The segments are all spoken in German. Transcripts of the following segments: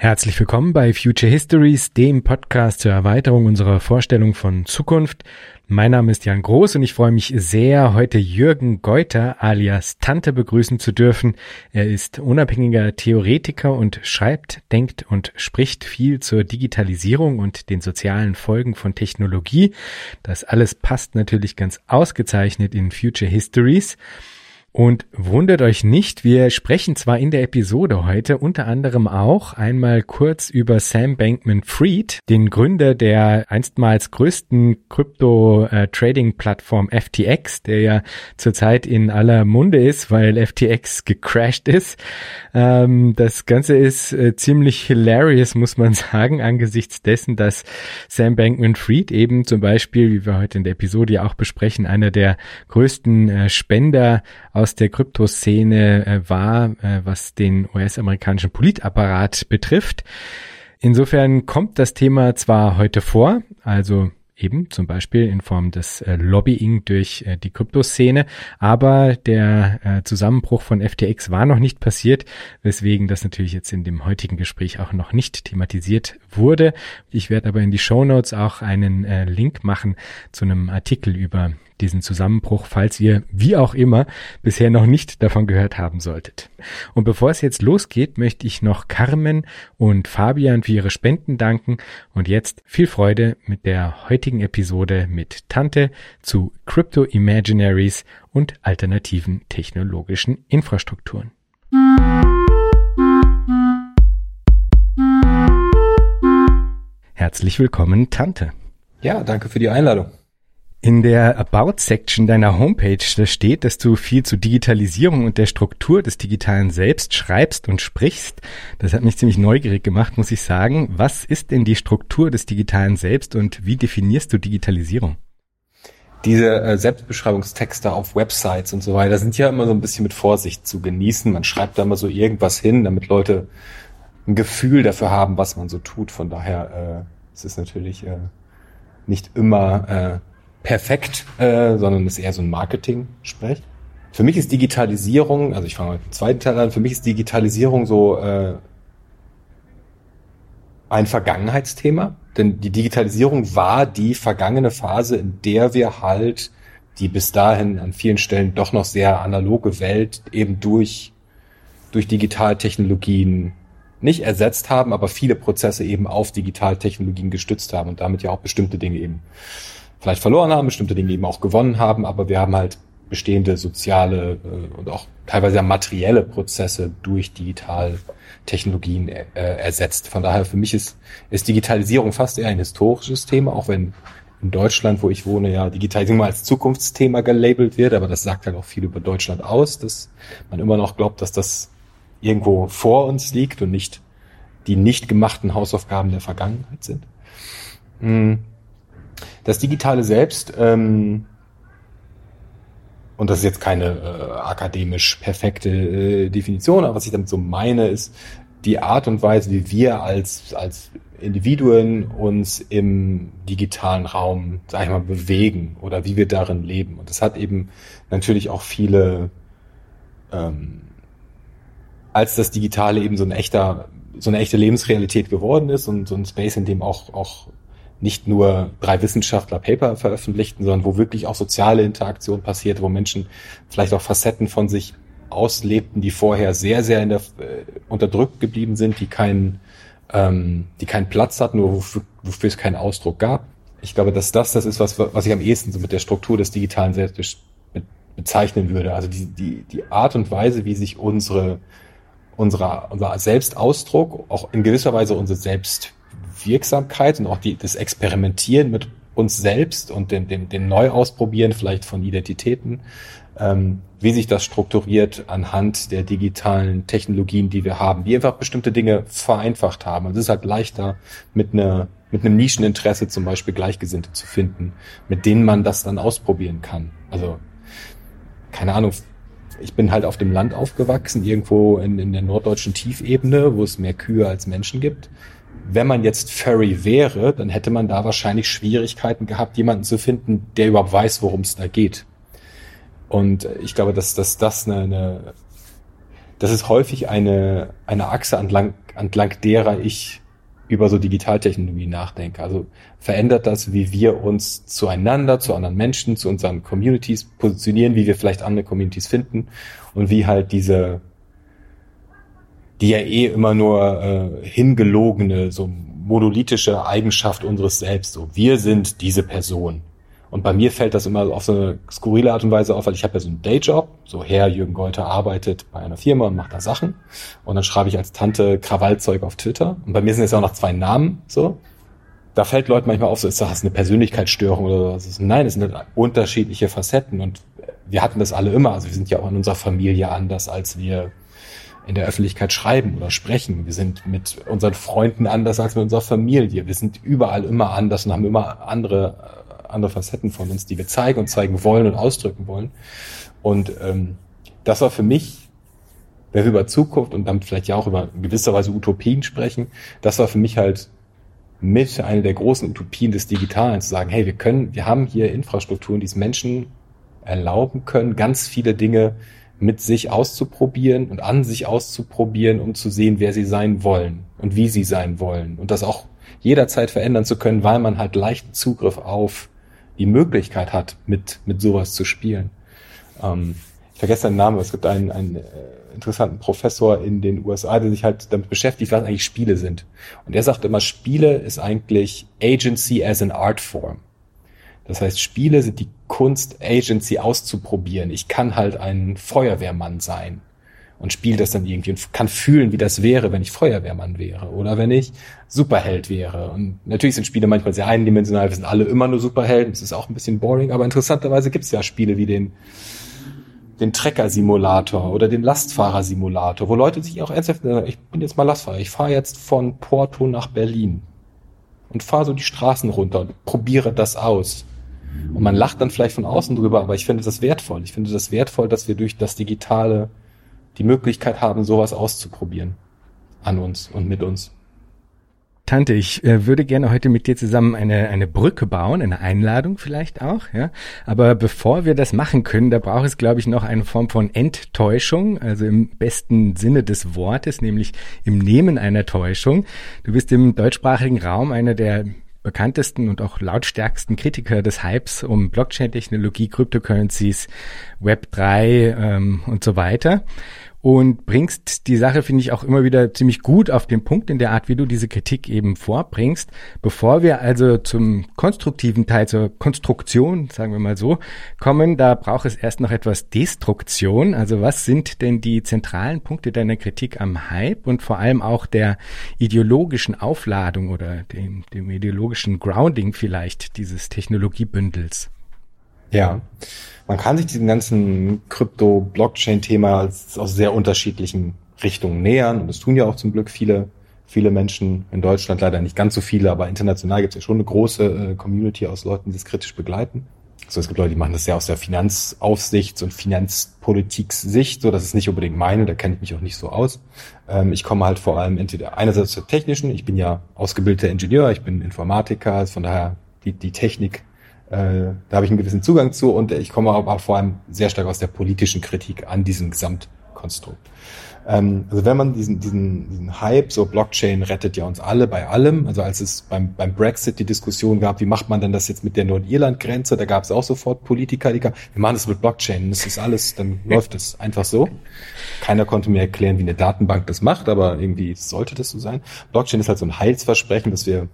Herzlich willkommen bei Future Histories, dem Podcast zur Erweiterung unserer Vorstellung von Zukunft. Mein Name ist Jan Groß und ich freue mich sehr, heute Jürgen Geuter alias Tante begrüßen zu dürfen. Er ist unabhängiger Theoretiker und schreibt, denkt und spricht viel zur Digitalisierung und den sozialen Folgen von Technologie. Das alles passt natürlich ganz ausgezeichnet in Future Histories. Und wundert euch nicht, wir sprechen zwar in der Episode heute unter anderem auch einmal kurz über Sam Bankman-Fried, den Gründer der einstmals größten Krypto-Trading-Plattform FTX, der ja zurzeit in aller Munde ist, weil FTX gecrashed ist. Ähm, das Ganze ist äh, ziemlich hilarious, muss man sagen, angesichts dessen, dass Sam Bankman-Fried eben zum Beispiel, wie wir heute in der Episode ja auch besprechen, einer der größten äh, Spender aus der Kryptoszene äh, war, äh, was den US-amerikanischen Politapparat betrifft. Insofern kommt das Thema zwar heute vor, also eben zum Beispiel in Form des äh, Lobbying durch äh, die Kryptoszene. Aber der äh, Zusammenbruch von FTX war noch nicht passiert, weswegen das natürlich jetzt in dem heutigen Gespräch auch noch nicht thematisiert wurde. Ich werde aber in die Show Notes auch einen äh, Link machen zu einem Artikel über diesen Zusammenbruch, falls ihr, wie auch immer, bisher noch nicht davon gehört haben solltet. Und bevor es jetzt losgeht, möchte ich noch Carmen und Fabian für ihre Spenden danken und jetzt viel Freude mit der heutigen Episode mit Tante zu Crypto Imaginaries und alternativen technologischen Infrastrukturen. Herzlich willkommen, Tante. Ja, danke für die Einladung. In der About-Section deiner Homepage da steht, dass du viel zu Digitalisierung und der Struktur des Digitalen selbst schreibst und sprichst. Das hat mich ziemlich neugierig gemacht, muss ich sagen. Was ist denn die Struktur des Digitalen selbst und wie definierst du Digitalisierung? Diese äh, Selbstbeschreibungstexte auf Websites und so weiter sind ja immer so ein bisschen mit Vorsicht zu genießen. Man schreibt da immer so irgendwas hin, damit Leute ein Gefühl dafür haben, was man so tut. Von daher äh, es ist es natürlich äh, nicht immer äh, perfekt, äh, sondern ist eher so ein Marketing-Sprech. Für mich ist Digitalisierung, also ich fange mit dem zweiten Teil an, für mich ist Digitalisierung so äh, ein Vergangenheitsthema, denn die Digitalisierung war die vergangene Phase, in der wir halt die bis dahin an vielen Stellen doch noch sehr analoge Welt eben durch, durch Digitaltechnologien nicht ersetzt haben, aber viele Prozesse eben auf Digitaltechnologien gestützt haben und damit ja auch bestimmte Dinge eben vielleicht verloren haben, bestimmte Dinge eben auch gewonnen haben, aber wir haben halt bestehende soziale äh, und auch teilweise ja materielle Prozesse durch Digitaltechnologien äh, ersetzt. Von daher für mich ist, ist Digitalisierung fast eher ein historisches Thema, auch wenn in Deutschland, wo ich wohne, ja Digitalisierung als Zukunftsthema gelabelt wird, aber das sagt halt auch viel über Deutschland aus, dass man immer noch glaubt, dass das irgendwo vor uns liegt und nicht die nicht gemachten Hausaufgaben der Vergangenheit sind. Hm. Das Digitale selbst, ähm, und das ist jetzt keine äh, akademisch perfekte äh, Definition, aber was ich damit so meine, ist die Art und Weise, wie wir als, als Individuen uns im digitalen Raum, sag ich mal, bewegen oder wie wir darin leben. Und das hat eben natürlich auch viele, ähm, als das Digitale eben so ein echter, so eine echte Lebensrealität geworden ist und so ein Space, in dem auch, auch nicht nur drei Wissenschaftler Paper veröffentlichten, sondern wo wirklich auch soziale Interaktion passiert, wo Menschen vielleicht auch Facetten von sich auslebten, die vorher sehr, sehr der, äh, unterdrückt geblieben sind, die keinen, ähm, die keinen Platz hatten, nur wofür, wofür es keinen Ausdruck gab. Ich glaube, dass das das ist, was, was ich am ehesten so mit der Struktur des digitalen Selbst bezeichnen würde. Also die, die, die Art und Weise, wie sich unsere, unsere, unser Selbstausdruck, auch in gewisser Weise unsere Selbst Wirksamkeit und auch die, das Experimentieren mit uns selbst und den, den, den Neuausprobieren vielleicht von Identitäten, ähm, wie sich das strukturiert anhand der digitalen Technologien, die wir haben, die einfach bestimmte Dinge vereinfacht haben. Also es ist halt leichter, mit einer mit einem Nischeninteresse zum Beispiel Gleichgesinnte zu finden, mit denen man das dann ausprobieren kann. Also keine Ahnung, ich bin halt auf dem Land aufgewachsen, irgendwo in, in der norddeutschen Tiefebene, wo es mehr Kühe als Menschen gibt wenn man jetzt Furry wäre, dann hätte man da wahrscheinlich Schwierigkeiten gehabt, jemanden zu finden, der überhaupt weiß, worum es da geht. Und ich glaube, dass, dass das eine, eine das ist häufig eine, eine Achse, entlang, entlang derer ich über so Digitaltechnologie nachdenke. Also verändert das, wie wir uns zueinander, zu anderen Menschen, zu unseren Communities positionieren, wie wir vielleicht andere Communities finden und wie halt diese, die ja eh immer nur äh, hingelogene, so monolithische Eigenschaft unseres Selbst, so wir sind diese Person. Und bei mir fällt das immer auf so eine skurrile Art und Weise auf, weil ich habe ja so einen Dayjob. So Herr Jürgen Golter arbeitet bei einer Firma und macht da Sachen. Und dann schreibe ich als Tante Krawallzeug auf Twitter. Und bei mir sind jetzt auch noch zwei Namen so. Da fällt Leuten manchmal auf, so ist das eine Persönlichkeitsstörung oder was. Nein, es sind halt unterschiedliche Facetten. Und wir hatten das alle immer. Also wir sind ja auch in unserer Familie anders, als wir in der Öffentlichkeit schreiben oder sprechen. Wir sind mit unseren Freunden anders als mit unserer Familie. Wir sind überall immer anders und haben immer andere andere Facetten von uns, die wir zeigen und zeigen wollen und ausdrücken wollen. Und ähm, das war für mich, wenn wir über Zukunft und damit vielleicht ja auch über gewisser Weise Utopien sprechen, das war für mich halt mit einer der großen Utopien des Digitalen zu sagen, hey, wir können, wir haben hier Infrastrukturen, die es Menschen erlauben können, ganz viele Dinge mit sich auszuprobieren und an sich auszuprobieren, um zu sehen, wer sie sein wollen und wie sie sein wollen und das auch jederzeit verändern zu können, weil man halt leichten Zugriff auf die Möglichkeit hat, mit, mit sowas zu spielen. Ähm, ich vergesse seinen Namen, es gibt einen, einen äh, interessanten Professor in den USA, der sich halt damit beschäftigt, was eigentlich Spiele sind. Und er sagt immer, Spiele ist eigentlich Agency as an Art Form. Das heißt, Spiele sind die Kunst, Agency auszuprobieren. Ich kann halt ein Feuerwehrmann sein und spiele das dann irgendwie und kann fühlen, wie das wäre, wenn ich Feuerwehrmann wäre oder wenn ich Superheld wäre. Und natürlich sind Spiele manchmal sehr eindimensional, wir sind alle immer nur Superhelden, das ist auch ein bisschen boring, aber interessanterweise gibt es ja Spiele wie den den Trecker-Simulator oder den Lastfahrer-Simulator, wo Leute sich auch ernsthaft sagen, ich bin jetzt mal Lastfahrer, ich fahre jetzt von Porto nach Berlin und fahre so die Straßen runter und probiere das aus. Und man lacht dann vielleicht von außen drüber, aber ich finde das wertvoll. Ich finde das wertvoll, dass wir durch das Digitale die Möglichkeit haben, sowas auszuprobieren an uns und mit uns. Tante, ich äh, würde gerne heute mit dir zusammen eine, eine Brücke bauen, eine Einladung vielleicht auch, ja. Aber bevor wir das machen können, da braucht es, glaube ich, noch eine Form von Enttäuschung, also im besten Sinne des Wortes, nämlich im Nehmen einer Täuschung. Du bist im deutschsprachigen Raum einer der bekanntesten und auch lautstärksten Kritiker des Hypes um Blockchain-Technologie, Cryptocurrencies, Web3 ähm, und so weiter und bringst die Sache, finde ich, auch immer wieder ziemlich gut auf den Punkt in der Art, wie du diese Kritik eben vorbringst. Bevor wir also zum konstruktiven Teil, zur Konstruktion, sagen wir mal so, kommen, da braucht es erst noch etwas Destruktion. Also was sind denn die zentralen Punkte deiner Kritik am Hype und vor allem auch der ideologischen Aufladung oder dem, dem ideologischen Grounding vielleicht dieses Technologiebündels? Ja. Man kann sich diesem ganzen Krypto-Blockchain-Thema aus sehr unterschiedlichen Richtungen nähern. Und das tun ja auch zum Glück viele, viele Menschen in Deutschland, leider nicht ganz so viele, aber international gibt es ja schon eine große äh, Community aus Leuten, die das kritisch begleiten. So, es gibt Leute, die machen das ja aus der Finanzaufsichts- und Finanzpolitik-Sicht. So, das ist nicht unbedingt meine, da kenne ich mich auch nicht so aus. Ähm, ich komme halt vor allem entweder einerseits zur technischen, ich bin ja ausgebildeter Ingenieur, ich bin Informatiker, von daher die, die Technik da habe ich einen gewissen Zugang zu und ich komme aber vor allem sehr stark aus der politischen Kritik an diesem Gesamtkonstrukt. Ähm, also wenn man diesen, diesen, diesen Hype, so Blockchain rettet ja uns alle bei allem, also als es beim, beim Brexit die Diskussion gab, wie macht man denn das jetzt mit der Nordirland-Grenze, da gab es auch sofort Politiker, die kamen, wir machen das mit Blockchain, das ist alles, dann läuft es einfach so. Keiner konnte mir erklären, wie eine Datenbank das macht, aber irgendwie sollte das so sein. Blockchain ist halt so ein Heilsversprechen, dass wir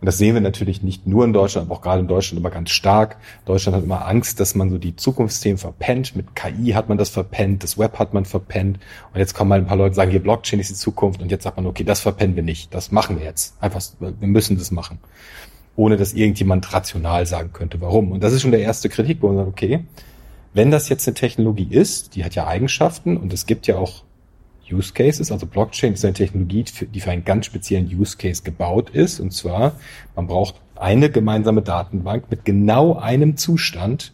und das sehen wir natürlich nicht nur in Deutschland, aber auch gerade in Deutschland immer ganz stark. Deutschland hat immer Angst, dass man so die Zukunftsthemen verpennt. Mit KI hat man das verpennt, das Web hat man verpennt. Und jetzt kommen mal ein paar Leute sagen, hier Blockchain ist die Zukunft. Und jetzt sagt man, okay, das verpennen wir nicht. Das machen wir jetzt. Einfach, wir müssen das machen. Ohne dass irgendjemand rational sagen könnte, warum. Und das ist schon der erste Kritik, wo man sagt, okay, wenn das jetzt eine Technologie ist, die hat ja Eigenschaften und es gibt ja auch Use Cases. Also Blockchain ist eine Technologie, die für einen ganz speziellen Use Case gebaut ist. Und zwar, man braucht eine gemeinsame Datenbank mit genau einem Zustand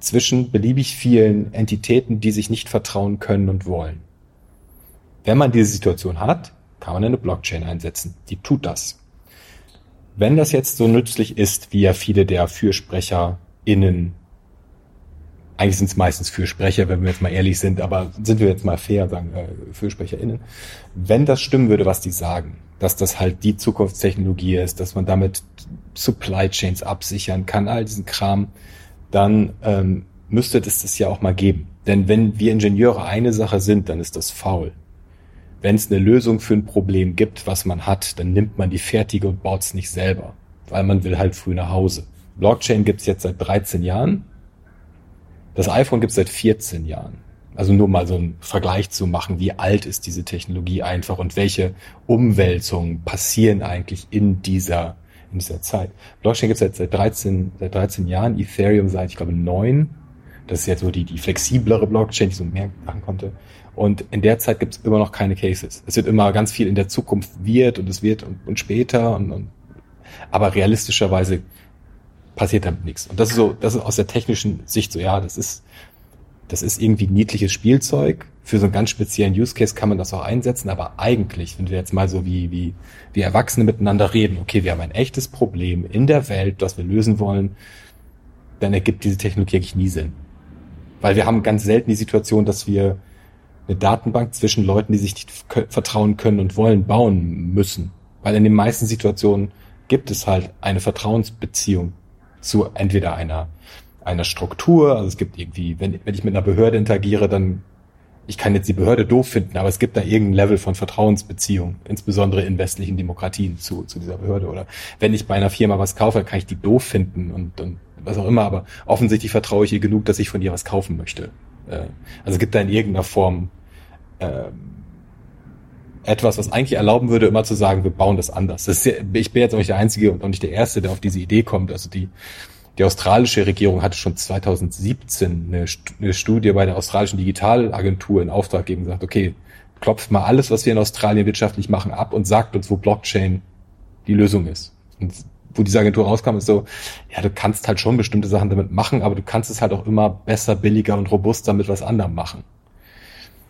zwischen beliebig vielen Entitäten, die sich nicht vertrauen können und wollen. Wenn man diese Situation hat, kann man eine Blockchain einsetzen. Die tut das. Wenn das jetzt so nützlich ist, wie ja viele der FürsprecherInnen eigentlich sind es meistens Fürsprecher, wenn wir jetzt mal ehrlich sind, aber sind wir jetzt mal fair, sagen äh, FürsprecherInnen. Wenn das stimmen würde, was die sagen, dass das halt die Zukunftstechnologie ist, dass man damit Supply Chains absichern kann, all diesen Kram, dann ähm, müsste es das ja auch mal geben. Denn wenn wir Ingenieure eine Sache sind, dann ist das faul. Wenn es eine Lösung für ein Problem gibt, was man hat, dann nimmt man die fertige und baut es nicht selber, weil man will halt früh nach Hause. Blockchain gibt es jetzt seit 13 Jahren das iPhone gibt es seit 14 Jahren. Also nur mal so einen Vergleich zu machen, wie alt ist diese Technologie einfach und welche Umwälzungen passieren eigentlich in dieser, in dieser Zeit. Blockchain gibt es seit, 13, seit 13 Jahren, Ethereum seit, ich glaube, 9. Das ist jetzt so die, die flexiblere Blockchain, die so mehr machen konnte. Und in der Zeit gibt es immer noch keine Cases. Es wird immer ganz viel in der Zukunft wird und es wird und, und später und, und aber realistischerweise passiert damit nichts. Und das ist so, das ist aus der technischen Sicht so, ja, das ist, das ist irgendwie niedliches Spielzeug. Für so einen ganz speziellen Use Case kann man das auch einsetzen, aber eigentlich, wenn wir jetzt mal so wie, wie, wie Erwachsene miteinander reden, okay, wir haben ein echtes Problem in der Welt, das wir lösen wollen, dann ergibt diese Technologie eigentlich nie Sinn. Weil wir haben ganz selten die Situation, dass wir eine Datenbank zwischen Leuten, die sich nicht vertrauen können und wollen, bauen müssen. Weil in den meisten Situationen gibt es halt eine Vertrauensbeziehung zu entweder einer, einer Struktur, also es gibt irgendwie, wenn, wenn ich mit einer Behörde interagiere, dann, ich kann jetzt die Behörde doof finden, aber es gibt da irgendein Level von Vertrauensbeziehung, insbesondere in westlichen Demokratien zu, zu dieser Behörde. Oder wenn ich bei einer Firma was kaufe, kann ich die doof finden und, und was auch immer, aber offensichtlich vertraue ich ihr genug, dass ich von ihr was kaufen möchte. Äh, also es gibt da in irgendeiner Form äh, etwas, was eigentlich erlauben würde, immer zu sagen, wir bauen das anders. Das ja, ich bin jetzt auch nicht der Einzige und auch nicht der Erste, der auf diese Idee kommt. Also die, die australische Regierung hatte schon 2017 eine, eine Studie bei der australischen Digitalagentur in Auftrag gegeben und gesagt, okay, klopft mal alles, was wir in Australien wirtschaftlich machen, ab und sagt uns, wo Blockchain die Lösung ist. Und wo diese Agentur rauskam, ist so, ja, du kannst halt schon bestimmte Sachen damit machen, aber du kannst es halt auch immer besser, billiger und robuster mit was anderem machen.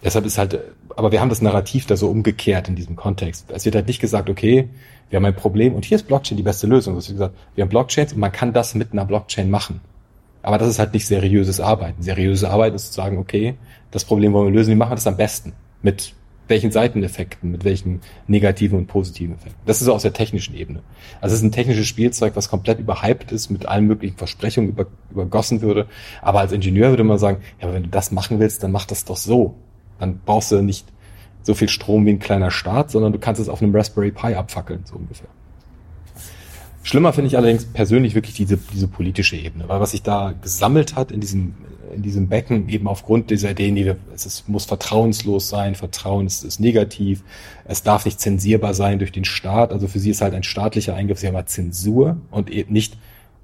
Deshalb ist halt, aber wir haben das Narrativ da so umgekehrt in diesem Kontext. Es wird halt nicht gesagt, okay, wir haben ein Problem und hier ist Blockchain die beste Lösung. Das ist gesagt, wir haben Blockchains und man kann das mit einer Blockchain machen. Aber das ist halt nicht seriöses Arbeiten. Seriöse Arbeit ist zu sagen, okay, das Problem wollen wir lösen, wie machen wir das am besten? Mit welchen Seiteneffekten, mit welchen negativen und positiven Effekten. Das ist so aus der technischen Ebene. Also es ist ein technisches Spielzeug, was komplett überhyped ist, mit allen möglichen Versprechungen über, übergossen würde. Aber als Ingenieur würde man sagen, ja, wenn du das machen willst, dann mach das doch so. Dann brauchst du nicht so viel Strom wie ein kleiner Staat, sondern du kannst es auf einem Raspberry Pi abfackeln, so ungefähr. Schlimmer finde ich allerdings persönlich wirklich diese, diese politische Ebene, weil was sich da gesammelt hat in diesem, in diesem Becken, eben aufgrund dieser Ideen, die wir, es ist, muss vertrauenslos sein, Vertrauen ist, ist negativ, es darf nicht zensierbar sein durch den Staat, also für sie ist halt ein staatlicher Eingriff, sie haben halt Zensur und eben nicht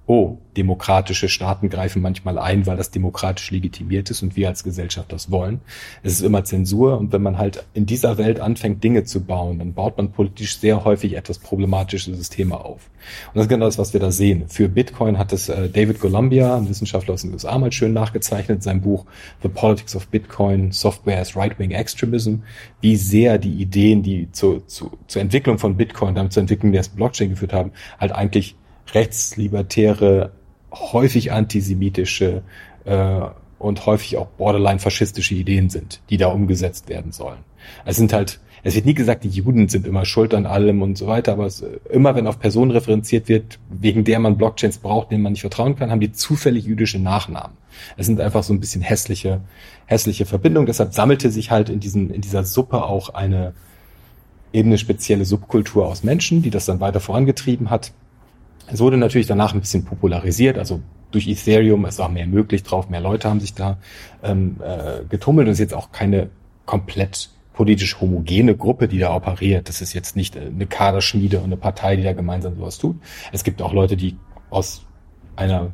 oh, demokratische Staaten greifen manchmal ein, weil das demokratisch legitimiert ist und wir als Gesellschaft das wollen. Es ist immer Zensur und wenn man halt in dieser Welt anfängt, Dinge zu bauen, dann baut man politisch sehr häufig etwas problematische Systeme auf. Und das ist genau das, was wir da sehen. Für Bitcoin hat es äh, David Columbia, ein Wissenschaftler aus den USA, mal schön nachgezeichnet, sein Buch The Politics of Bitcoin, Software as Right-Wing Extremism, wie sehr die Ideen, die zu, zu, zur Entwicklung von Bitcoin, damit zur Entwicklung der Blockchain geführt haben, halt eigentlich rechtslibertäre, häufig antisemitische äh, und häufig auch borderline faschistische Ideen sind, die da umgesetzt werden sollen. Es sind halt, es wird nie gesagt, die Juden sind immer schuld an allem und so weiter, aber es, immer wenn auf Personen referenziert wird, wegen der man Blockchains braucht, denen man nicht vertrauen kann, haben die zufällig jüdische Nachnamen. Es sind einfach so ein bisschen hässliche, hässliche Verbindungen. Deshalb sammelte sich halt in diesem, in dieser Suppe auch eine eben eine spezielle Subkultur aus Menschen, die das dann weiter vorangetrieben hat. Es wurde natürlich danach ein bisschen popularisiert, also durch Ethereum ist auch mehr möglich drauf, mehr Leute haben sich da ähm, äh, getummelt. und ist jetzt auch keine komplett politisch homogene Gruppe, die da operiert. Das ist jetzt nicht äh, eine Kaderschmiede und eine Partei, die da gemeinsam sowas tut. Es gibt auch Leute, die aus einer,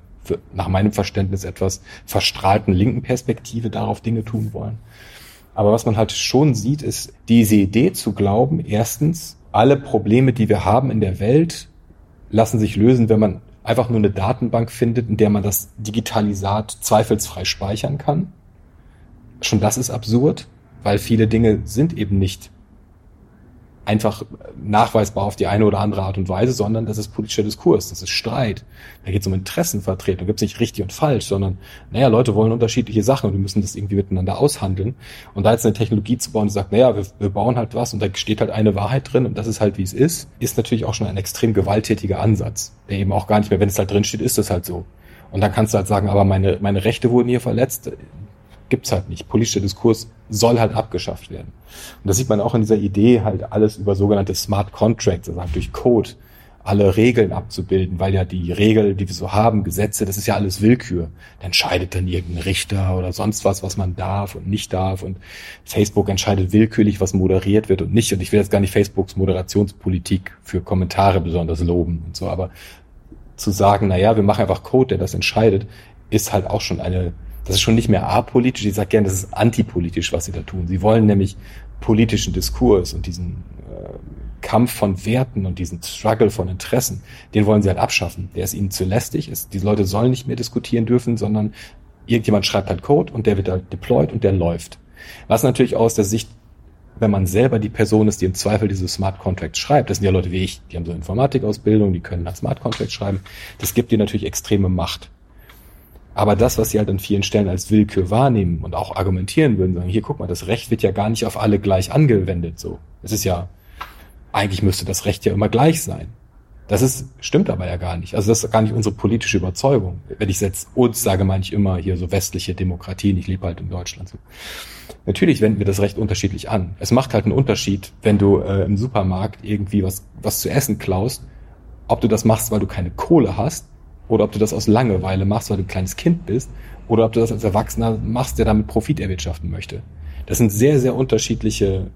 nach meinem Verständnis etwas verstrahlten linken Perspektive darauf Dinge tun wollen. Aber was man halt schon sieht, ist diese Idee zu glauben, erstens, alle Probleme, die wir haben in der Welt, lassen sich lösen, wenn man einfach nur eine Datenbank findet, in der man das Digitalisat zweifelsfrei speichern kann. Schon das ist absurd, weil viele Dinge sind eben nicht einfach nachweisbar auf die eine oder andere Art und Weise, sondern das ist politischer Diskurs, das ist Streit. Da geht es um Interessenvertretung, da gibt es nicht richtig und falsch, sondern naja, Leute wollen unterschiedliche Sachen und wir müssen das irgendwie miteinander aushandeln. Und da jetzt eine Technologie zu bauen, die sagt, naja, wir, wir bauen halt was und da steht halt eine Wahrheit drin und das ist halt, wie es ist, ist natürlich auch schon ein extrem gewalttätiger Ansatz, der eben auch gar nicht mehr, wenn es halt drin steht, ist das halt so. Und dann kannst du halt sagen, aber meine, meine Rechte wurden hier verletzt gibt's halt nicht. Politischer Diskurs soll halt abgeschafft werden. Und das sieht man auch in dieser Idee, halt alles über sogenannte Smart Contracts, also halt durch Code, alle Regeln abzubilden, weil ja die Regeln, die wir so haben, Gesetze, das ist ja alles Willkür. Da entscheidet dann irgendein Richter oder sonst was, was man darf und nicht darf. Und Facebook entscheidet willkürlich, was moderiert wird und nicht. Und ich will jetzt gar nicht Facebooks Moderationspolitik für Kommentare besonders loben und so, aber zu sagen, na ja, wir machen einfach Code, der das entscheidet, ist halt auch schon eine das ist schon nicht mehr apolitisch, ich sage gerne, das ist antipolitisch, was sie da tun. Sie wollen nämlich politischen Diskurs und diesen äh, Kampf von Werten und diesen Struggle von Interessen, den wollen sie halt abschaffen. Der ist ihnen zu lästig. Ist, die Leute sollen nicht mehr diskutieren dürfen, sondern irgendjemand schreibt halt Code und der wird halt deployed und der läuft. Was natürlich aus der Sicht, wenn man selber die Person ist, die im Zweifel diese Smart Contracts schreibt, das sind ja Leute wie ich, die haben so Informatikausbildung, die können halt Smart Contracts schreiben, das gibt dir natürlich extreme Macht. Aber das, was sie halt an vielen Stellen als Willkür wahrnehmen und auch argumentieren würden, sagen, hier guck mal, das Recht wird ja gar nicht auf alle gleich angewendet, so. Es ist ja, eigentlich müsste das Recht ja immer gleich sein. Das ist, stimmt aber ja gar nicht. Also das ist gar nicht unsere politische Überzeugung. Wenn ich jetzt uns sage, meine ich immer hier so westliche Demokratien, ich lebe halt in Deutschland so. Natürlich wenden wir das Recht unterschiedlich an. Es macht halt einen Unterschied, wenn du äh, im Supermarkt irgendwie was, was zu essen klaust, ob du das machst, weil du keine Kohle hast oder ob du das aus Langeweile machst, weil du ein kleines Kind bist, oder ob du das als Erwachsener machst, der damit Profit erwirtschaften möchte. Das sind sehr, sehr unterschiedliche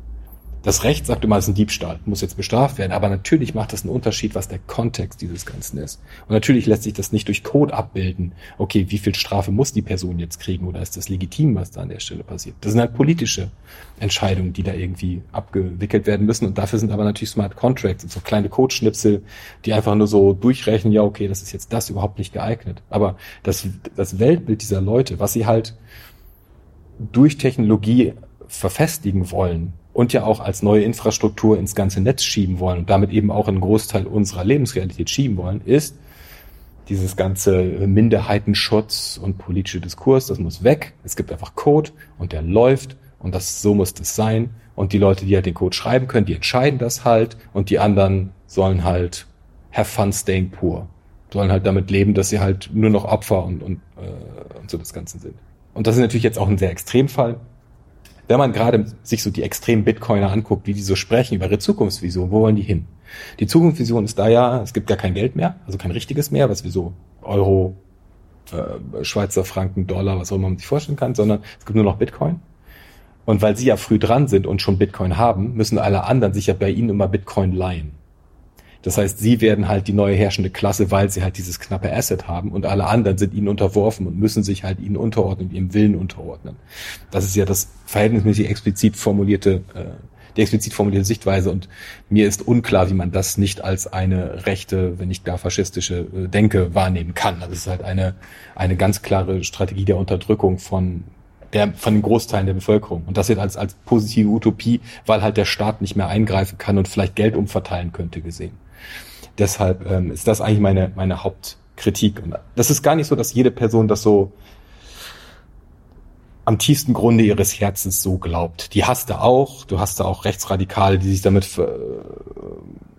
das Recht sagt immer, es ist ein Diebstahl, muss jetzt bestraft werden, aber natürlich macht das einen Unterschied, was der Kontext dieses Ganzen ist. Und natürlich lässt sich das nicht durch Code abbilden. Okay, wie viel Strafe muss die Person jetzt kriegen oder ist das legitim, was da an der Stelle passiert? Das sind halt politische Entscheidungen, die da irgendwie abgewickelt werden müssen. Und dafür sind aber natürlich Smart Contracts und so kleine Codeschnipsel, die einfach nur so durchrechnen, ja, okay, das ist jetzt das überhaupt nicht geeignet. Aber das, das Weltbild dieser Leute, was sie halt durch Technologie verfestigen wollen, und ja auch als neue Infrastruktur ins ganze Netz schieben wollen und damit eben auch einen Großteil unserer Lebensrealität schieben wollen, ist dieses ganze Minderheitenschutz und politische Diskurs, das muss weg. Es gibt einfach Code und der läuft und das so muss das sein. Und die Leute, die halt den Code schreiben können, die entscheiden das halt und die anderen sollen halt have fun staying poor. Sollen halt damit leben, dass sie halt nur noch Opfer und, und, äh, und so das Ganze sind. Und das ist natürlich jetzt auch ein sehr Extremfall wenn man gerade sich so die extremen Bitcoiner anguckt, wie die so sprechen über ihre Zukunftsvision, wo wollen die hin? Die Zukunftsvision ist da ja, es gibt gar kein Geld mehr, also kein richtiges mehr, was wir so Euro, äh, Schweizer Franken, Dollar, was auch immer man sich vorstellen kann, sondern es gibt nur noch Bitcoin. Und weil sie ja früh dran sind und schon Bitcoin haben, müssen alle anderen sich ja bei ihnen immer Bitcoin leihen. Das heißt, sie werden halt die neue herrschende Klasse, weil sie halt dieses knappe Asset haben und alle anderen sind ihnen unterworfen und müssen sich halt ihnen unterordnen, ihrem Willen unterordnen. Das ist ja das verhältnismäßig explizit formulierte, äh, die explizit formulierte Sichtweise und mir ist unklar, wie man das nicht als eine rechte, wenn nicht gar faschistische äh, Denke wahrnehmen kann. Das ist halt eine, eine ganz klare Strategie der Unterdrückung von der, von den Großteilen der Bevölkerung. Und das wird als, als positive Utopie, weil halt der Staat nicht mehr eingreifen kann und vielleicht Geld umverteilen könnte, gesehen. Deshalb ähm, ist das eigentlich meine, meine Hauptkritik. Und das ist gar nicht so, dass jede Person das so am tiefsten Grunde ihres Herzens so glaubt. Die hast du auch. Du hast da auch Rechtsradikale, die sich damit äh,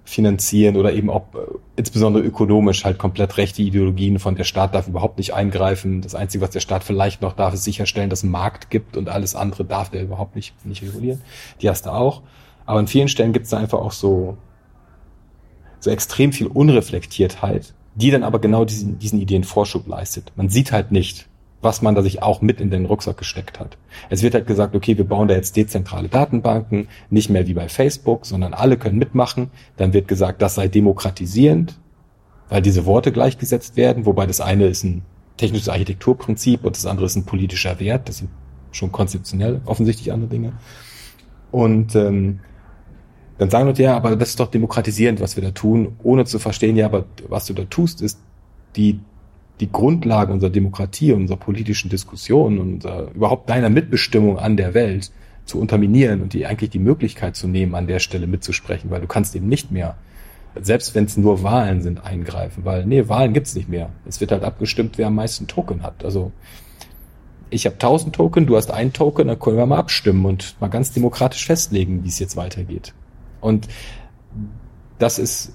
finanzieren oder eben auch äh, insbesondere ökonomisch halt komplett rechte Ideologien von der Staat darf überhaupt nicht eingreifen. Das Einzige, was der Staat vielleicht noch darf, ist sicherstellen, dass es einen Markt gibt und alles andere darf der überhaupt nicht, nicht regulieren. Die hast du auch. Aber an vielen Stellen gibt es da einfach auch so so extrem viel Unreflektiertheit, die dann aber genau diesen, diesen Ideen Vorschub leistet. Man sieht halt nicht, was man da sich auch mit in den Rucksack gesteckt hat. Es wird halt gesagt, okay, wir bauen da jetzt dezentrale Datenbanken, nicht mehr wie bei Facebook, sondern alle können mitmachen. Dann wird gesagt, das sei demokratisierend, weil diese Worte gleichgesetzt werden, wobei das eine ist ein technisches Architekturprinzip und das andere ist ein politischer Wert. Das sind schon konzeptionell offensichtlich andere Dinge. Und ähm, dann sagen Leute, ja, aber das ist doch demokratisierend, was wir da tun, ohne zu verstehen, ja, aber was du da tust, ist die, die Grundlage unserer Demokratie, unserer politischen Diskussion und unserer, überhaupt deiner Mitbestimmung an der Welt zu unterminieren und die eigentlich die Möglichkeit zu nehmen, an der Stelle mitzusprechen, weil du kannst eben nicht mehr, selbst wenn es nur Wahlen sind, eingreifen, weil nee, Wahlen gibt's nicht mehr. Es wird halt abgestimmt, wer am meisten Token hat. Also ich habe 1000 Token, du hast einen Token, dann können wir mal abstimmen und mal ganz demokratisch festlegen, wie es jetzt weitergeht. Und das ist,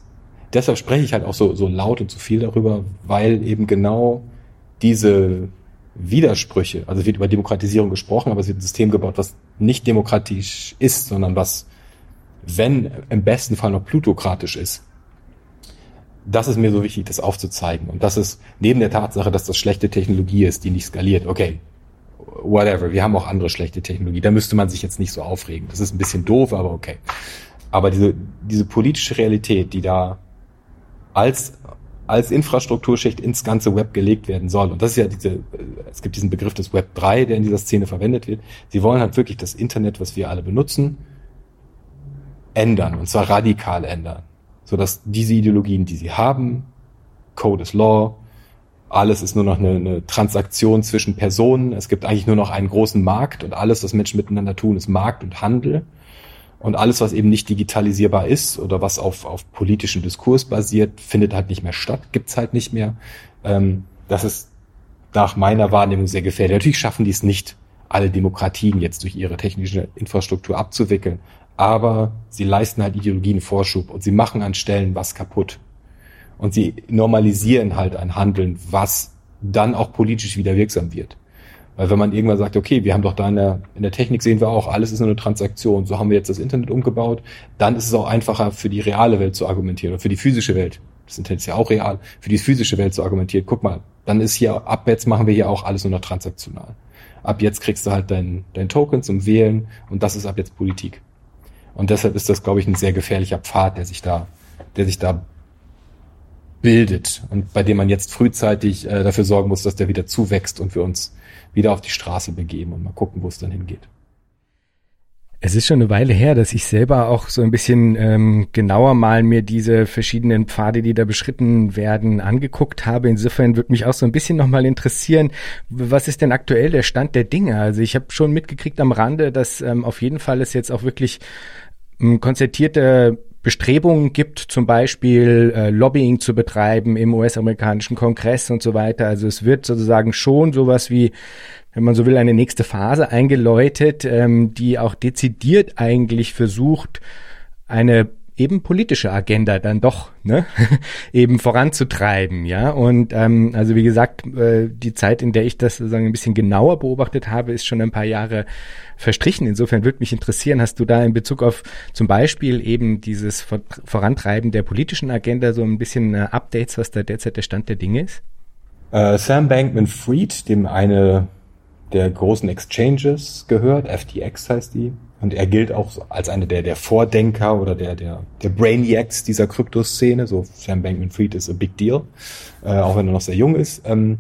deshalb spreche ich halt auch so, so laut und so viel darüber, weil eben genau diese Widersprüche, also wird über Demokratisierung gesprochen, aber es wird ein System gebaut, was nicht demokratisch ist, sondern was, wenn im besten Fall noch plutokratisch ist. Das ist mir so wichtig, das aufzuzeigen. Und das ist neben der Tatsache, dass das schlechte Technologie ist, die nicht skaliert. Okay, whatever. Wir haben auch andere schlechte Technologie. Da müsste man sich jetzt nicht so aufregen. Das ist ein bisschen doof, aber okay. Aber diese, diese politische Realität, die da als als Infrastrukturschicht ins ganze Web gelegt werden soll. Und das ist ja diese, es gibt diesen Begriff des Web 3, der in dieser Szene verwendet wird. Sie wollen halt wirklich das Internet, was wir alle benutzen, ändern, und zwar radikal ändern. Sodass diese Ideologien, die sie haben, Code is Law, alles ist nur noch eine, eine Transaktion zwischen Personen, es gibt eigentlich nur noch einen großen Markt und alles, was Menschen miteinander tun, ist Markt und Handel. Und alles, was eben nicht digitalisierbar ist oder was auf, auf politischen Diskurs basiert, findet halt nicht mehr statt, gibt's halt nicht mehr. Ähm, das ist nach meiner Wahrnehmung sehr gefährlich. Natürlich schaffen die es nicht, alle Demokratien jetzt durch ihre technische Infrastruktur abzuwickeln. Aber sie leisten halt Ideologien Vorschub und sie machen an Stellen was kaputt. Und sie normalisieren halt ein Handeln, was dann auch politisch wieder wirksam wird. Weil wenn man irgendwann sagt, okay, wir haben doch da in der, in der Technik sehen wir auch, alles ist nur eine Transaktion, so haben wir jetzt das Internet umgebaut, dann ist es auch einfacher für die reale Welt zu argumentieren oder für die physische Welt. Das Internet ist ja auch real, für die physische Welt zu argumentieren. Guck mal, dann ist hier, ab jetzt machen wir hier auch alles nur noch transaktional. Ab jetzt kriegst du halt dein, dein Token zum Wählen und das ist ab jetzt Politik. Und deshalb ist das, glaube ich, ein sehr gefährlicher Pfad, der sich da, der sich da bildet und bei dem man jetzt frühzeitig äh, dafür sorgen muss, dass der wieder zuwächst und wir uns wieder auf die Straße begeben und mal gucken, wo es dann hingeht. Es ist schon eine Weile her, dass ich selber auch so ein bisschen ähm, genauer mal mir diese verschiedenen Pfade, die da beschritten werden, angeguckt habe. Insofern würde mich auch so ein bisschen nochmal interessieren, was ist denn aktuell der Stand der Dinge? Also ich habe schon mitgekriegt am Rande, dass ähm, auf jeden Fall es jetzt auch wirklich ähm, konzertierte Bestrebungen gibt, zum Beispiel äh, Lobbying zu betreiben im US-amerikanischen Kongress und so weiter. Also es wird sozusagen schon sowas wie, wenn man so will, eine nächste Phase eingeläutet, ähm, die auch dezidiert eigentlich versucht, eine eben politische Agenda dann doch ne, eben voranzutreiben, ja. Und ähm, also wie gesagt, äh, die Zeit, in der ich das sozusagen ein bisschen genauer beobachtet habe, ist schon ein paar Jahre verstrichen. Insofern würde mich interessieren, hast du da in Bezug auf zum Beispiel eben dieses Vorantreiben der politischen Agenda so ein bisschen äh, Updates, was da derzeit der Stand der Dinge ist? Uh, Sam Bankman-Fried, dem eine der großen Exchanges gehört, FTX heißt die, und er gilt auch als einer der, der Vordenker oder der, der, der Brainiacs dieser Kryptoszene. So Sam Bankman-Fried ist a big deal, äh, auch wenn er noch sehr jung ist. Ähm,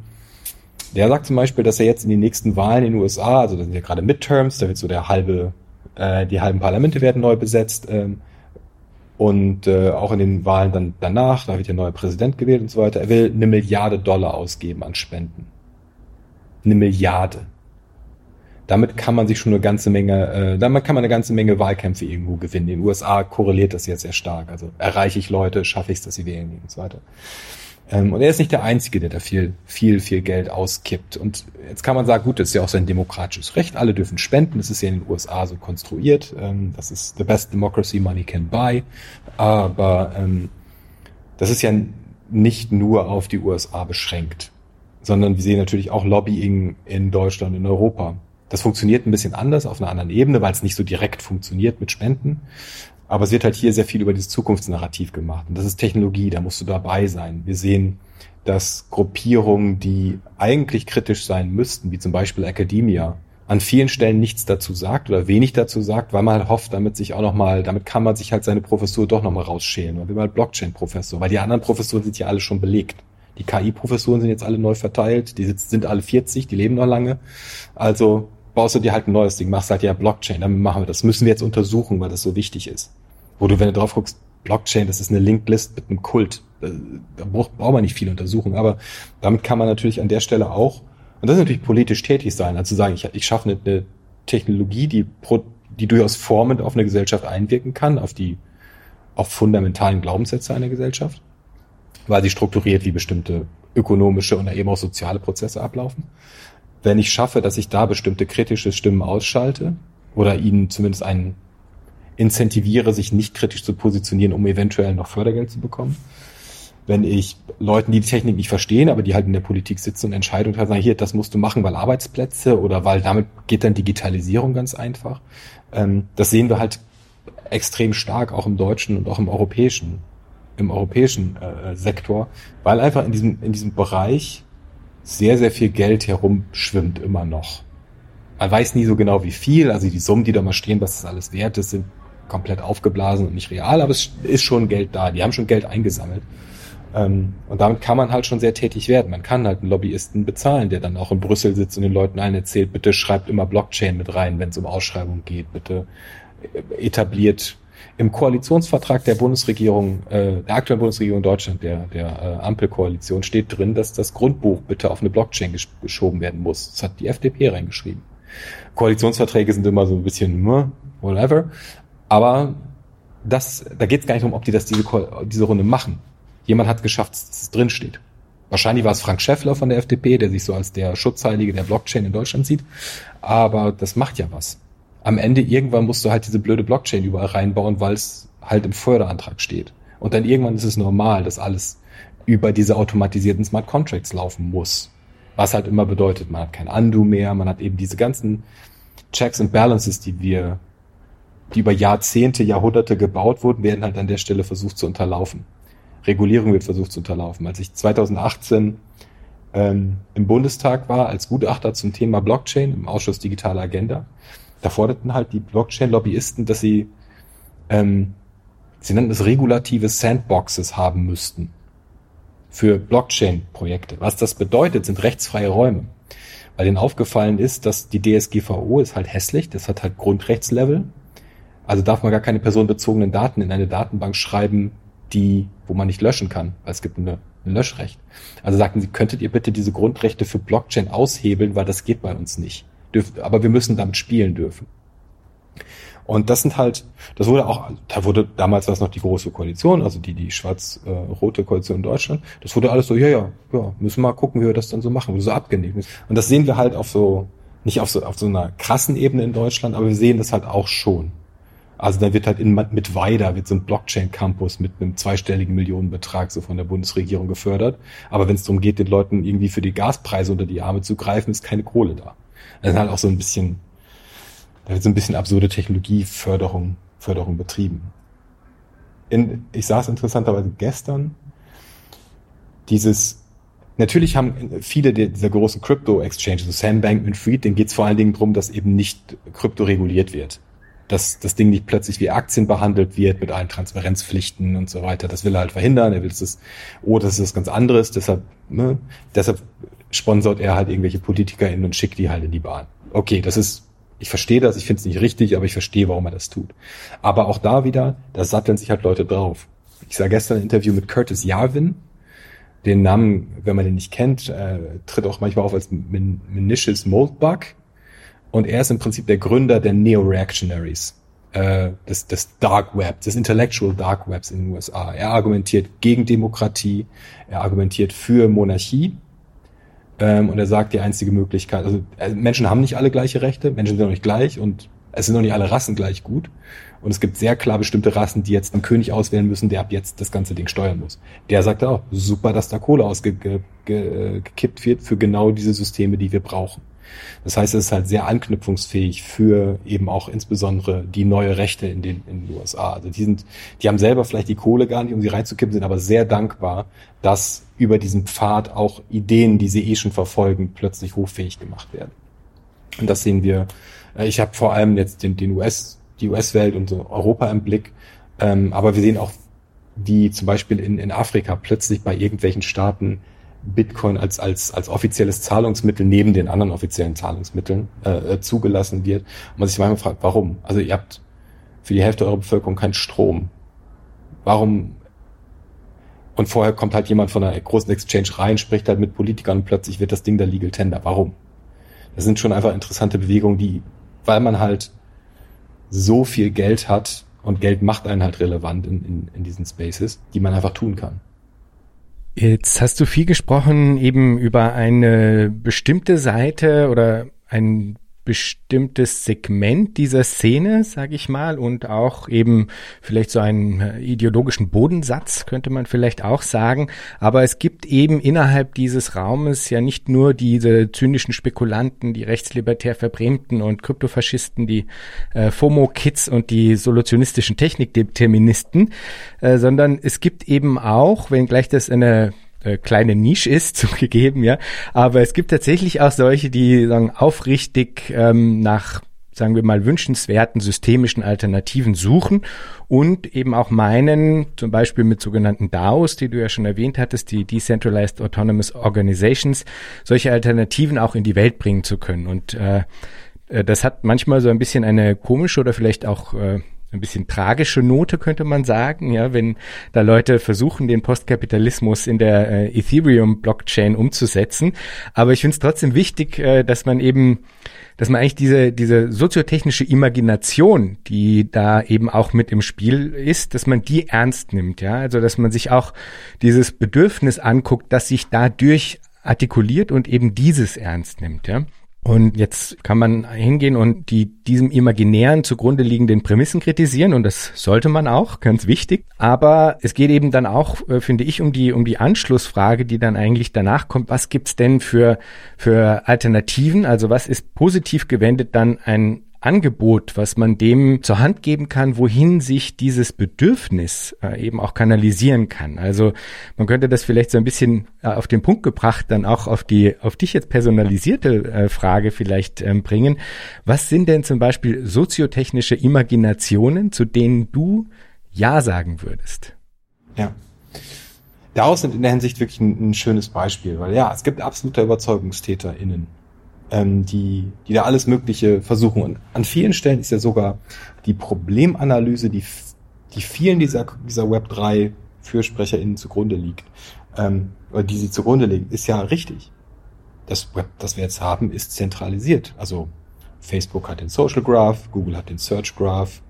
der sagt zum Beispiel, dass er jetzt in den nächsten Wahlen in den USA, also da sind ja gerade Midterms, da wird so der halbe, äh, die halben Parlamente werden neu besetzt, ähm, und äh, auch in den Wahlen dann danach, da wird ja neuer Präsident gewählt und so weiter. Er will eine Milliarde Dollar ausgeben an Spenden. Eine Milliarde damit kann man sich schon eine ganze Menge, äh, damit kann man eine ganze Menge Wahlkämpfe irgendwo gewinnen. In den USA korreliert das jetzt sehr stark. Also erreiche ich Leute, schaffe ich es, dass sie wählen gehen und so weiter. Ähm, und er ist nicht der Einzige, der da viel, viel, viel Geld auskippt. Und jetzt kann man sagen, gut, das ist ja auch sein demokratisches Recht. Alle dürfen spenden. Das ist ja in den USA so konstruiert. Ähm, das ist the best democracy money can buy. Aber ähm, das ist ja nicht nur auf die USA beschränkt, sondern wir sehen natürlich auch Lobbying in Deutschland, in Europa. Das funktioniert ein bisschen anders auf einer anderen Ebene, weil es nicht so direkt funktioniert mit Spenden. Aber es wird halt hier sehr viel über dieses Zukunftsnarrativ gemacht. Und das ist Technologie, da musst du dabei sein. Wir sehen, dass Gruppierungen, die eigentlich kritisch sein müssten, wie zum Beispiel Academia, an vielen Stellen nichts dazu sagt oder wenig dazu sagt, weil man halt hofft, damit sich auch nochmal, damit kann man sich halt seine Professur doch nochmal rausschälen. Man will mal Blockchain-Professor, weil die anderen Professuren sind ja alle schon belegt. Die KI-Professuren sind jetzt alle neu verteilt, die sind alle 40, die leben noch lange. Also baust du dir halt ein neues Ding, machst halt ja Blockchain, damit machen wir das. Müssen wir jetzt untersuchen, weil das so wichtig ist. Wo du, wenn du drauf guckst, Blockchain, das ist eine Linked List mit einem Kult. Da braucht, braucht man nicht viel untersuchen, aber damit kann man natürlich an der Stelle auch, und das ist natürlich politisch tätig sein, also sagen, ich, ich schaffe eine, eine Technologie, die pro, die durchaus formend auf eine Gesellschaft einwirken kann, auf die auf fundamentalen Glaubenssätze einer Gesellschaft, weil sie strukturiert, wie bestimmte ökonomische und eben auch soziale Prozesse ablaufen. Wenn ich schaffe, dass ich da bestimmte kritische Stimmen ausschalte oder ihnen zumindest einen incentiviere, sich nicht kritisch zu positionieren, um eventuell noch Fördergeld zu bekommen. Wenn ich Leuten, die die Technik nicht verstehen, aber die halt in der Politik sitzen und Entscheidungen treffen, sagen, hier, das musst du machen, weil Arbeitsplätze oder weil damit geht dann Digitalisierung ganz einfach. Ähm, das sehen wir halt extrem stark auch im deutschen und auch im europäischen, im europäischen äh, Sektor, weil einfach in diesem, in diesem Bereich sehr, sehr viel Geld herumschwimmt immer noch. Man weiß nie so genau wie viel, also die Summen, die da mal stehen, was das alles wert ist, sind komplett aufgeblasen und nicht real, aber es ist schon Geld da, die haben schon Geld eingesammelt. Ähm, und damit kann man halt schon sehr tätig werden. Man kann halt einen Lobbyisten bezahlen, der dann auch in Brüssel sitzt und den Leuten allen erzählt, bitte schreibt immer Blockchain mit rein, wenn es um Ausschreibungen geht, bitte etabliert im Koalitionsvertrag der Bundesregierung, äh, der aktuellen Bundesregierung Deutschland, der, der äh, Ampelkoalition, steht drin, dass das Grundbuch bitte auf eine Blockchain gesch geschoben werden muss. Das hat die FDP reingeschrieben. Koalitionsverträge sind immer so ein bisschen hm, whatever. Aber das, da geht es gar nicht darum, ob die das diese, diese Runde machen. Jemand hat geschafft, dass es drin steht. Wahrscheinlich war es Frank Schäffler von der FDP, der sich so als der Schutzheilige der Blockchain in Deutschland sieht. Aber das macht ja was am Ende irgendwann musst du halt diese blöde Blockchain überall reinbauen, weil es halt im Förderantrag steht. Und dann irgendwann ist es normal, dass alles über diese automatisierten Smart Contracts laufen muss. Was halt immer bedeutet, man hat kein Undo mehr, man hat eben diese ganzen Checks and Balances, die wir, die über Jahrzehnte, Jahrhunderte gebaut wurden, werden halt an der Stelle versucht zu unterlaufen. Regulierung wird versucht zu unterlaufen. Als ich 2018 ähm, im Bundestag war als Gutachter zum Thema Blockchain im Ausschuss Digitale Agenda, da forderten halt die Blockchain-Lobbyisten, dass sie, ähm, sie nannten es regulative Sandboxes haben müssten für Blockchain-Projekte. Was das bedeutet, sind rechtsfreie Räume. Weil denen aufgefallen ist, dass die DSGVO ist halt hässlich, das hat halt Grundrechtslevel. Also darf man gar keine personenbezogenen Daten in eine Datenbank schreiben, die, wo man nicht löschen kann, weil es gibt eine, ein Löschrecht. Also sagten sie, könntet ihr bitte diese Grundrechte für Blockchain aushebeln, weil das geht bei uns nicht dürf, aber wir müssen damit spielen dürfen. Und das sind halt, das wurde auch, da wurde damals war es noch die große Koalition, also die die schwarz-rote Koalition in Deutschland. Das wurde alles so, ja ja, ja, müssen mal gucken, wie wir das dann so machen, so abgenehm Und das sehen wir halt auf so nicht auf so auf so einer krassen Ebene in Deutschland, aber wir sehen das halt auch schon. Also da wird halt in mit Weida wird so ein Blockchain-Campus mit einem zweistelligen Millionenbetrag so von der Bundesregierung gefördert. Aber wenn es darum geht, den Leuten irgendwie für die Gaspreise unter die Arme zu greifen, ist keine Kohle da. Das ist halt auch so ein bisschen, da wird so ein bisschen absurde Technologieförderung Förderung betrieben. In, ich saß interessanterweise gestern dieses, natürlich haben viele dieser großen Crypto-Exchanges, so Sam Bankman-Fried, denen geht es vor allen Dingen darum, dass eben nicht Krypto reguliert wird. Dass das Ding nicht plötzlich wie Aktien behandelt wird mit allen Transparenzpflichten und so weiter. Das will er halt verhindern. Er will, dass es, oh, das ist was ganz anderes. Deshalb, ne, deshalb sponsort er halt irgendwelche PolitikerInnen und schickt die halt in die Bahn. Okay, das ist, ich verstehe das, ich finde es nicht richtig, aber ich verstehe, warum er das tut. Aber auch da wieder, da satteln sich halt Leute drauf. Ich sah gestern ein Interview mit Curtis Yarvin. Den Namen, wenn man den nicht kennt, äh, tritt auch manchmal auf als Menicious Moldbug. Und er ist im Prinzip der Gründer der Neo-Reactionaries äh, des, des Dark Web, des Intellectual Dark Webs in den USA. Er argumentiert gegen Demokratie, er argumentiert für Monarchie und er sagt, die einzige Möglichkeit, also äh, Menschen haben nicht alle gleiche Rechte, Menschen sind auch nicht gleich und es sind auch nicht alle Rassen gleich gut. Und es gibt sehr klar bestimmte Rassen, die jetzt einen König auswählen müssen, der ab jetzt das ganze Ding steuern muss. Der sagt auch, super, dass da Kohle ausgekippt wird für genau diese Systeme, die wir brauchen. Das heißt, es ist halt sehr anknüpfungsfähig für eben auch insbesondere die neue Rechte in den, in den USA. Also die sind, die haben selber vielleicht die Kohle gar nicht, um sie reinzukippen, sind aber sehr dankbar, dass über diesen Pfad auch Ideen, die sie eh schon verfolgen, plötzlich hochfähig gemacht werden. Und das sehen wir. Äh, ich habe vor allem jetzt den, den US, die US-Welt und so Europa im Blick, ähm, aber wir sehen auch, wie zum Beispiel in, in Afrika plötzlich bei irgendwelchen Staaten Bitcoin als, als, als offizielles Zahlungsmittel neben den anderen offiziellen Zahlungsmitteln äh, äh, zugelassen wird. Und man sich manchmal fragt, warum? Also ihr habt für die Hälfte eurer Bevölkerung keinen Strom. Warum? Und vorher kommt halt jemand von einer großen Exchange rein, spricht halt mit Politikern und plötzlich wird das Ding der Legal Tender. Warum? Das sind schon einfach interessante Bewegungen, die, weil man halt so viel Geld hat und Geld macht einen halt relevant in, in, in diesen Spaces, die man einfach tun kann. Jetzt hast du viel gesprochen eben über eine bestimmte Seite oder ein bestimmtes Segment dieser Szene, sage ich mal, und auch eben vielleicht so einen äh, ideologischen Bodensatz, könnte man vielleicht auch sagen. Aber es gibt eben innerhalb dieses Raumes ja nicht nur diese zynischen Spekulanten, die rechtslibertär Verbrämten und Kryptofaschisten, die äh, FOMO-Kids und die solutionistischen Technikdeterministen, äh, sondern es gibt eben auch, wenn gleich das eine äh, kleine Nische ist, zugegeben, ja. Aber es gibt tatsächlich auch solche, die sagen, aufrichtig ähm, nach sagen wir mal, wünschenswerten systemischen Alternativen suchen und eben auch meinen, zum Beispiel mit sogenannten DAOs, die du ja schon erwähnt hattest, die Decentralized Autonomous Organizations, solche Alternativen auch in die Welt bringen zu können. Und äh, äh das hat manchmal so ein bisschen eine komische oder vielleicht auch äh, ein bisschen tragische Note, könnte man sagen, ja, wenn da Leute versuchen, den Postkapitalismus in der äh, Ethereum-Blockchain umzusetzen. Aber ich finde es trotzdem wichtig, äh, dass man eben, dass man eigentlich diese, diese soziotechnische Imagination, die da eben auch mit im Spiel ist, dass man die ernst nimmt, ja. Also, dass man sich auch dieses Bedürfnis anguckt, dass sich dadurch artikuliert und eben dieses ernst nimmt, ja. Und jetzt kann man hingehen und die diesem imaginären zugrunde liegenden Prämissen kritisieren und das sollte man auch, ganz wichtig. Aber es geht eben dann auch, äh, finde ich, um die um die Anschlussfrage, die dann eigentlich danach kommt. Was gibt's denn für für Alternativen? Also was ist positiv gewendet dann ein Angebot, was man dem zur Hand geben kann, wohin sich dieses Bedürfnis äh, eben auch kanalisieren kann. Also man könnte das vielleicht so ein bisschen äh, auf den Punkt gebracht, dann auch auf die auf dich jetzt personalisierte äh, Frage vielleicht ähm, bringen. Was sind denn zum Beispiel soziotechnische Imaginationen, zu denen du Ja sagen würdest? Ja. Daraus sind in der Hinsicht wirklich ein, ein schönes Beispiel, weil ja, es gibt absolute UberzeugungstäterInnen ähm, die, die da alles Mögliche versuchen. Und an vielen Stellen ist ja sogar die Problemanalyse, die, die vielen dieser, dieser Web3 FürsprecherInnen zugrunde liegt, ähm, oder die sie zugrunde legen, ist ja richtig. Das Web, das wir jetzt haben, ist zentralisiert. Also Facebook hat den Social Graph, Google hat den Search Graph,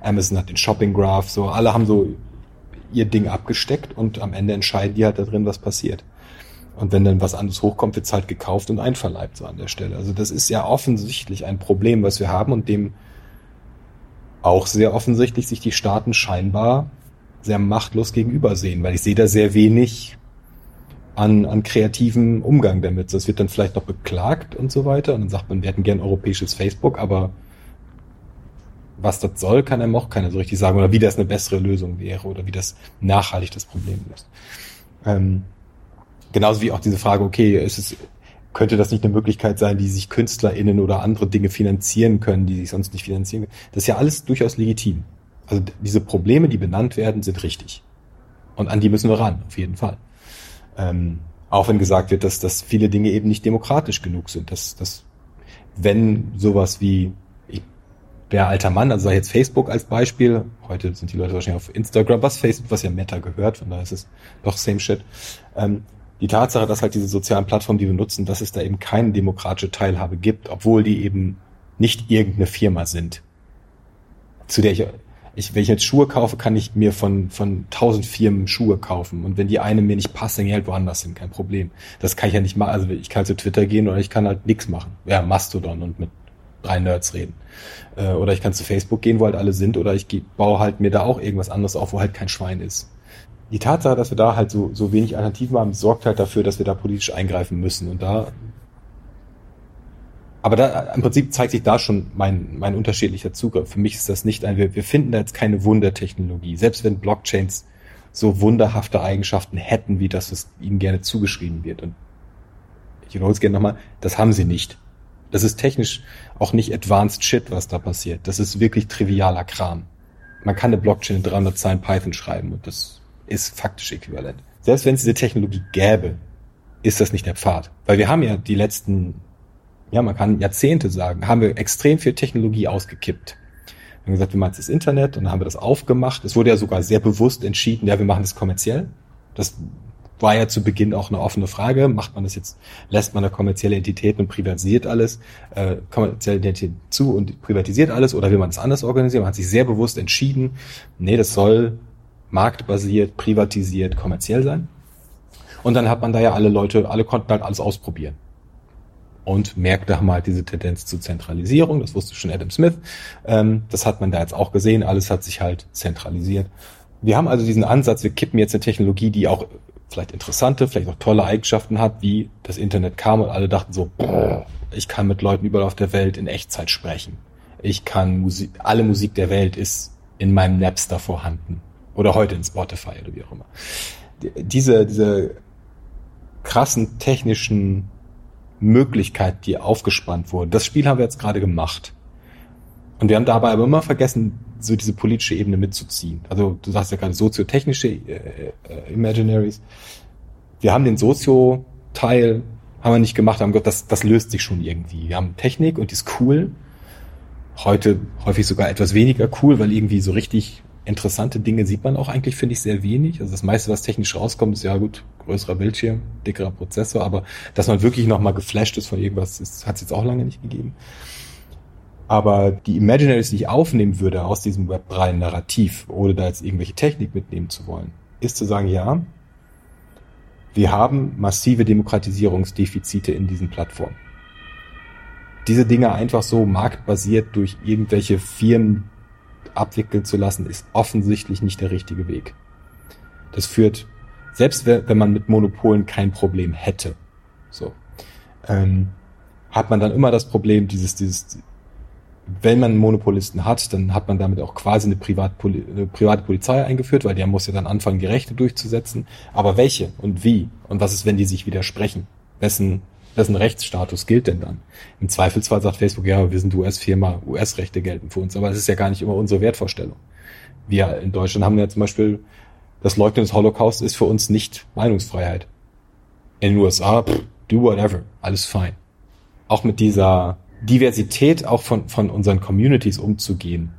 Amazon hat den Shopping Graph, so alle haben so ihr Ding abgesteckt und am Ende entscheiden die halt da drin, was passiert. Und wenn dann was anderes hochkommt, wird's halt gekauft und einverleibt so an der Stelle. Also das ist ja offensichtlich ein Problem, was wir haben und dem auch sehr offensichtlich sich die Staaten scheinbar sehr machtlos gegenübersehen, weil ich sehe da sehr wenig an, an kreativen Umgang damit. Das wird dann vielleicht noch beklagt und so weiter und dann sagt man, wir hätten gern europäisches Facebook, aber was das soll, kann einem auch keiner so richtig sagen oder wie das eine bessere Lösung wäre oder wie das nachhaltig das Problem löst. Ähm, Genauso wie auch diese Frage, okay, ist es, könnte das nicht eine Möglichkeit sein, die sich KünstlerInnen oder andere Dinge finanzieren können, die sich sonst nicht finanzieren können? Das ist ja alles durchaus legitim. Also diese Probleme, die benannt werden, sind richtig. Und an die müssen wir ran, auf jeden Fall. Ähm, auch wenn gesagt wird, dass, dass viele Dinge eben nicht demokratisch genug sind, dass, dass wenn sowas wie ich, der alter Mann, also sei jetzt Facebook als Beispiel, heute sind die Leute wahrscheinlich auf Instagram, was Facebook, was ja Meta gehört, von daher ist es doch same shit. Ähm, die Tatsache, dass halt diese sozialen Plattformen, die wir nutzen, dass es da eben keine demokratische Teilhabe gibt, obwohl die eben nicht irgendeine Firma sind, zu der ich, ich wenn ich jetzt Schuhe kaufe, kann ich mir von von tausend Firmen Schuhe kaufen und wenn die eine mir nicht passt, dann gehe halt woanders hin, kein Problem. Das kann ich ja nicht machen. Also ich kann zu Twitter gehen oder ich kann halt nichts machen. Ja, Mastodon und mit drei Nerds reden. Äh, oder ich kann zu Facebook gehen, wo halt alle sind, oder ich baue halt mir da auch irgendwas anderes auf, wo halt kein Schwein ist die Tatsache, dass wir da halt so, so wenig Alternativen haben, sorgt halt dafür, dass wir da politisch eingreifen müssen. Und da, aber da, im Prinzip zeigt sich da schon mein, mein unterschiedlicher Zugriff. Für mich ist das nicht ein, wir, wir finden da jetzt keine Wundertechnologie. Selbst wenn Blockchains so wunderhafte Eigenschaften hätten, wie das, was ihnen gerne zugeschrieben wird. Und ich wiederhole es gerne nochmal, das haben sie nicht. Das ist technisch auch nicht advanced shit, was da passiert. Das ist wirklich trivialer Kram. Man kann eine Blockchain in 300 Zeilen Python schreiben und das ist faktisch äquivalent. Selbst wenn es diese Technologie gäbe, ist das nicht der Pfad. Weil wir haben ja die letzten, ja, man kann Jahrzehnte sagen, haben wir extrem viel Technologie ausgekippt. Wir haben gesagt, wir machen jetzt das Internet und dann haben wir das aufgemacht. Es wurde ja sogar sehr bewusst entschieden, ja, wir machen das kommerziell. Das war ja zu Beginn auch eine offene Frage. Macht man das jetzt, lässt man eine kommerzielle Entität und privatisiert alles, äh, kommerzielle Identität zu und privatisiert alles oder will man das anders organisieren? Man hat sich sehr bewusst entschieden, nee, das soll marktbasiert, privatisiert, kommerziell sein. Und dann hat man da ja alle Leute, alle konnten halt alles ausprobieren. Und Märkte haben halt diese Tendenz zur Zentralisierung, das wusste schon Adam Smith. Ähm, das hat man da jetzt auch gesehen, alles hat sich halt zentralisiert. Wir haben also diesen Ansatz, wir kippen jetzt eine Technologie, die auch vielleicht interessante, vielleicht auch tolle Eigenschaften hat, wie das Internet kam und alle dachten so, ich kann mit Leuten überall auf der Welt in Echtzeit sprechen. Ich kann Musik, alle Musik der Welt ist in meinem Napster vorhanden. Oder heute in Spotify oder wie auch immer. Diese, diese krassen technischen Möglichkeiten, die aufgespannt wurden. Das Spiel haben wir jetzt gerade gemacht. Und wir haben dabei aber immer vergessen, so diese politische Ebene mitzuziehen. Also du sagst ja gerade soziotechnische äh, äh, Imaginaries. Wir haben den Sozio-Teil, haben wir nicht gemacht, haben gesagt, das, das löst sich schon irgendwie. Wir haben Technik und die ist cool. Heute häufig sogar etwas weniger cool, weil irgendwie so richtig interessante Dinge sieht man auch eigentlich, finde ich, sehr wenig. Also das meiste, was technisch rauskommt, ist ja gut, größerer Bildschirm, dickerer Prozessor, aber dass man wirklich nochmal geflasht ist von irgendwas, hat es jetzt auch lange nicht gegeben. Aber die Imaginaries, die ich aufnehmen würde aus diesem Web 3 Narrativ, ohne da jetzt irgendwelche Technik mitnehmen zu wollen, ist zu sagen, ja, wir haben massive Demokratisierungsdefizite in diesen Plattformen. Diese Dinge einfach so marktbasiert durch irgendwelche Firmen abwickeln zu lassen, ist offensichtlich nicht der richtige Weg. Das führt, selbst wenn man mit Monopolen kein Problem hätte, so, ähm, hat man dann immer das Problem, dieses, dieses, wenn man Monopolisten hat, dann hat man damit auch quasi eine, Privatpoli eine private Polizei eingeführt, weil der muss ja dann anfangen, die Rechte durchzusetzen. Aber welche und wie? Und was ist, wenn die sich widersprechen? Wessen wessen Rechtsstatus gilt denn dann? Im Zweifelsfall sagt Facebook, ja, wir sind US-Firma, US-Rechte gelten für uns, aber es ist ja gar nicht immer unsere Wertvorstellung. Wir in Deutschland haben ja zum Beispiel, das Leugnen des Holocaust ist für uns nicht Meinungsfreiheit. In den USA, pff, do whatever, alles fein. Auch mit dieser Diversität auch von, von unseren Communities umzugehen,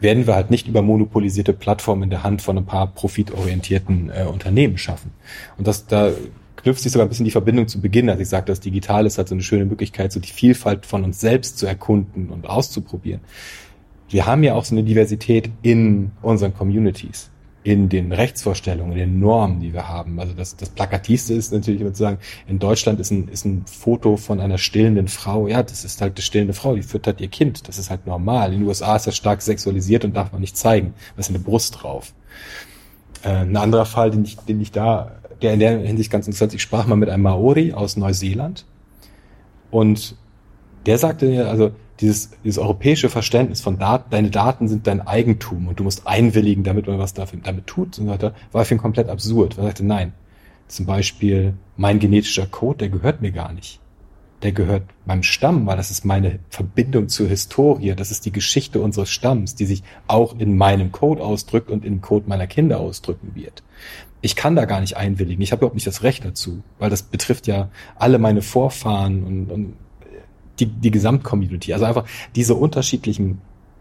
werden wir halt nicht über monopolisierte Plattformen in der Hand von ein paar profitorientierten äh, Unternehmen schaffen. Und das, da knüpft sich sogar ein bisschen die Verbindung zu Beginn, als ich sagte, das Digital ist halt so eine schöne Möglichkeit, so die Vielfalt von uns selbst zu erkunden und auszuprobieren. Wir haben ja auch so eine Diversität in unseren Communities, in den Rechtsvorstellungen, in den Normen, die wir haben. Also das, das Plakativste ist natürlich immer zu sagen, in Deutschland ist ein, ist ein Foto von einer stillenden Frau. Ja, das ist halt eine stillende Frau, die füttert ihr Kind. Das ist halt normal. In den USA ist das stark sexualisiert und darf man nicht zeigen. Da ist eine Brust drauf. Äh, ein anderer Fall, den ich, den ich da der in der Hinsicht ganz interessant. Ich sprach mal mit einem Maori aus Neuseeland und der sagte mir, also dieses, dieses europäische Verständnis von Daten, deine Daten sind dein Eigentum und du musst einwilligen, damit man was dafür, damit tut und so weiter, war für ihn komplett absurd. Er sagte, nein, zum Beispiel mein genetischer Code, der gehört mir gar nicht. Der gehört meinem Stamm, weil das ist meine Verbindung zur Historie. Das ist die Geschichte unseres Stamms, die sich auch in meinem Code ausdrückt und im Code meiner Kinder ausdrücken wird ich kann da gar nicht einwilligen. Ich habe überhaupt nicht das Recht dazu, weil das betrifft ja alle meine Vorfahren und, und die, die Gesamtcommunity. Also einfach diese unterschiedlichen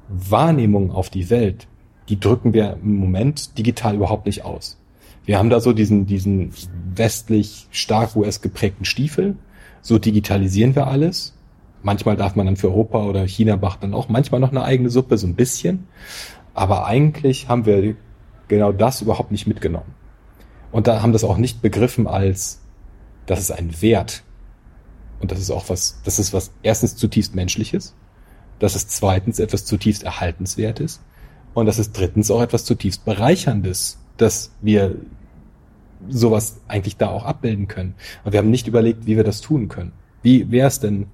Wahrnehmungen auf die Welt, die drücken wir im Moment digital überhaupt nicht aus. Wir haben da so diesen, diesen westlich stark US geprägten Stiefel. So digitalisieren wir alles. Manchmal darf man dann für Europa oder China macht dann auch manchmal noch eine eigene Suppe, so ein bisschen. Aber eigentlich haben wir genau das überhaupt nicht mitgenommen. Und da haben das auch nicht begriffen als, das ist ein Wert. Und das ist auch was, das ist was erstens zutiefst menschliches. Das ist zweitens etwas zutiefst erhaltenswertes. Und das ist drittens auch etwas zutiefst bereicherndes, dass wir sowas eigentlich da auch abbilden können. Und wir haben nicht überlegt, wie wir das tun können. Wie wäre es denn,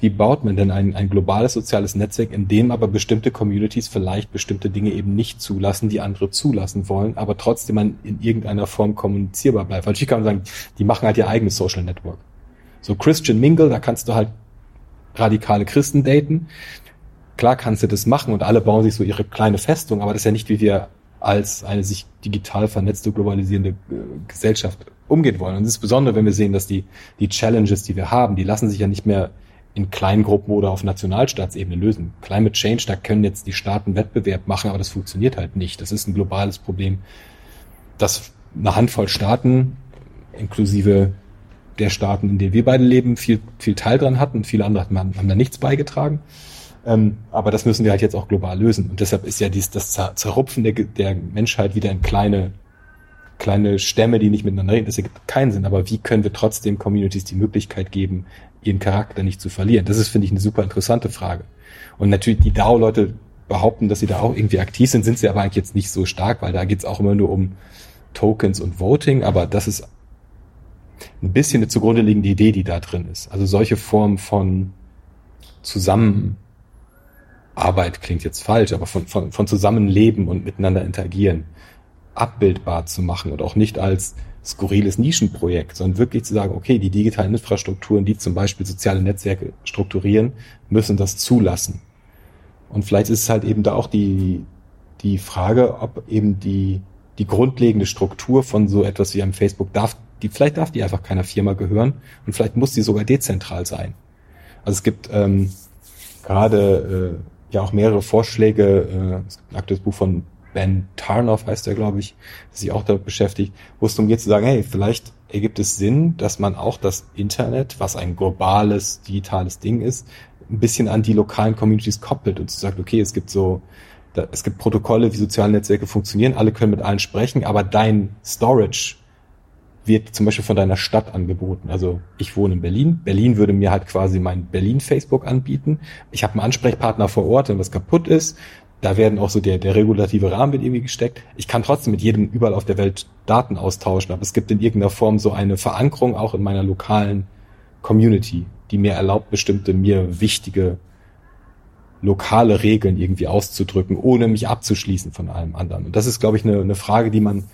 wie baut man denn ein, ein globales soziales Netzwerk, in dem aber bestimmte Communities vielleicht bestimmte Dinge eben nicht zulassen, die andere zulassen wollen, aber trotzdem man in irgendeiner Form kommunizierbar bleibt. Weil ich kann sagen, die machen halt ihr eigenes Social Network. So Christian Mingle, da kannst du halt radikale Christen daten. Klar kannst du das machen und alle bauen sich so ihre kleine Festung, aber das ist ja nicht, wie wir als eine sich digital vernetzte, globalisierende äh, Gesellschaft umgehen wollen. Und insbesondere, wenn wir sehen, dass die, die Challenges, die wir haben, die lassen sich ja nicht mehr in kleinen Gruppen oder auf Nationalstaatsebene lösen. Climate Change, da können jetzt die Staaten Wettbewerb machen, aber das funktioniert halt nicht. Das ist ein globales Problem, dass eine Handvoll Staaten inklusive der Staaten, in denen wir beide leben, viel, viel Teil dran hatten. Viele andere haben, haben da nichts beigetragen. Ähm, aber das müssen wir halt jetzt auch global lösen. Und deshalb ist ja dies, das Zerrupfen der, der Menschheit wieder in kleine, kleine Stämme, die nicht miteinander reden. Das ergibt keinen Sinn. Aber wie können wir trotzdem Communities die Möglichkeit geben, ihren Charakter nicht zu verlieren? Das ist, finde ich, eine super interessante Frage. Und natürlich, die DAO-Leute behaupten, dass sie da auch irgendwie aktiv sind, sind sie aber eigentlich jetzt nicht so stark, weil da geht's auch immer nur um Tokens und Voting. Aber das ist ein bisschen eine zugrunde liegende Idee, die da drin ist. Also solche Formen von Zusammenarbeit klingt jetzt falsch, aber von, von, von Zusammenleben und miteinander interagieren abbildbar zu machen und auch nicht als skurriles Nischenprojekt, sondern wirklich zu sagen, okay, die digitalen Infrastrukturen, die zum Beispiel soziale Netzwerke strukturieren, müssen das zulassen. Und vielleicht ist es halt eben da auch die, die Frage, ob eben die, die grundlegende Struktur von so etwas wie einem Facebook darf die, vielleicht darf die einfach keiner Firma gehören und vielleicht muss die sogar dezentral sein. Also es gibt ähm, gerade äh, ja auch mehrere Vorschläge, äh, es gibt ein aktuelles Buch von Ben Tarnoff heißt er, glaube ich, sich auch damit beschäftigt, wo es darum geht zu sagen, hey, vielleicht ergibt es Sinn, dass man auch das Internet, was ein globales, digitales Ding ist, ein bisschen an die lokalen Communities koppelt und sagen, okay, es gibt so, da, es gibt Protokolle, wie soziale Netzwerke funktionieren, alle können mit allen sprechen, aber dein Storage wird zum Beispiel von deiner Stadt angeboten. Also ich wohne in Berlin. Berlin würde mir halt quasi mein Berlin-Facebook anbieten. Ich habe einen Ansprechpartner vor Ort, wenn was kaputt ist. Da werden auch so der, der regulative Rahmen mit irgendwie gesteckt. Ich kann trotzdem mit jedem überall auf der Welt Daten austauschen, aber es gibt in irgendeiner Form so eine Verankerung auch in meiner lokalen Community, die mir erlaubt, bestimmte mir wichtige lokale Regeln irgendwie auszudrücken, ohne mich abzuschließen von allem anderen. Und das ist, glaube ich, eine, eine Frage, die man,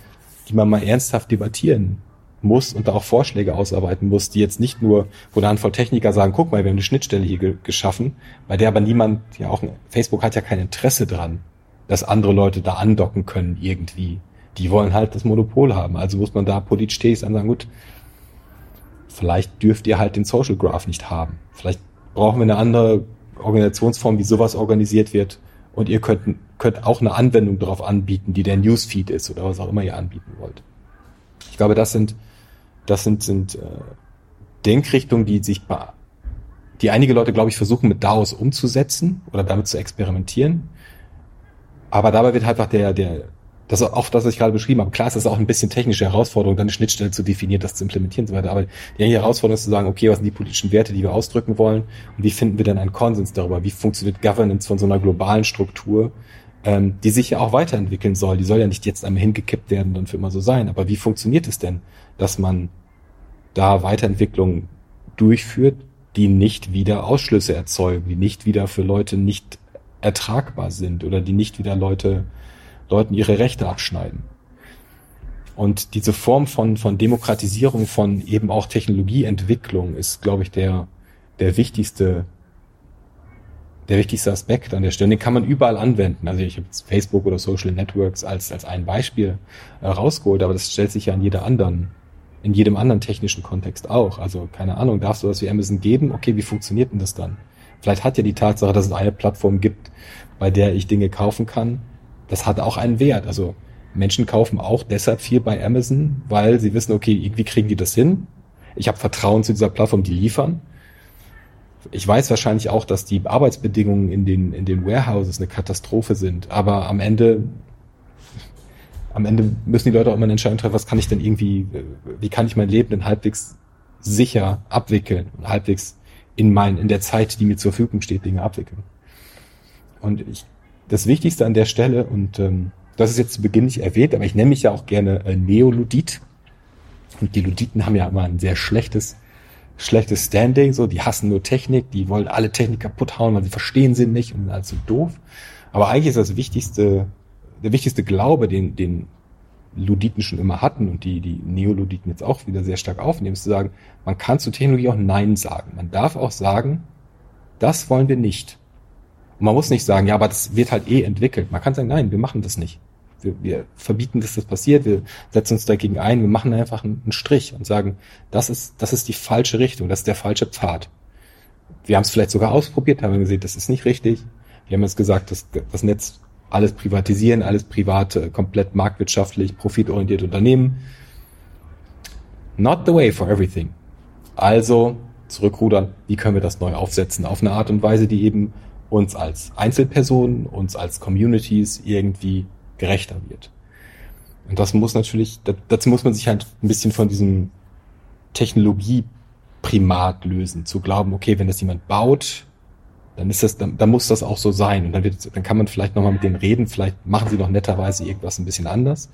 die man mal ernsthaft debattieren muss und da auch Vorschläge ausarbeiten muss, die jetzt nicht nur, wo eine Handvoll Techniker sagen, guck mal, wir haben eine Schnittstelle hier ge geschaffen, bei der aber niemand, ja auch, Facebook hat ja kein Interesse dran, dass andere Leute da andocken können irgendwie. Die wollen halt das Monopol haben. Also muss man da politisch tätig sein und sagen, gut, vielleicht dürft ihr halt den Social Graph nicht haben. Vielleicht brauchen wir eine andere Organisationsform, wie sowas organisiert wird. Und ihr könnt, könnt auch eine Anwendung darauf anbieten, die der Newsfeed ist oder was auch immer ihr anbieten wollt. Ich glaube, das sind das sind, sind äh, Denkrichtungen, die sich bei, die einige Leute, glaube ich, versuchen mit DAOs umzusetzen oder damit zu experimentieren. Aber dabei wird einfach der, der, das ist auch das, was ich gerade beschrieben habe. Klar ist das auch ein bisschen technische Herausforderung, dann eine Schnittstelle zu definieren, das zu implementieren und so weiter. Aber die Herausforderung ist zu sagen, okay, was sind die politischen Werte, die wir ausdrücken wollen und wie finden wir denn einen Konsens darüber? Wie funktioniert Governance von so einer globalen Struktur, ähm, die sich ja auch weiterentwickeln soll? Die soll ja nicht jetzt einmal hingekippt werden und dann für immer so sein. Aber wie funktioniert es denn? dass man da Weiterentwicklungen durchführt, die nicht wieder Ausschlüsse erzeugen, die nicht wieder für Leute nicht ertragbar sind oder die nicht wieder Leute, Leuten ihre Rechte abschneiden. Und diese Form von, von Demokratisierung, von eben auch Technologieentwicklung ist, glaube ich, der, der wichtigste, der wichtigste Aspekt an der Stelle. Den kann man überall anwenden. Also ich habe jetzt Facebook oder Social Networks als, als ein Beispiel äh, rausgeholt, aber das stellt sich ja an jeder anderen in jedem anderen technischen Kontext auch. Also keine Ahnung, darfst du das wie Amazon geben? Okay, wie funktioniert denn das dann? Vielleicht hat ja die Tatsache, dass es eine Plattform gibt, bei der ich Dinge kaufen kann, das hat auch einen Wert. Also Menschen kaufen auch deshalb viel bei Amazon, weil sie wissen, okay, irgendwie kriegen die das hin. Ich habe Vertrauen zu dieser Plattform, die liefern. Ich weiß wahrscheinlich auch, dass die Arbeitsbedingungen in den, in den Warehouses eine Katastrophe sind, aber am Ende am Ende müssen die Leute auch immer eine Entscheidung treffen, was kann ich denn irgendwie, wie kann ich mein Leben denn halbwegs sicher abwickeln und halbwegs in mein, in der Zeit, die mir zur Verfügung steht, Dinge abwickeln. Und ich, das Wichtigste an der Stelle, und ähm, das ist jetzt zu Beginn nicht erwähnt, aber ich nenne mich ja auch gerne äh, Neoludit. Und die Luditen haben ja immer ein sehr schlechtes, schlechtes Standing, so, die hassen nur Technik, die wollen alle Technik kaputt hauen, weil sie verstehen sie nicht und sind alles so doof. Aber eigentlich ist das Wichtigste der wichtigste Glaube, den, den Luditen schon immer hatten und die, die Neoluditen jetzt auch wieder sehr stark aufnehmen, ist zu sagen, man kann zu Technologie auch Nein sagen. Man darf auch sagen, das wollen wir nicht. Und man muss nicht sagen, ja, aber das wird halt eh entwickelt. Man kann sagen, nein, wir machen das nicht. Wir, wir verbieten, dass das passiert, wir setzen uns dagegen ein, wir machen einfach einen, Strich und sagen, das ist, das ist die falsche Richtung, das ist der falsche Pfad. Wir haben es vielleicht sogar ausprobiert, haben gesehen, das ist nicht richtig. Wir haben jetzt gesagt, dass das Netz alles privatisieren, alles private, komplett marktwirtschaftlich, profitorientierte Unternehmen. not the way for everything. Also zurückrudern, wie können wir das neu aufsetzen auf eine Art und Weise, die eben uns als Einzelpersonen, uns als Communities irgendwie gerechter wird. Und das muss natürlich, dazu muss man sich halt ein bisschen von diesem Technologieprimat lösen, zu glauben, okay, wenn das jemand baut, dann ist das, dann, dann muss das auch so sein. Und dann wird, dann kann man vielleicht nochmal mit denen reden, vielleicht machen sie doch netterweise irgendwas ein bisschen anders,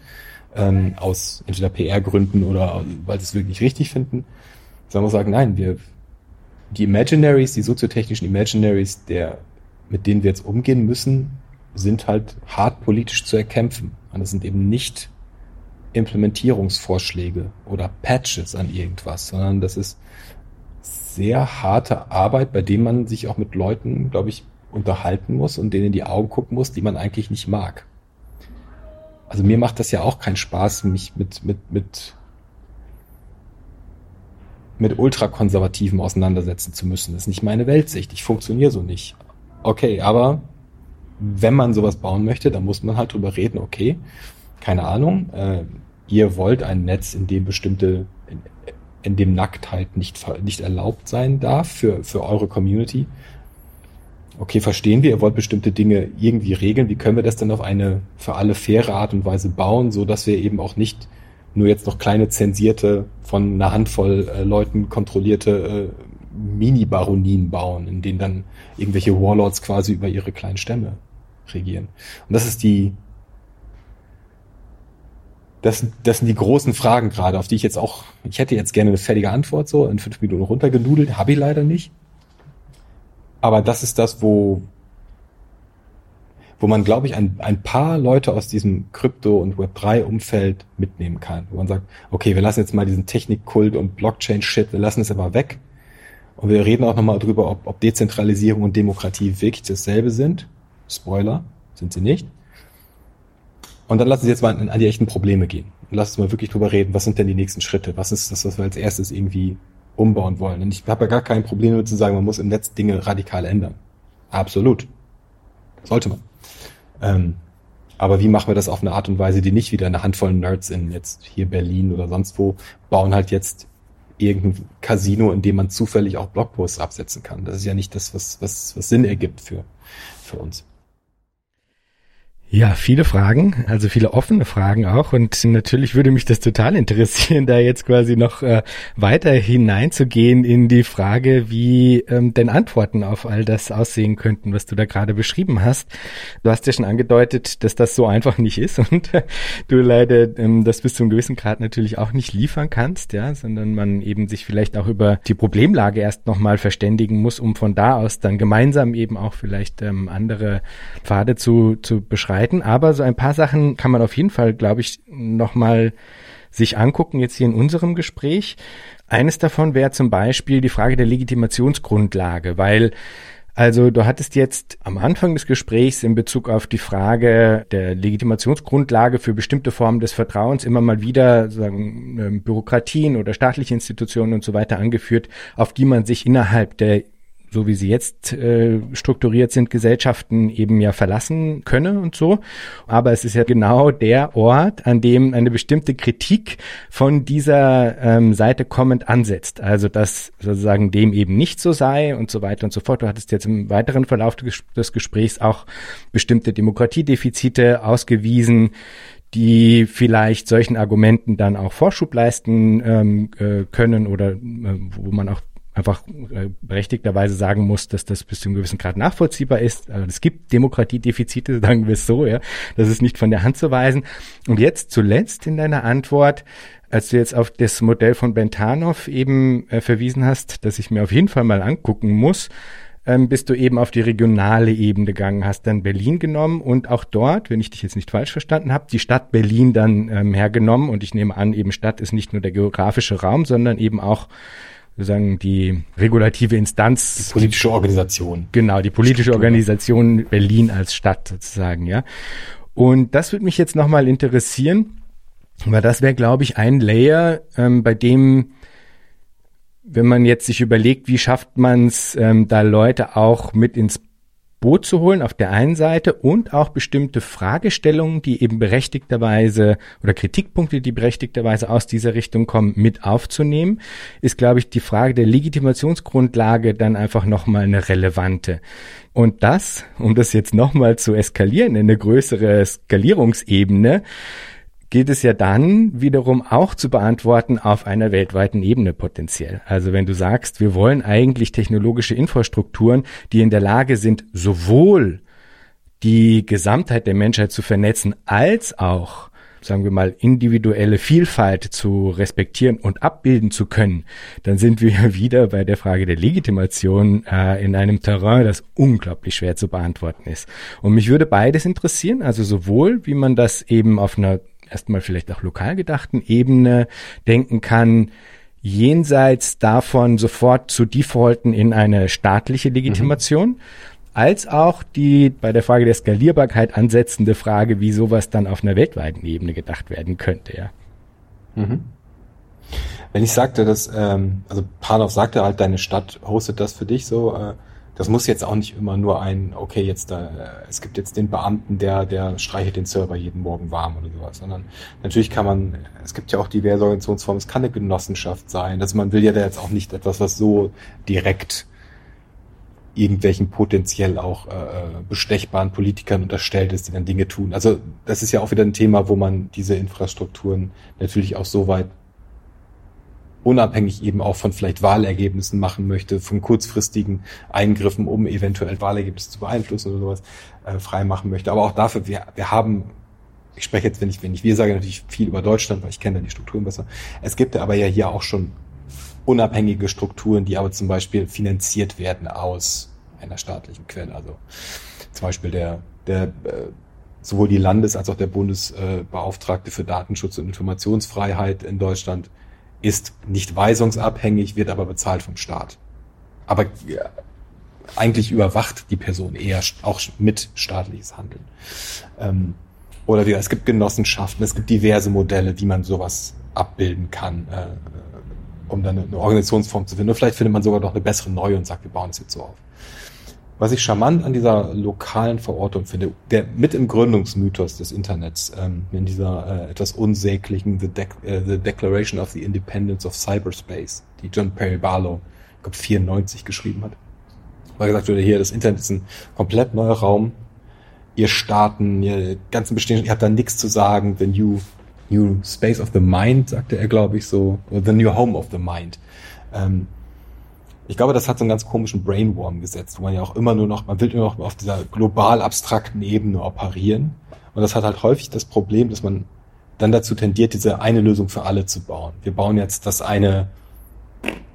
ähm, aus entweder PR-Gründen oder weil sie es wirklich richtig finden. Sondern wir sagen, nein, wir, die Imaginaries, die soziotechnischen Imaginaries, der, mit denen wir jetzt umgehen müssen, sind halt hart politisch zu erkämpfen. Und das sind eben nicht Implementierungsvorschläge oder Patches an irgendwas, sondern das ist sehr harte Arbeit, bei dem man sich auch mit Leuten, glaube ich, unterhalten muss und denen in die Augen gucken muss, die man eigentlich nicht mag. Also mir macht das ja auch keinen Spaß, mich mit, mit, mit, mit Ultrakonservativen auseinandersetzen zu müssen. Das ist nicht meine Weltsicht. Ich funktioniere so nicht. Okay, aber wenn man sowas bauen möchte, dann muss man halt drüber reden, okay, keine Ahnung, äh, ihr wollt ein Netz, in dem bestimmte, in, in dem Nacktheit nicht, nicht erlaubt sein darf für, für eure Community. Okay, verstehen wir, ihr wollt bestimmte Dinge irgendwie regeln. Wie können wir das denn auf eine für alle faire Art und Weise bauen, so dass wir eben auch nicht nur jetzt noch kleine zensierte, von einer Handvoll äh, Leuten kontrollierte äh, Mini-Baronien bauen, in denen dann irgendwelche Warlords quasi über ihre kleinen Stämme regieren. Und das ist die, das, das sind die großen Fragen gerade, auf die ich jetzt auch, ich hätte jetzt gerne eine fertige Antwort so in fünf Minuten runtergenudelt, habe ich leider nicht. Aber das ist das, wo, wo man, glaube ich, ein, ein paar Leute aus diesem Krypto- und Web3-Umfeld mitnehmen kann. Wo man sagt, okay, wir lassen jetzt mal diesen Technikkult und Blockchain-Shit, wir lassen es aber weg. Und wir reden auch nochmal drüber, ob, ob Dezentralisierung und Demokratie wirklich dasselbe sind. Spoiler, sind sie nicht. Und dann lassen Sie jetzt mal an, die echten Probleme gehen. Und lass uns mal wirklich drüber reden, was sind denn die nächsten Schritte? Was ist das, was wir als erstes irgendwie umbauen wollen? Und ich habe ja gar kein Problem damit zu sagen, man muss im Netz Dinge radikal ändern. Absolut. Sollte man. Ähm, aber wie machen wir das auf eine Art und Weise, die nicht wieder eine Handvoll Nerds in jetzt hier Berlin oder sonst wo bauen halt jetzt irgendein Casino, in dem man zufällig auch Blogposts absetzen kann. Das ist ja nicht das, was, was, was Sinn ergibt für, für uns. Ja, viele Fragen, also viele offene Fragen auch. Und natürlich würde mich das total interessieren, da jetzt quasi noch äh, weiter hineinzugehen in die Frage, wie ähm, denn Antworten auf all das aussehen könnten, was du da gerade beschrieben hast. Du hast ja schon angedeutet, dass das so einfach nicht ist und äh, du leider ähm, das bis zu einem gewissen Grad natürlich auch nicht liefern kannst, ja, sondern man eben sich vielleicht auch über die Problemlage erst nochmal verständigen muss, um von da aus dann gemeinsam eben auch vielleicht ähm, andere Pfade zu, zu beschreiben streiten, aber so ein paar Sachen kann man auf jeden Fall, glaube ich, nochmal sich angucken, jetzt hier in unserem Gespräch. Eines davon wäre zum Beispiel die Frage der Legitimationsgrundlage, weil also du hattest jetzt am Anfang des Gesprächs in Bezug auf die Frage der Legitimationsgrundlage für bestimmte Formen des Vertrauens immer mal wieder sagen, ähm, Bürokratien oder staatliche Institutionen und so weiter angeführt, auf die man sich innerhalb der so wie sie jetzt äh, strukturiert sind, Gesellschaften eben ja verlassen könne und so. Aber es ist ja genau der Ort, an dem eine bestimmte Kritik von dieser ähm, Seite kommend ansetzt. Also dass sozusagen dem eben nicht so sei und so weiter und so fort. Du hattest jetzt im weiteren Verlauf des Gesprächs auch bestimmte Demokratiedefizite ausgewiesen, die vielleicht solchen Argumenten dann auch Vorschub leisten ähm, äh, können oder äh, wo man auch einfach äh, berechtigterweise sagen muss, dass das bis zu einem gewissen Grad nachvollziehbar ist. Also es gibt Demokratiedefizite, sagen wir es so, ja. Das ist nicht von der Hand zu weisen. Und jetzt zuletzt in deiner Antwort, als du jetzt auf das Modell von Bentanov eben äh, verwiesen hast, dass ich mir auf jeden Fall mal angucken muss, ähm, bist du eben auf die regionale Ebene gegangen, hast dann Berlin genommen und auch dort, wenn ich dich jetzt nicht falsch verstanden habe, die Stadt Berlin dann ähm, hergenommen. Und ich nehme an, eben Stadt ist nicht nur der geografische Raum, sondern eben auch sozusagen die regulative Instanz. Die politische Organisation. Genau, die politische Struktur. Organisation Berlin als Stadt sozusagen, ja. Und das würde mich jetzt nochmal interessieren, weil das wäre, glaube ich, ein Layer, ähm, bei dem, wenn man jetzt sich überlegt, wie schafft man es, ähm, da Leute auch mit ins Boot zu holen auf der einen Seite und auch bestimmte Fragestellungen, die eben berechtigterweise oder Kritikpunkte, die berechtigterweise aus dieser Richtung kommen, mit aufzunehmen, ist, glaube ich, die Frage der Legitimationsgrundlage dann einfach nochmal eine relevante. Und das, um das jetzt nochmal zu eskalieren in eine größere Skalierungsebene, gilt es ja dann wiederum auch zu beantworten auf einer weltweiten Ebene potenziell. Also wenn du sagst, wir wollen eigentlich technologische Infrastrukturen, die in der Lage sind, sowohl die Gesamtheit der Menschheit zu vernetzen, als auch sagen wir mal, individuelle Vielfalt zu respektieren und abbilden zu können, dann sind wir wieder bei der Frage der Legitimation äh, in einem Terrain, das unglaublich schwer zu beantworten ist. Und mich würde beides interessieren, also sowohl, wie man das eben auf einer erstmal vielleicht auch lokal gedachten Ebene denken kann, jenseits davon sofort zu defaulten in eine staatliche Legitimation, mhm. als auch die bei der Frage der Skalierbarkeit ansetzende Frage, wie sowas dann auf einer weltweiten Ebene gedacht werden könnte, ja. Mhm. Wenn ich sagte, dass, ähm, also Panov sagte halt, deine Stadt hostet das für dich so, äh, das muss jetzt auch nicht immer nur ein, okay, jetzt da, es gibt jetzt den Beamten, der, der streichelt den Server jeden Morgen warm oder sowas, sondern natürlich kann man, es gibt ja auch diverse Organisationsformen, es kann eine Genossenschaft sein, also man will ja da jetzt auch nicht etwas, was so direkt irgendwelchen potenziell auch äh bestechbaren Politikern unterstellt ist, die dann Dinge tun. Also das ist ja auch wieder ein Thema, wo man diese Infrastrukturen natürlich auch so weit unabhängig eben auch von vielleicht Wahlergebnissen machen möchte, von kurzfristigen Eingriffen, um eventuell Wahlergebnisse zu beeinflussen oder sowas, äh, frei machen möchte. Aber auch dafür, wir, wir haben, ich spreche jetzt, wenn ich, wenn ich wir sage, natürlich viel über Deutschland, weil ich kenne da die Strukturen besser. Es gibt aber ja hier auch schon unabhängige Strukturen, die aber zum Beispiel finanziert werden aus einer staatlichen Quelle. Also zum Beispiel der, der äh, sowohl die Landes- als auch der Bundesbeauftragte für Datenschutz und Informationsfreiheit in Deutschland ist nicht weisungsabhängig, wird aber bezahlt vom Staat. Aber ja, eigentlich überwacht die Person eher auch mit staatliches Handeln. Ähm, oder wie, es gibt Genossenschaften, es gibt diverse Modelle, wie man sowas abbilden kann, äh, um dann eine Organisationsform zu finden. Und vielleicht findet man sogar noch eine bessere neue und sagt, wir bauen es jetzt so auf. Was ich charmant an dieser lokalen Verortung finde, der mit im Gründungsmythos des Internets, ähm, in dieser äh, etwas unsäglichen The, De äh, The Declaration of the Independence of Cyberspace, die John Perry Barlow, ich glaube 94 geschrieben hat, weil gesagt wurde, hier, das Internet ist ein komplett neuer Raum, ihr Staaten, ihr ganzen Bestehen, ihr habt da nichts zu sagen, the new, new space of the mind, sagte er, glaube ich, so, the new home of the mind. Ähm, ich glaube, das hat so einen ganz komischen Brainworm gesetzt, wo man ja auch immer nur noch, man will nur noch auf dieser global abstrakten Ebene operieren. Und das hat halt häufig das Problem, dass man dann dazu tendiert, diese eine Lösung für alle zu bauen. Wir bauen jetzt das eine,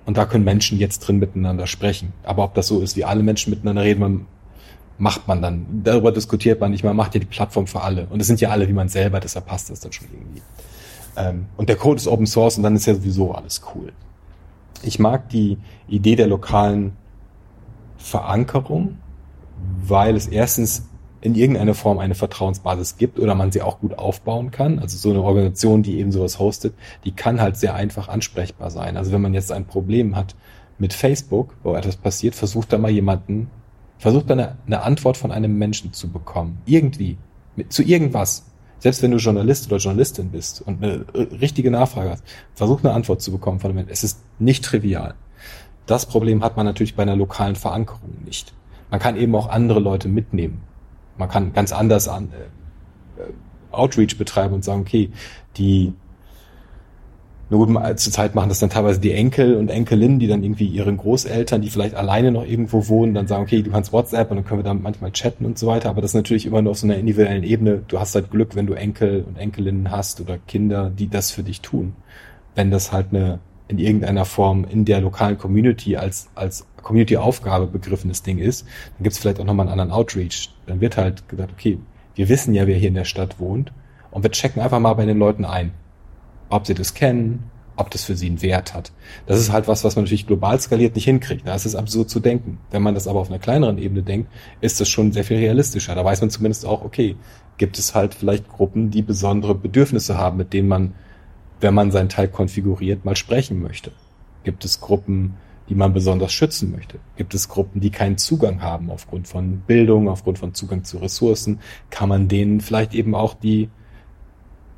und da können Menschen jetzt drin miteinander sprechen. Aber ob das so ist, wie alle Menschen miteinander reden, man, macht man dann. Darüber diskutiert man nicht, man macht ja die Plattform für alle. Und es sind ja alle wie man selber, deshalb passt das dann schon irgendwie. Ähm, und der Code ist Open Source und dann ist ja sowieso alles cool ich mag die Idee der lokalen Verankerung, weil es erstens in irgendeiner Form eine Vertrauensbasis gibt oder man sie auch gut aufbauen kann. Also so eine Organisation, die eben sowas hostet, die kann halt sehr einfach ansprechbar sein. Also wenn man jetzt ein Problem hat mit Facebook, wo etwas passiert, versucht da mal jemanden, versucht da eine, eine Antwort von einem Menschen zu bekommen. Irgendwie. Mit, zu irgendwas selbst wenn du Journalist oder Journalistin bist und eine richtige Nachfrage hast, versuch eine Antwort zu bekommen von dem Menschen. Es ist nicht trivial. Das Problem hat man natürlich bei einer lokalen Verankerung nicht. Man kann eben auch andere Leute mitnehmen. Man kann ganz anders an äh, äh Outreach betreiben und sagen, okay, die nur gut, zur Zeit machen das dann teilweise die Enkel und Enkelinnen, die dann irgendwie ihren Großeltern, die vielleicht alleine noch irgendwo wohnen, dann sagen, okay, du kannst WhatsApp und dann können wir da manchmal chatten und so weiter. Aber das ist natürlich immer nur auf so einer individuellen Ebene. Du hast halt Glück, wenn du Enkel und Enkelinnen hast oder Kinder, die das für dich tun. Wenn das halt eine in irgendeiner Form in der lokalen Community als, als Community-Aufgabe begriffenes Ding ist, dann gibt es vielleicht auch nochmal einen anderen Outreach. Dann wird halt gesagt, okay, wir wissen ja, wer hier in der Stadt wohnt und wir checken einfach mal bei den Leuten ein ob sie das kennen, ob das für sie einen Wert hat. Das ist halt was, was man natürlich global skaliert nicht hinkriegt. Da ist es absurd zu denken. Wenn man das aber auf einer kleineren Ebene denkt, ist das schon sehr viel realistischer. Da weiß man zumindest auch, okay, gibt es halt vielleicht Gruppen, die besondere Bedürfnisse haben, mit denen man, wenn man seinen Teil konfiguriert, mal sprechen möchte. Gibt es Gruppen, die man besonders schützen möchte? Gibt es Gruppen, die keinen Zugang haben aufgrund von Bildung, aufgrund von Zugang zu Ressourcen? Kann man denen vielleicht eben auch die,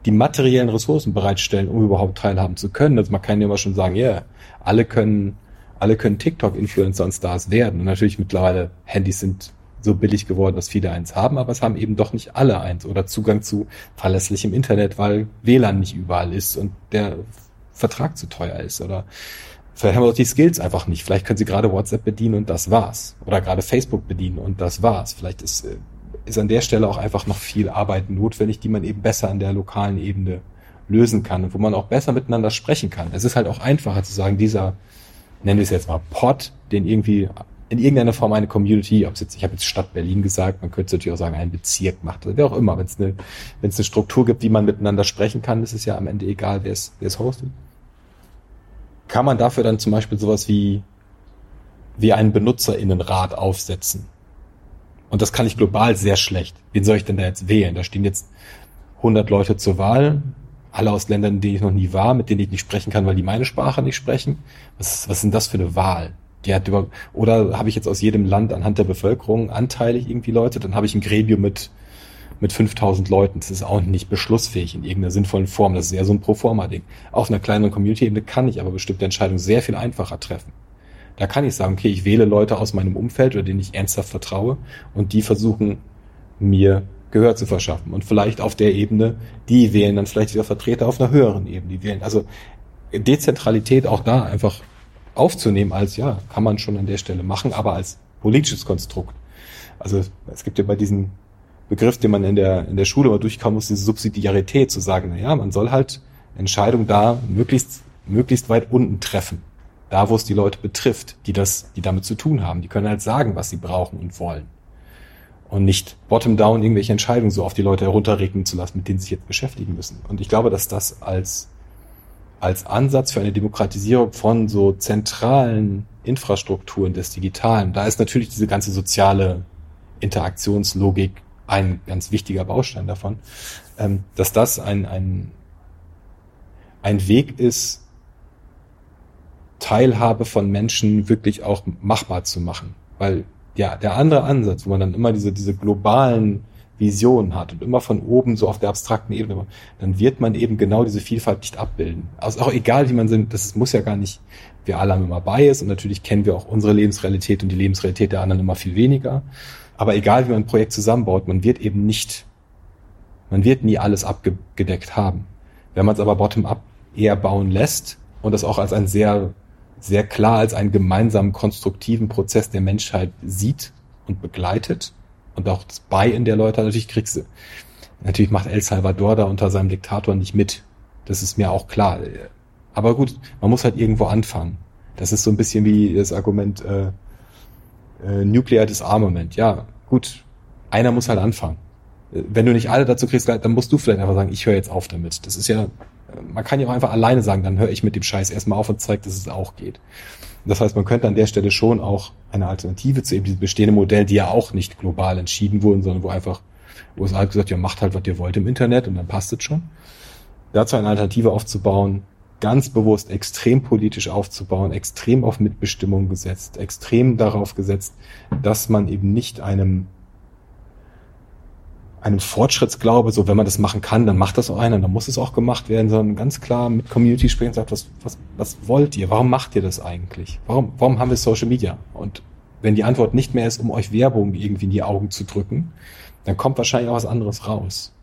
die materiellen Ressourcen bereitstellen, um überhaupt teilhaben zu können? Also man kann ja immer schon sagen, ja, yeah, alle können, alle können TikTok-Influencer und Stars werden. Und natürlich mittlerweile Handys sind so billig geworden, dass viele eins haben, aber es haben eben doch nicht alle eins oder Zugang zu verlässlichem Internet, weil WLAN nicht überall ist und der Vertrag zu teuer ist oder Vielleicht haben wir auch die Skills einfach nicht. Vielleicht können sie gerade WhatsApp bedienen und das war's. Oder gerade Facebook bedienen und das war's. Vielleicht ist, äh, ist an der Stelle auch einfach noch viel Arbeit notwendig, die man eben besser an der lokalen Ebene lösen kann und wo man auch besser miteinander sprechen kann. Es ist halt auch einfacher zu sagen, dieser, nennen wir es jetzt mal Pod, den irgendwie in irgendeiner Form eine Community, ob es jetzt, ich habe jetzt Stadt Berlin gesagt, man könnte natürlich auch sagen, ein Bezirk macht, oder wer auch immer, wenn es eine, wenn es eine Struktur gibt, wie man miteinander sprechen kann, ist es ja am Ende egal, wer es, wer es hostet kann man dafür dann zum Beispiel sowas wie, wie einen Benutzerinnenrat aufsetzen. Und das kann ich global sehr schlecht. Wen soll ich denn da jetzt wählen? Da stehen jetzt 100 Leute zur Wahl, alle aus Ländern, in denen ich noch nie war, mit denen ich nicht sprechen kann, weil die meine Sprache nicht sprechen. Was, was denn das für eine Wahl? Die hat über, oder habe ich jetzt aus jedem Land anhand der Bevölkerung anteilig irgendwie Leute? Dann habe ich ein Gremium mit mit 5000 Leuten. Das ist auch nicht beschlussfähig in irgendeiner sinnvollen Form. Das ist eher so ein Proforma-Ding. Auf einer kleineren Community-Ebene kann ich aber bestimmte Entscheidungen sehr viel einfacher treffen. Da kann ich sagen, okay, ich wähle Leute aus meinem Umfeld oder denen ich ernsthaft vertraue und die versuchen mir Gehör zu verschaffen. Und vielleicht auf der Ebene, die wählen dann vielleicht wieder Vertreter auf einer höheren Ebene. Die wählen. Also Dezentralität auch da einfach aufzunehmen als, ja, kann man schon an der Stelle machen, aber als politisches Konstrukt. Also es gibt ja bei diesen Begriff, den man in der, in der Schule mal durchkommen muss, diese Subsidiarität, zu sagen, na ja, man soll halt Entscheidungen da möglichst, möglichst weit unten treffen. Da, wo es die Leute betrifft, die das, die damit zu tun haben. Die können halt sagen, was sie brauchen und wollen. Und nicht bottom-down irgendwelche Entscheidungen so auf die Leute herunterregnen zu lassen, mit denen sie sich jetzt beschäftigen müssen. Und ich glaube, dass das als, als Ansatz für eine Demokratisierung von so zentralen Infrastrukturen des Digitalen, da ist natürlich diese ganze soziale Interaktionslogik ein ganz wichtiger Baustein davon, ähm, dass das ein, ein, ein Weg ist, Teilhabe von Menschen wirklich auch machbar zu machen. Weil ja, der andere Ansatz, wo man dann immer diese, diese globalen Visionen hat und immer von oben so auf der abstrakten Ebene, dann wird man eben genau diese Vielfalt nicht abbilden. Also auch egal, wie man sind, das muss ja gar nicht, wir alle haben immer Bias und natürlich kennen wir auch unsere Lebensrealität und die Lebensrealität der anderen immer viel weniger. Aber egal wie man ein Projekt zusammenbaut, man wird eben nicht, man wird nie alles abgedeckt haben. Wenn man es aber bottom-up eher bauen lässt und das auch als ein sehr, sehr klar als einen gemeinsamen konstruktiven Prozess der Menschheit sieht und begleitet und auch das Buy-in der Leute, natürlich kriegst du, natürlich macht El Salvador da unter seinem Diktator nicht mit. Das ist mir auch klar. Aber gut, man muss halt irgendwo anfangen. Das ist so ein bisschen wie das Argument, äh, äh, Nuclear Disarmament. Ja, gut, einer muss halt anfangen. Äh, wenn du nicht alle dazu kriegst, dann musst du vielleicht einfach sagen, ich höre jetzt auf damit. Das ist ja, man kann ja auch einfach alleine sagen, dann höre ich mit dem Scheiß erstmal auf und zeige, dass es auch geht. Das heißt, man könnte an der Stelle schon auch eine Alternative zu eben diesem bestehenden Modell, die ja auch nicht global entschieden wurden, sondern wo einfach, es halt gesagt, ja, macht halt, was ihr wollt im Internet und dann passt es schon. Dazu eine Alternative aufzubauen, ganz bewusst extrem politisch aufzubauen, extrem auf Mitbestimmung gesetzt, extrem darauf gesetzt, dass man eben nicht einem einem Fortschrittsglaube, so wenn man das machen kann, dann macht das auch einer, dann muss es auch gemacht werden, sondern ganz klar mit Community sprechen sagt, was, was, was wollt ihr? Warum macht ihr das eigentlich? Warum, warum haben wir Social Media? Und wenn die Antwort nicht mehr ist, um euch Werbung irgendwie in die Augen zu drücken, dann kommt wahrscheinlich auch was anderes raus.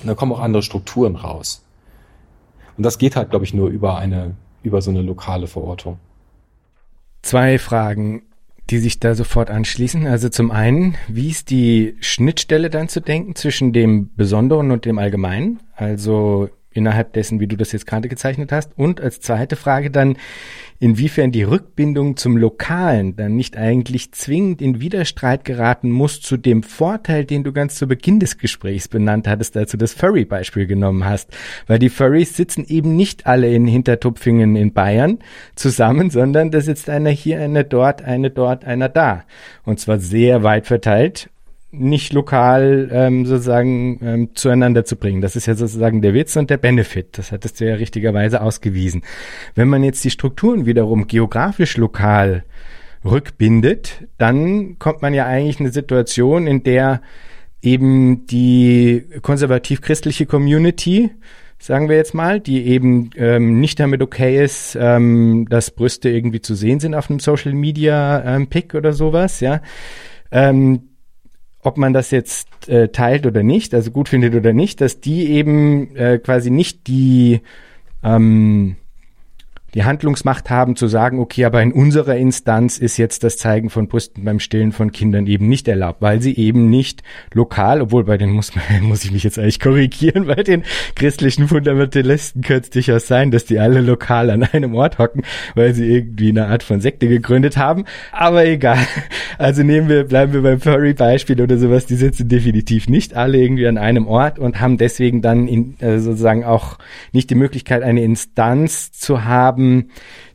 Und dann kommen auch andere Strukturen raus. Und das geht halt, glaube ich, nur über eine, über so eine lokale Verortung. Zwei Fragen, die sich da sofort anschließen. Also zum einen, wie ist die Schnittstelle dann zu denken zwischen dem Besonderen und dem Allgemeinen? Also innerhalb dessen, wie du das jetzt gerade gezeichnet hast. Und als zweite Frage dann, inwiefern die Rückbindung zum Lokalen dann nicht eigentlich zwingend in Widerstreit geraten muss zu dem Vorteil, den du ganz zu Beginn des Gesprächs benannt hattest, als du das Furry-Beispiel genommen hast. Weil die Furries sitzen eben nicht alle in Hintertupfingen in Bayern zusammen, sondern da sitzt einer hier, einer dort, eine dort, einer da. Und zwar sehr weit verteilt nicht lokal ähm, sozusagen ähm, zueinander zu bringen. Das ist ja sozusagen der Witz und der Benefit. Das hattest du ja richtigerweise ausgewiesen. Wenn man jetzt die Strukturen wiederum geografisch lokal rückbindet, dann kommt man ja eigentlich in eine Situation, in der eben die konservativ-christliche Community sagen wir jetzt mal, die eben ähm, nicht damit okay ist, ähm, dass Brüste irgendwie zu sehen sind auf einem Social Media ähm, Pick oder sowas, ja. Ähm, ob man das jetzt äh, teilt oder nicht, also gut findet oder nicht, dass die eben äh, quasi nicht die ähm, die Handlungsmacht haben zu sagen, okay, aber in unserer Instanz ist jetzt das Zeigen von Brüsten beim Stillen von Kindern eben nicht erlaubt, weil sie eben nicht lokal, obwohl bei den muss, muss ich mich jetzt eigentlich korrigieren, bei den christlichen Fundamentalisten könnte es durchaus sein, dass die alle lokal an einem Ort hocken, weil sie irgendwie eine Art von Sekte gegründet haben. Aber egal. Also nehmen wir, bleiben wir beim Furry-Beispiel oder sowas, die sitzen definitiv nicht alle irgendwie an einem Ort und haben deswegen dann in, äh, sozusagen auch nicht die Möglichkeit, eine Instanz zu haben, haben,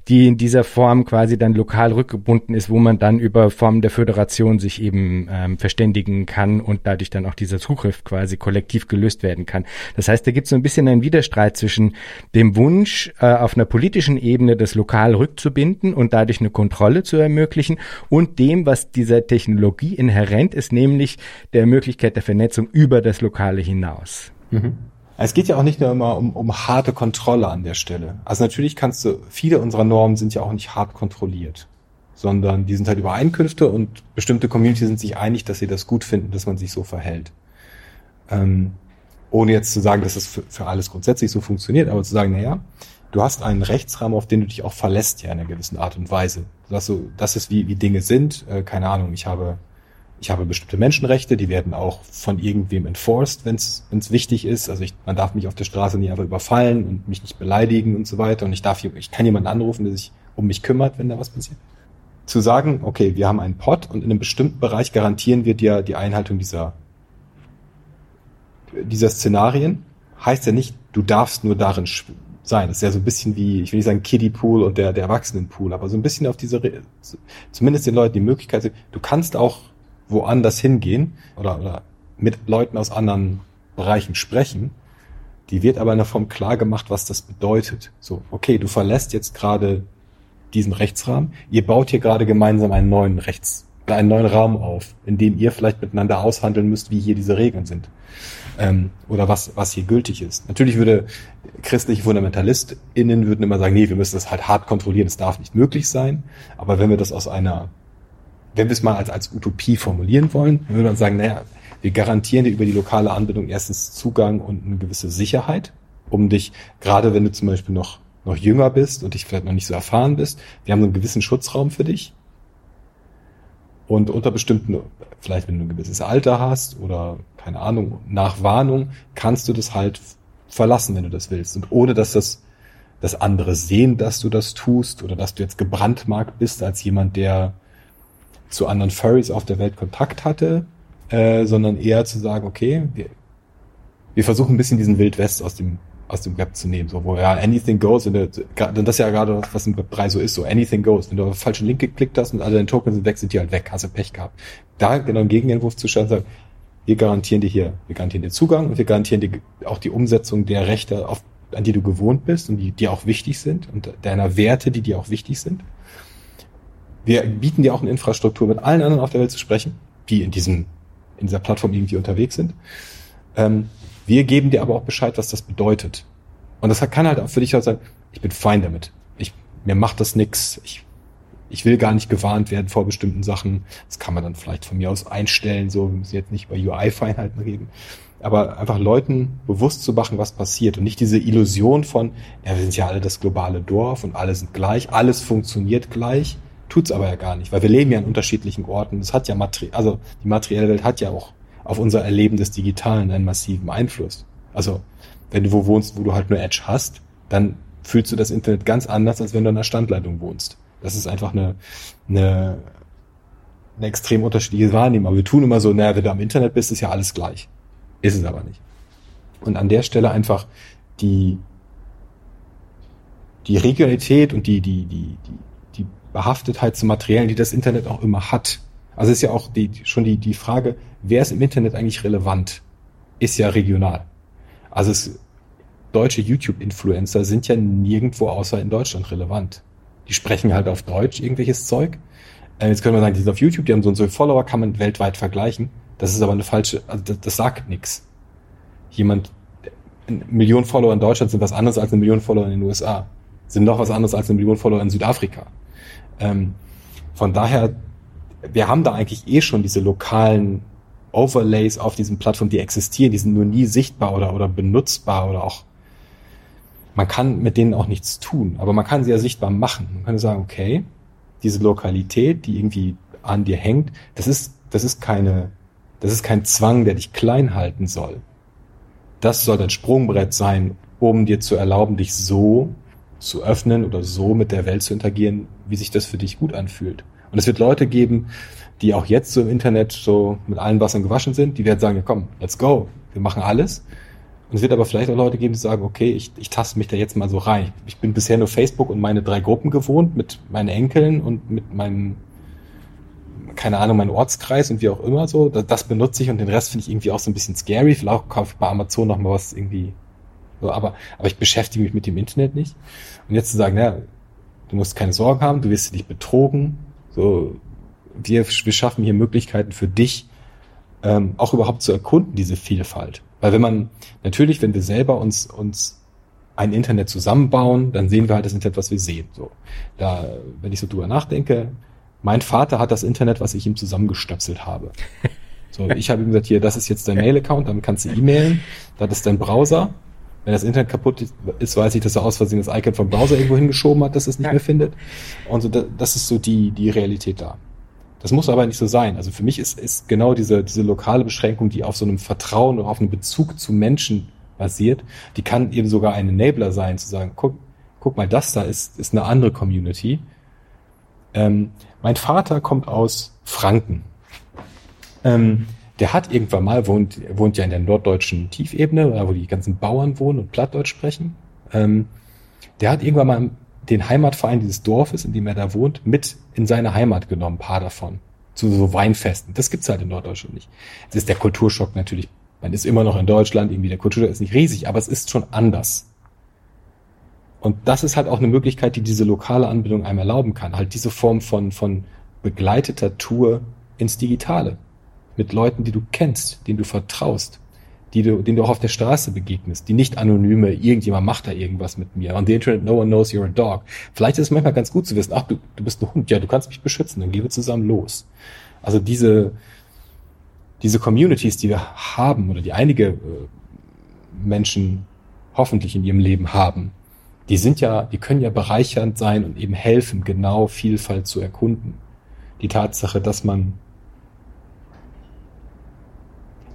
die in dieser Form quasi dann lokal rückgebunden ist, wo man dann über Formen der Föderation sich eben ähm, verständigen kann und dadurch dann auch dieser Zugriff quasi kollektiv gelöst werden kann. Das heißt, da gibt es so ein bisschen einen Widerstreit zwischen dem Wunsch, äh, auf einer politischen Ebene das lokal rückzubinden und dadurch eine Kontrolle zu ermöglichen und dem, was dieser Technologie inhärent ist, nämlich der Möglichkeit der Vernetzung über das Lokale hinaus. Mhm. Es geht ja auch nicht nur immer um, um harte Kontrolle an der Stelle. Also natürlich kannst du, viele unserer Normen sind ja auch nicht hart kontrolliert, sondern die sind halt Übereinkünfte und bestimmte Communities sind sich einig, dass sie das gut finden, dass man sich so verhält. Ähm, ohne jetzt zu sagen, dass es für, für alles grundsätzlich so funktioniert, aber zu sagen, naja, du hast einen Rechtsrahmen, auf den du dich auch verlässt, ja, in einer gewissen Art und Weise. Dass so, das ist wie, wie Dinge sind. Äh, keine Ahnung, ich habe ich habe bestimmte Menschenrechte, die werden auch von irgendwem enforced, wenn es wichtig ist. Also ich, man darf mich auf der Straße nie einfach überfallen und mich nicht beleidigen und so weiter. Und ich darf, ich kann jemanden anrufen, der sich um mich kümmert, wenn da was passiert. Zu sagen, okay, wir haben einen Pot und in einem bestimmten Bereich garantieren wir dir die Einhaltung dieser, dieser Szenarien, heißt ja nicht, du darfst nur darin sein. Das ist ja so ein bisschen wie, ich will nicht sagen Kiddie Pool und der, der Erwachsenenpool, aber so ein bisschen auf diese, zumindest den Leuten die Möglichkeit, du kannst auch woanders hingehen oder, oder mit Leuten aus anderen Bereichen sprechen, die wird aber in der Form klar gemacht, was das bedeutet. So, okay, du verlässt jetzt gerade diesen Rechtsrahmen, ihr baut hier gerade gemeinsam einen neuen Rechts, einen neuen Raum auf, in dem ihr vielleicht miteinander aushandeln müsst, wie hier diese Regeln sind. Ähm, oder was, was hier gültig ist. Natürlich würde christliche FundamentalistInnen würden immer sagen, nee, wir müssen das halt hart kontrollieren, es darf nicht möglich sein. Aber wenn wir das aus einer wenn wir es mal als, als Utopie formulieren wollen, würde man sagen, naja, wir garantieren dir über die lokale Anbindung erstens Zugang und eine gewisse Sicherheit, um dich, gerade wenn du zum Beispiel noch, noch jünger bist und dich vielleicht noch nicht so erfahren bist, wir haben einen gewissen Schutzraum für dich. Und unter bestimmten, vielleicht wenn du ein gewisses Alter hast oder keine Ahnung, nach Warnung, kannst du das halt verlassen, wenn du das willst. Und ohne dass das, dass andere sehen, dass du das tust oder dass du jetzt gebrandmarkt bist als jemand, der zu anderen Furries auf der Welt Kontakt hatte, äh, sondern eher zu sagen, okay, wir, wir versuchen ein bisschen diesen Wild West aus dem aus dem Web zu nehmen, so wo ja anything goes und das ist ja gerade was im Web 3 so ist, so anything goes. Wenn du auf den falschen Link geklickt hast und alle deine Tokens sind weg, sind die halt weg, hast du Pech gehabt. Da genau einen Gegenentwurf zu stellen, sagen, wir garantieren dir hier, wir garantieren dir Zugang und wir garantieren dir auch die Umsetzung der Rechte, auf, an die du gewohnt bist und die dir auch wichtig sind und deiner Werte, die dir auch wichtig sind. Wir bieten dir auch eine Infrastruktur, mit allen anderen auf der Welt zu sprechen, die in diesem, in dieser Plattform irgendwie unterwegs sind. Ähm, wir geben dir aber auch Bescheid, was das bedeutet. Und das kann halt auch für dich halt sein, ich bin fein damit. Ich, mir macht das nix. Ich, ich will gar nicht gewarnt werden vor bestimmten Sachen. Das kann man dann vielleicht von mir aus einstellen, so, wir müssen jetzt nicht über UI-Feinheiten reden. Aber einfach Leuten bewusst zu machen, was passiert und nicht diese Illusion von, ja, wir sind ja alle das globale Dorf und alle sind gleich, alles funktioniert gleich Tut's aber ja gar nicht, weil wir leben ja an unterschiedlichen Orten. Das hat ja Materi also die materielle Welt hat ja auch auf unser Erleben des Digitalen einen massiven Einfluss. Also wenn du wo wohnst, wo du halt nur Edge hast, dann fühlst du das Internet ganz anders, als wenn du in einer Standleitung wohnst. Das ist einfach eine, eine, eine extrem unterschiedliche Wahrnehmung. Aber wir tun immer so, naja, wenn du am Internet bist, ist ja alles gleich. Ist es aber nicht. Und an der Stelle einfach die, die Regionalität und die, die, die, die, Behaftetheit zu Materialien, die das Internet auch immer hat, Also ist ja auch die, schon die, die Frage, wer ist im Internet eigentlich relevant, ist ja regional. Also es, deutsche YouTube-Influencer sind ja nirgendwo außer in Deutschland relevant. Die sprechen halt auf Deutsch irgendwelches Zeug. Äh, jetzt können wir sagen, die sind auf YouTube, die haben so und so Follower, kann man weltweit vergleichen. Das ist aber eine falsche, also das, das sagt nichts. Jemand, eine Million Follower in Deutschland sind was anderes als eine Million Follower in den USA. Sind noch was anderes als eine Million Follower in Südafrika. Ähm, von daher, wir haben da eigentlich eh schon diese lokalen Overlays auf diesen Plattformen, die existieren, die sind nur nie sichtbar oder, oder benutzbar oder auch man kann mit denen auch nichts tun, aber man kann sie ja sichtbar machen. Man kann sagen, okay, diese Lokalität, die irgendwie an dir hängt, das ist, das ist keine, das ist kein Zwang, der dich klein halten soll. Das soll dein Sprungbrett sein, um dir zu erlauben, dich so zu öffnen oder so mit der Welt zu interagieren, wie sich das für dich gut anfühlt. Und es wird Leute geben, die auch jetzt so im Internet so mit allen Wassern gewaschen sind, die werden sagen, ja komm, let's go, wir machen alles. Und es wird aber vielleicht auch Leute geben, die sagen, okay, ich, ich taste mich da jetzt mal so rein. Ich bin bisher nur Facebook und meine drei Gruppen gewohnt mit meinen Enkeln und mit meinem, keine Ahnung, meinem Ortskreis und wie auch immer so. Das, das benutze ich und den Rest finde ich irgendwie auch so ein bisschen scary. Vielleicht kaufe ich bei Amazon noch mal was irgendwie. So, aber, aber ich beschäftige mich mit dem Internet nicht. Und jetzt zu sagen, ja, du musst keine Sorgen haben, du wirst nicht betrogen. So, wir, wir schaffen hier Möglichkeiten für dich, ähm, auch überhaupt zu erkunden, diese Vielfalt. Weil wenn man, natürlich, wenn wir selber uns, uns ein Internet zusammenbauen, dann sehen wir halt das Internet, was wir sehen. So, da, wenn ich so drüber nachdenke, mein Vater hat das Internet, was ich ihm zusammengestöpselt habe. So, ich habe ihm gesagt, hier, das ist jetzt dein Mail-Account, damit kannst du e-mailen, das ist dein Browser. Wenn das Internet kaputt ist, weiß ich, dass er aus Versehen das Icon vom Browser irgendwo hingeschoben hat, dass es nicht ja. mehr findet. Und so, das ist so die, die Realität da. Das muss aber nicht so sein. Also für mich ist, ist genau diese, diese lokale Beschränkung, die auf so einem Vertrauen und auf einem Bezug zu Menschen basiert, die kann eben sogar ein Enabler sein, zu sagen, guck, guck mal, das da ist, ist eine andere Community. Ähm, mein Vater kommt aus Franken. Ähm, der hat irgendwann mal, wohnt, wohnt ja in der norddeutschen Tiefebene, wo die ganzen Bauern wohnen und Plattdeutsch sprechen. Ähm, der hat irgendwann mal den Heimatverein dieses Dorfes, in dem er da wohnt, mit in seine Heimat genommen, ein paar davon. Zu so Weinfesten. Das gibt's halt in Norddeutschland nicht. Es ist der Kulturschock natürlich. Man ist immer noch in Deutschland, irgendwie der Kulturschock ist nicht riesig, aber es ist schon anders. Und das ist halt auch eine Möglichkeit, die diese lokale Anbindung einem erlauben kann. Halt diese Form von, von begleiteter Tour ins Digitale. Mit Leuten, die du kennst, denen du vertraust die du, denen du auch auf der Straße begegnest, die nicht anonyme, irgendjemand macht da irgendwas mit mir. On the Internet, no one knows you're a dog. Vielleicht ist es manchmal ganz gut zu wissen, ach, du, du bist ein Hund, ja, du kannst mich beschützen, dann gehen wir zusammen los. Also diese, diese Communities, die wir haben oder die einige äh, Menschen hoffentlich in ihrem Leben haben, die sind ja, die können ja bereichernd sein und eben helfen, genau Vielfalt zu erkunden. Die Tatsache, dass man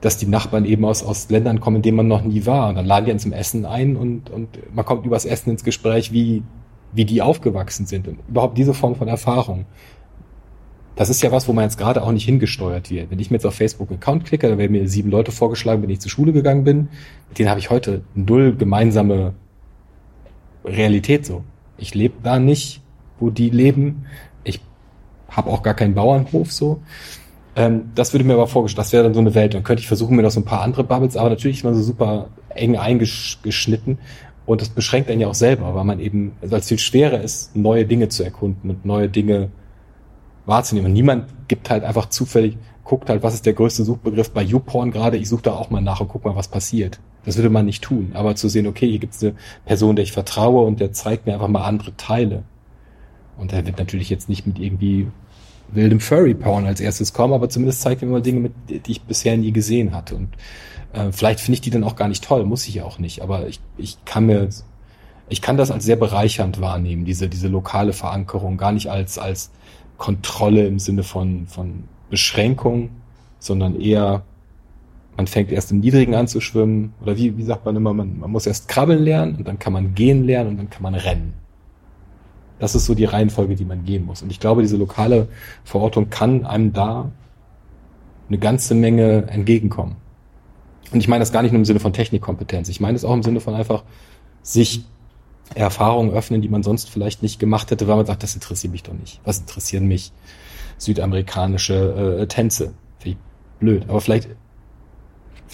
dass die Nachbarn eben aus, aus Ländern kommen, in denen man noch nie war. Und dann laden die einen zum Essen ein und, und man kommt übers Essen ins Gespräch, wie, wie die aufgewachsen sind. Und überhaupt diese Form von Erfahrung. Das ist ja was, wo man jetzt gerade auch nicht hingesteuert wird. Wenn ich mir jetzt auf Facebook Account klicke, da werden mir sieben Leute vorgeschlagen, wenn ich zur Schule gegangen bin. Mit denen habe ich heute null gemeinsame Realität so. Ich lebe da nicht, wo die leben. Ich habe auch gar keinen Bauernhof so. Ähm, das würde mir aber vorgestellt, das wäre dann so eine Welt. Dann könnte ich versuchen, mir noch so ein paar andere Bubbles, aber natürlich ist man so super eng eingeschnitten und das beschränkt einen ja auch selber, weil man eben, weil es viel schwerer ist, neue Dinge zu erkunden und neue Dinge wahrzunehmen. Und niemand gibt halt einfach zufällig, guckt halt, was ist der größte Suchbegriff bei YouPorn gerade, ich suche da auch mal nach und guck mal, was passiert. Das würde man nicht tun. Aber zu sehen, okay, hier gibt es eine Person, der ich vertraue und der zeigt mir einfach mal andere Teile. Und er wird natürlich jetzt nicht mit irgendwie wildem Furry-Porn als erstes kommen, aber zumindest zeigt mir mal Dinge, mit, die ich bisher nie gesehen hatte. Und äh, vielleicht finde ich die dann auch gar nicht toll, muss ich ja auch nicht. Aber ich, ich kann mir, ich kann das als sehr bereichernd wahrnehmen, diese, diese lokale Verankerung, gar nicht als, als Kontrolle im Sinne von, von Beschränkung, sondern eher, man fängt erst im Niedrigen an zu schwimmen, oder wie, wie sagt man immer, man, man muss erst krabbeln lernen und dann kann man gehen lernen und dann kann man rennen. Das ist so die Reihenfolge, die man gehen muss. Und ich glaube, diese lokale Verortung kann einem da eine ganze Menge entgegenkommen. Und ich meine das gar nicht nur im Sinne von Technikkompetenz. Ich meine es auch im Sinne von einfach sich Erfahrungen öffnen, die man sonst vielleicht nicht gemacht hätte, weil man sagt, das interessiert mich doch nicht. Was interessieren mich südamerikanische äh, Tänze. Finde ich blöd. Aber vielleicht,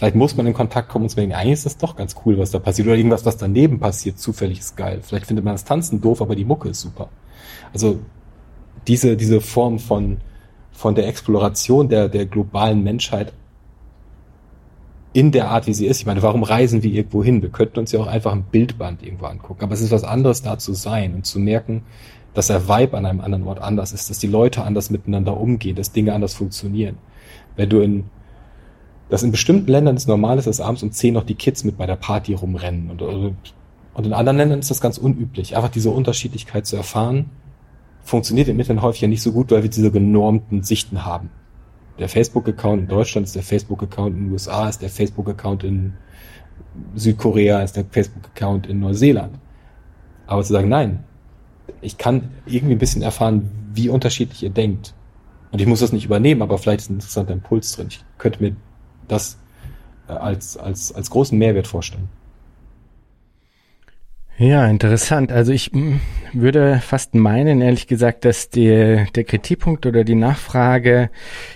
vielleicht muss man in Kontakt kommen und denken, eigentlich ist das doch ganz cool, was da passiert. Oder irgendwas, was daneben passiert, zufällig ist geil. Vielleicht findet man das Tanzen doof, aber die Mucke ist super. Also diese, diese Form von, von der Exploration der, der globalen Menschheit in der Art, wie sie ist. Ich meine, warum reisen wir irgendwo hin? Wir könnten uns ja auch einfach ein Bildband irgendwo angucken. Aber es ist was anderes, da zu sein und zu merken, dass der Vibe an einem anderen Ort anders ist, dass die Leute anders miteinander umgehen, dass Dinge anders funktionieren. Wenn du in, dass in bestimmten Ländern es normal ist, dass abends um 10 noch die Kids mit bei der Party rumrennen und, und in anderen Ländern ist das ganz unüblich. Einfach diese Unterschiedlichkeit zu erfahren, funktioniert im Internet häufig ja nicht so gut, weil wir diese genormten Sichten haben. Der Facebook-Account in Deutschland ist der Facebook-Account in den USA, ist der Facebook-Account in Südkorea, ist der Facebook-Account in Neuseeland. Aber zu sagen, nein, ich kann irgendwie ein bisschen erfahren, wie unterschiedlich ihr denkt. Und ich muss das nicht übernehmen, aber vielleicht ist ein interessanter Impuls drin. Ich könnte mir das äh, als, als, als großen Mehrwert vorstellen. Ja, interessant. Also ich hm, würde fast meinen, ehrlich gesagt, dass der, der Kritikpunkt oder die Nachfrage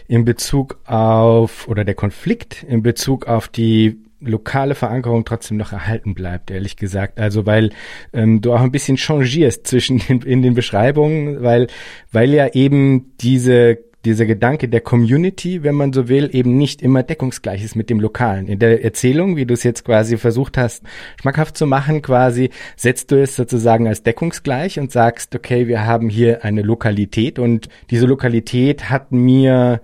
in Bezug auf oder der Konflikt in Bezug auf die lokale Verankerung trotzdem noch erhalten bleibt, ehrlich gesagt. Also weil ähm, du auch ein bisschen changierst zwischen den, in den Beschreibungen, weil weil ja eben diese dieser Gedanke der Community, wenn man so will, eben nicht immer deckungsgleich ist mit dem Lokalen. In der Erzählung, wie du es jetzt quasi versucht hast, schmackhaft zu machen, quasi setzt du es sozusagen als deckungsgleich und sagst, okay, wir haben hier eine Lokalität und diese Lokalität hat mir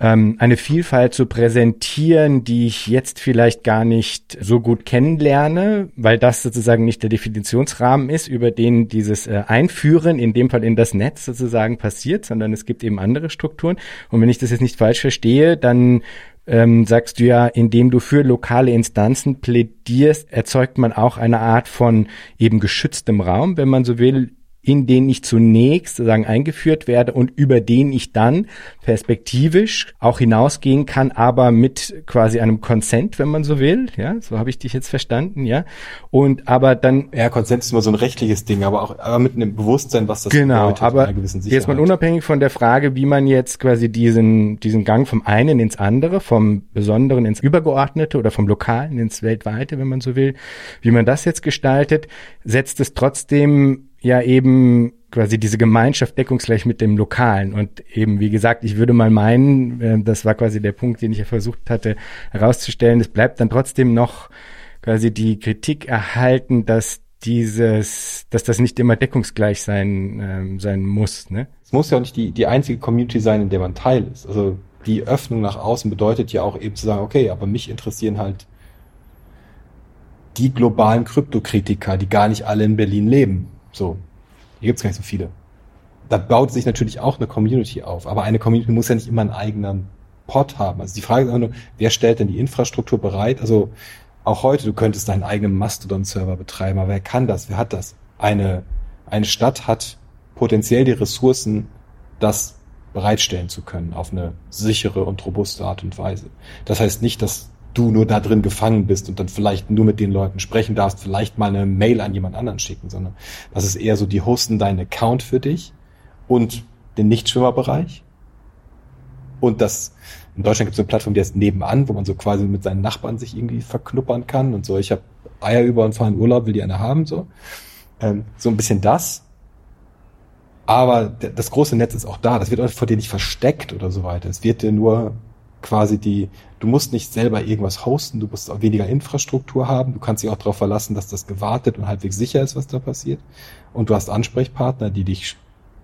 ähm, eine Vielfalt zu präsentieren, die ich jetzt vielleicht gar nicht so gut kennenlerne, weil das sozusagen nicht der Definitionsrahmen ist, über den dieses äh, Einführen, in dem Fall in das Netz sozusagen passiert, sondern es gibt eben andere Strukturen. Und wenn ich das jetzt nicht falsch verstehe, dann ähm, sagst du ja, indem du für lokale Instanzen plädierst, erzeugt man auch eine Art von eben geschütztem Raum, wenn man so will, in den ich zunächst sozusagen eingeführt werde und über den ich dann perspektivisch auch hinausgehen kann, aber mit quasi einem Consent, wenn man so will, ja, so habe ich dich jetzt verstanden, ja. Und aber dann ja, Consent ist immer so ein rechtliches Ding, aber auch aber mit einem Bewusstsein, was das genau, bedeutet, aber jetzt mal unabhängig von der Frage, wie man jetzt quasi diesen diesen Gang vom einen ins andere, vom Besonderen ins Übergeordnete oder vom Lokalen ins Weltweite, wenn man so will, wie man das jetzt gestaltet, setzt es trotzdem ja eben quasi diese Gemeinschaft deckungsgleich mit dem Lokalen. Und eben, wie gesagt, ich würde mal meinen, äh, das war quasi der Punkt, den ich ja versucht hatte herauszustellen, es bleibt dann trotzdem noch quasi die Kritik erhalten, dass dieses, dass das nicht immer deckungsgleich sein, ähm, sein muss. Ne? Es muss ja auch nicht die, die einzige Community sein, in der man Teil ist. Also die Öffnung nach außen bedeutet ja auch eben zu sagen, okay, aber mich interessieren halt die globalen Kryptokritiker, die gar nicht alle in Berlin leben. So, hier gibt's gar nicht so viele. Da baut sich natürlich auch eine Community auf, aber eine Community muss ja nicht immer einen eigenen Pod haben. Also die Frage ist einfach nur, wer stellt denn die Infrastruktur bereit? Also auch heute, du könntest deinen eigenen Mastodon-Server betreiben, aber wer kann das? Wer hat das? Eine, eine Stadt hat potenziell die Ressourcen, das bereitstellen zu können auf eine sichere und robuste Art und Weise. Das heißt nicht, dass du nur da drin gefangen bist und dann vielleicht nur mit den Leuten sprechen darfst, vielleicht mal eine Mail an jemand anderen schicken, sondern das ist eher so, die hosten deinen Account für dich und den Nichtschwimmerbereich. Und das, in Deutschland gibt es eine Plattform, die heißt nebenan, wo man so quasi mit seinen Nachbarn sich irgendwie verknuppern kann und so. Ich habe Eier über und fahre in Urlaub, will die eine haben, so. Ähm, so ein bisschen das. Aber das große Netz ist auch da. Das wird vor dir nicht versteckt oder so weiter. Es wird dir nur quasi die, du musst nicht selber irgendwas hosten, du musst auch weniger Infrastruktur haben, du kannst dich auch darauf verlassen, dass das gewartet und halbwegs sicher ist, was da passiert. Und du hast Ansprechpartner, die dich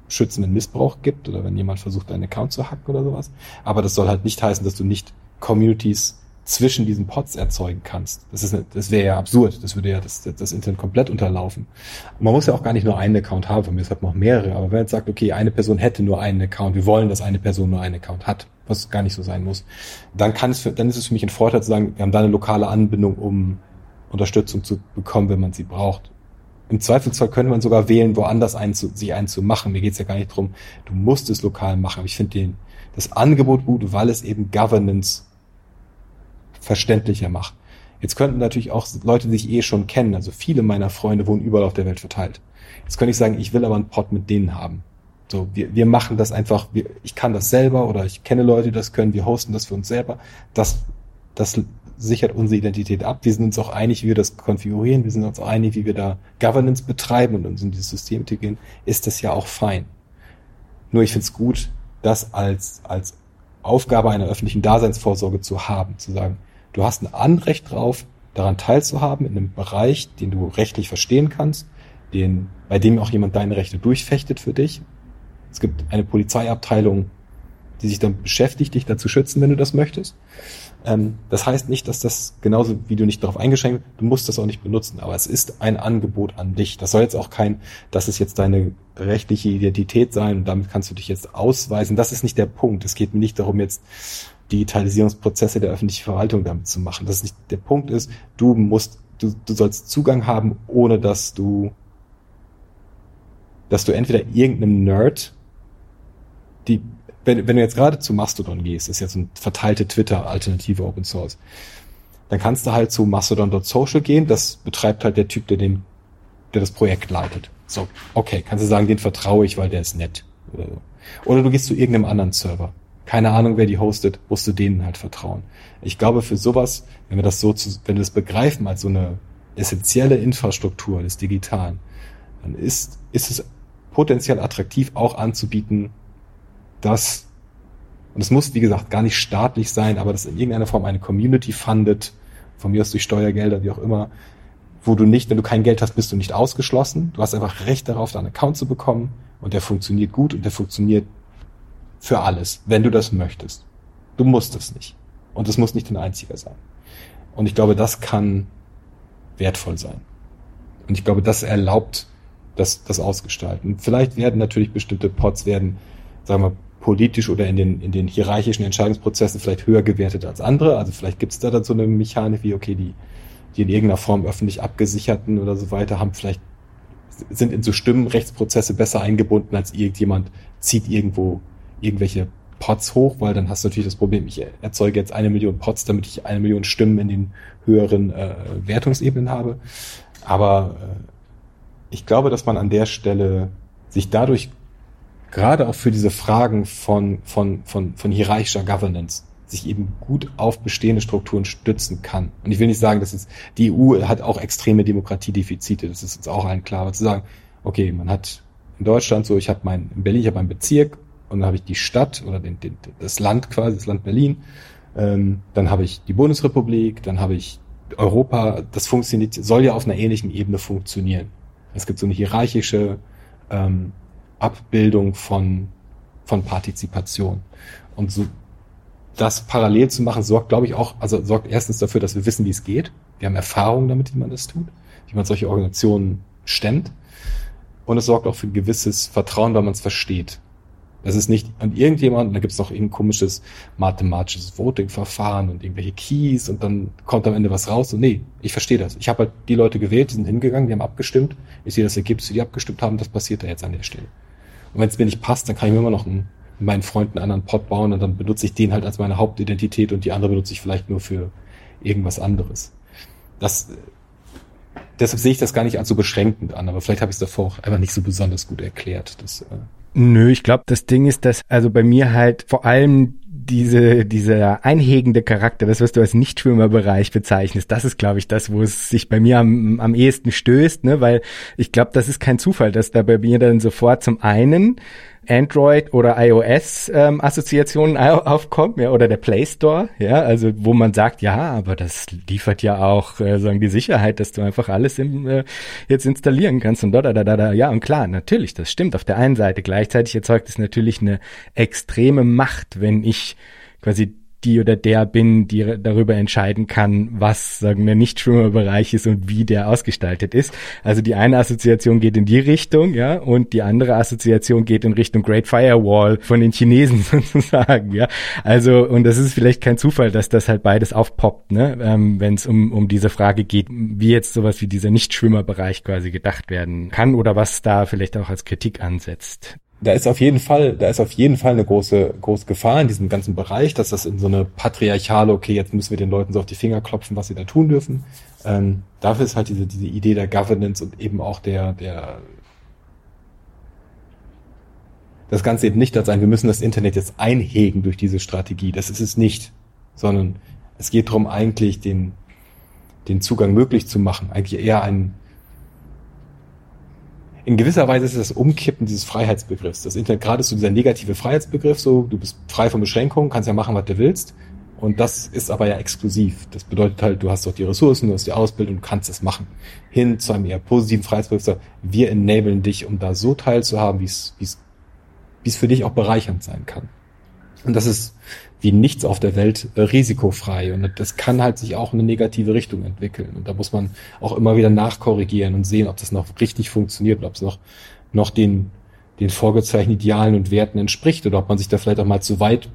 schützen, wenn Missbrauch gibt oder wenn jemand versucht, deinen Account zu hacken oder sowas. Aber das soll halt nicht heißen, dass du nicht Communities zwischen diesen Pods erzeugen kannst. Das ist, das wäre ja absurd. Das würde ja das, das Internet komplett unterlaufen. Man muss ja auch gar nicht nur einen Account haben. Von mir es hat noch mehrere. Aber wenn man jetzt sagt, okay, eine Person hätte nur einen Account, wir wollen, dass eine Person nur einen Account hat, was gar nicht so sein muss, dann kann es, für, dann ist es für mich ein Vorteil zu sagen, wir haben da eine lokale Anbindung, um Unterstützung zu bekommen, wenn man sie braucht. Im Zweifelsfall könnte man sogar wählen, woanders einen zu, sich einen zu machen. Mir geht's ja gar nicht drum, du musst es lokal machen. Aber ich finde das Angebot gut, weil es eben Governance verständlicher macht. Jetzt könnten natürlich auch Leute, die sich eh schon kennen, also viele meiner Freunde wohnen überall auf der Welt verteilt. Jetzt könnte ich sagen, ich will aber einen Pod mit denen haben. So, wir, wir machen das einfach, wir, ich kann das selber oder ich kenne Leute, die das können, wir hosten das für uns selber. Das, das sichert unsere Identität ab. Wir sind uns auch einig, wie wir das konfigurieren. Wir sind uns auch einig, wie wir da Governance betreiben und uns in dieses System integrieren. Ist das ja auch fein. Nur ich finde es gut, das als, als Aufgabe einer öffentlichen Daseinsvorsorge zu haben, zu sagen, du hast ein Anrecht drauf, daran teilzuhaben in einem Bereich, den du rechtlich verstehen kannst, den, bei dem auch jemand deine Rechte durchfechtet für dich. Es gibt eine Polizeiabteilung, die sich dann beschäftigt, dich dazu schützen, wenn du das möchtest. Ähm, das heißt nicht, dass das genauso wie du nicht darauf eingeschränkt bist, du musst das auch nicht benutzen, aber es ist ein Angebot an dich. Das soll jetzt auch kein, das ist jetzt deine rechtliche Identität sein und damit kannst du dich jetzt ausweisen. Das ist nicht der Punkt. Es geht mir nicht darum, jetzt Digitalisierungsprozesse der öffentlichen Verwaltung damit zu machen. Das ist nicht der Punkt ist, du musst, du, du sollst Zugang haben, ohne dass du, dass du entweder irgendeinem Nerd die wenn, wenn du jetzt gerade zu Mastodon gehst, ist jetzt ein verteilte Twitter-Alternative Open Source, dann kannst du halt zu mastodon.social gehen, das betreibt halt der Typ, der den, der das Projekt leitet. So, okay, kannst du sagen, den vertraue ich, weil der ist nett. Oder du gehst zu irgendeinem anderen Server. Keine Ahnung, wer die hostet, musst du denen halt vertrauen. Ich glaube, für sowas, wenn wir das so zu, wenn wir das begreifen als so eine essentielle Infrastruktur des Digitalen, dann ist, ist es potenziell attraktiv auch anzubieten, dass, und es muss, wie gesagt, gar nicht staatlich sein, aber dass in irgendeiner Form eine Community fundet, von mir aus durch Steuergelder, wie auch immer, wo du nicht, wenn du kein Geld hast, bist du nicht ausgeschlossen. Du hast einfach Recht darauf, deinen Account zu bekommen und der funktioniert gut und der funktioniert für alles, wenn du das möchtest. Du musst es nicht. Und es muss nicht dein einziger sein. Und ich glaube, das kann wertvoll sein. Und ich glaube, das erlaubt das, das Ausgestalten. Vielleicht werden natürlich bestimmte Pods werden, sagen wir, politisch oder in den, in den hierarchischen Entscheidungsprozessen vielleicht höher gewertet als andere. Also vielleicht gibt es da dann so eine Mechanik wie, okay, die, die in irgendeiner Form öffentlich abgesicherten oder so weiter haben vielleicht, sind in so Stimmenrechtsprozesse besser eingebunden als irgendjemand zieht irgendwo irgendwelche Pots hoch, weil dann hast du natürlich das Problem, ich erzeuge jetzt eine Million Pots, damit ich eine Million Stimmen in den höheren äh, Wertungsebenen habe. Aber äh, ich glaube, dass man an der Stelle sich dadurch gerade auch für diese Fragen von, von, von, von hierarchischer Governance sich eben gut auf bestehende Strukturen stützen kann. Und ich will nicht sagen, dass es, die EU hat auch extreme Demokratiedefizite, das ist uns auch allen klar, aber zu sagen, okay, man hat in Deutschland so, ich habe mein, in Berlin, ich habe einen Bezirk und dann habe ich die Stadt oder den, den, das Land quasi, das Land Berlin, ähm, dann habe ich die Bundesrepublik, dann habe ich Europa, das funktioniert, soll ja auf einer ähnlichen Ebene funktionieren. Es gibt so eine hierarchische ähm, Abbildung von, von Partizipation. Und so das parallel zu machen, sorgt, glaube ich, auch, also sorgt erstens dafür, dass wir wissen, wie es geht. Wir haben Erfahrung damit, wie man das tut, wie man solche Organisationen stemmt. Und es sorgt auch für ein gewisses Vertrauen, weil man es versteht. Das ist nicht an irgendjemand, da gibt es noch irgendein komisches mathematisches Voting-Verfahren und irgendwelche Keys und dann kommt am Ende was raus. Und nee, ich verstehe das. Ich habe halt die Leute gewählt, die sind hingegangen, die haben abgestimmt. Ich sehe das Ergebnis, die abgestimmt haben, das passiert da jetzt an der Stelle. Und wenn es mir nicht passt, dann kann ich mir immer noch einen, meinen Freunden einen anderen Pod bauen und dann benutze ich den halt als meine Hauptidentität und die andere benutze ich vielleicht nur für irgendwas anderes. Das, deshalb sehe ich das gar nicht als so beschränkend an, aber vielleicht habe ich es davor auch einfach nicht so besonders gut erklärt. Das, äh Nö, ich glaube, das Ding ist, dass also bei mir halt vor allem diese, dieser einhegende Charakter, das, was du als Nichtschwimmerbereich bezeichnest, das ist, glaube ich, das, wo es sich bei mir am, am ehesten stößt, ne, weil ich glaube, das ist kein Zufall, dass da bei mir dann sofort zum einen Android oder iOS ähm, Assoziationen aufkommen, ja, oder der Play Store, ja, also wo man sagt, ja, aber das liefert ja auch äh, sagen die Sicherheit, dass du einfach alles im, äh, jetzt installieren kannst und da da da da ja und klar, natürlich, das stimmt auf der einen Seite. Gleichzeitig erzeugt es natürlich eine extreme Macht, wenn ich quasi die oder der bin, die darüber entscheiden kann, was, sagen wir, nicht Schwimmerbereich ist und wie der ausgestaltet ist. Also die eine Assoziation geht in die Richtung, ja, und die andere Assoziation geht in Richtung Great Firewall von den Chinesen sozusagen, ja. Also, und das ist vielleicht kein Zufall, dass das halt beides aufpoppt, ne, ähm, wenn es um, um diese Frage geht, wie jetzt sowas wie dieser Nicht-Schwimmerbereich quasi gedacht werden kann oder was da vielleicht auch als Kritik ansetzt da ist auf jeden Fall, da ist auf jeden Fall eine große, große Gefahr in diesem ganzen Bereich, dass das in so eine patriarchale, okay, jetzt müssen wir den Leuten so auf die Finger klopfen, was sie da tun dürfen. Ähm, dafür ist halt diese, diese Idee der Governance und eben auch der, der, das Ganze eben nicht das sein, wir müssen das Internet jetzt einhegen durch diese Strategie. Das ist es nicht, sondern es geht darum, eigentlich den, den Zugang möglich zu machen. Eigentlich eher ein, in gewisser Weise ist es das Umkippen dieses Freiheitsbegriffs. Das Internet gerade ist so dieser negative Freiheitsbegriff, so du bist frei von Beschränkungen, kannst ja machen, was du willst. Und das ist aber ja exklusiv. Das bedeutet halt, du hast doch die Ressourcen, du hast die Ausbildung, du kannst es machen. Hin zu einem eher positiven Freiheitsbegriff. Wir enablen dich, um da so teilzuhaben, wie es, wie es, wie es für dich auch bereichernd sein kann. Und das ist wie nichts auf der Welt äh, risikofrei. Und das kann halt sich auch in eine negative Richtung entwickeln. Und da muss man auch immer wieder nachkorrigieren und sehen, ob das noch richtig funktioniert, ob es noch, noch den, den vorgezeichneten Idealen und Werten entspricht oder ob man sich da vielleicht auch mal zu weit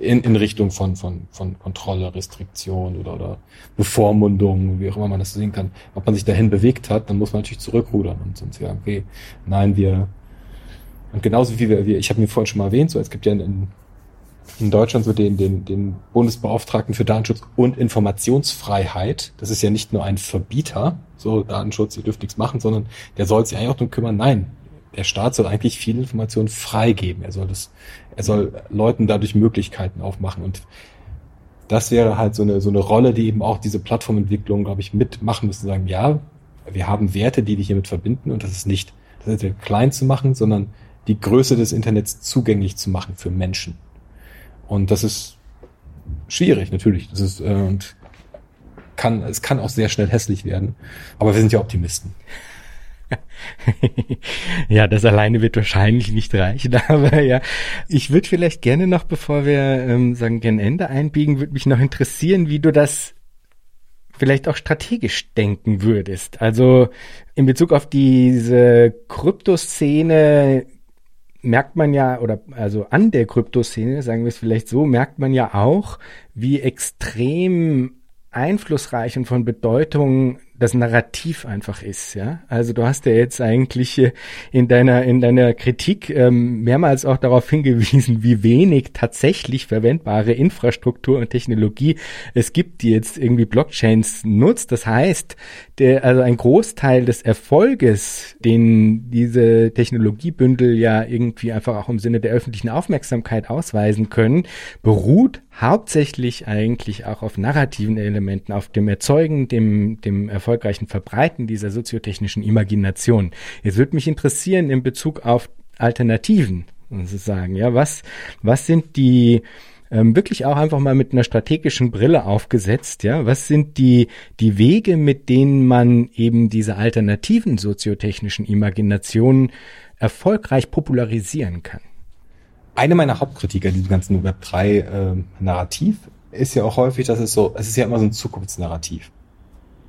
in, in Richtung von, von, von Kontrolle, Restriktion oder, oder Bevormundung, wie auch immer man das sehen kann, ob man sich dahin bewegt hat, dann muss man natürlich zurückrudern und sonst sagen, okay, nein, wir, und genauso wie wir, wir ich habe mir vorhin schon mal erwähnt, so es gibt ja in, in Deutschland so den, den, den Bundesbeauftragten für Datenschutz und Informationsfreiheit. Das ist ja nicht nur ein Verbieter, so Datenschutz, ihr dürft nichts machen, sondern der soll sich eigentlich auch darum kümmern, nein, der Staat soll eigentlich viel Information freigeben. Er soll das, er soll Leuten dadurch Möglichkeiten aufmachen und das wäre halt so eine, so eine Rolle, die eben auch diese Plattformentwicklung, glaube ich, mitmachen müssen, sagen, ja, wir haben Werte, die dich hiermit verbinden und das ist nicht, das ist klein zu machen, sondern die Größe des Internets zugänglich zu machen für Menschen. Und das ist schwierig, natürlich. Das ist, äh, und kann, es kann auch sehr schnell hässlich werden. Aber wir sind ja Optimisten. ja, das alleine wird wahrscheinlich nicht reichen, aber ja, ich würde vielleicht gerne noch, bevor wir ähm, sagen, gen Ende einbiegen, würde mich noch interessieren, wie du das vielleicht auch strategisch denken würdest. Also in Bezug auf diese Kryptoszene merkt man ja, oder also an der Kryptoszene, sagen wir es vielleicht so, merkt man ja auch, wie extrem einflussreich und von Bedeutung das Narrativ einfach ist, ja. Also du hast ja jetzt eigentlich in deiner in deiner Kritik ähm, mehrmals auch darauf hingewiesen, wie wenig tatsächlich verwendbare Infrastruktur und Technologie es gibt, die jetzt irgendwie Blockchains nutzt. Das heißt, der also ein Großteil des Erfolges, den diese Technologiebündel ja irgendwie einfach auch im Sinne der öffentlichen Aufmerksamkeit ausweisen können, beruht hauptsächlich eigentlich auch auf narrativen Elementen, auf dem Erzeugen, dem, dem erfolgreichen Verbreiten dieser soziotechnischen Imagination. Jetzt würde mich interessieren in Bezug auf Alternativen, sozusagen, ja, was, was sind die, ähm, wirklich auch einfach mal mit einer strategischen Brille aufgesetzt, ja, was sind die, die Wege, mit denen man eben diese alternativen soziotechnischen Imaginationen erfolgreich popularisieren kann? eine meiner Hauptkritiker diesem ganzen Web 3 äh, ist ja auch häufig, dass es so, es ist ja immer so ein Zukunftsnarrativ.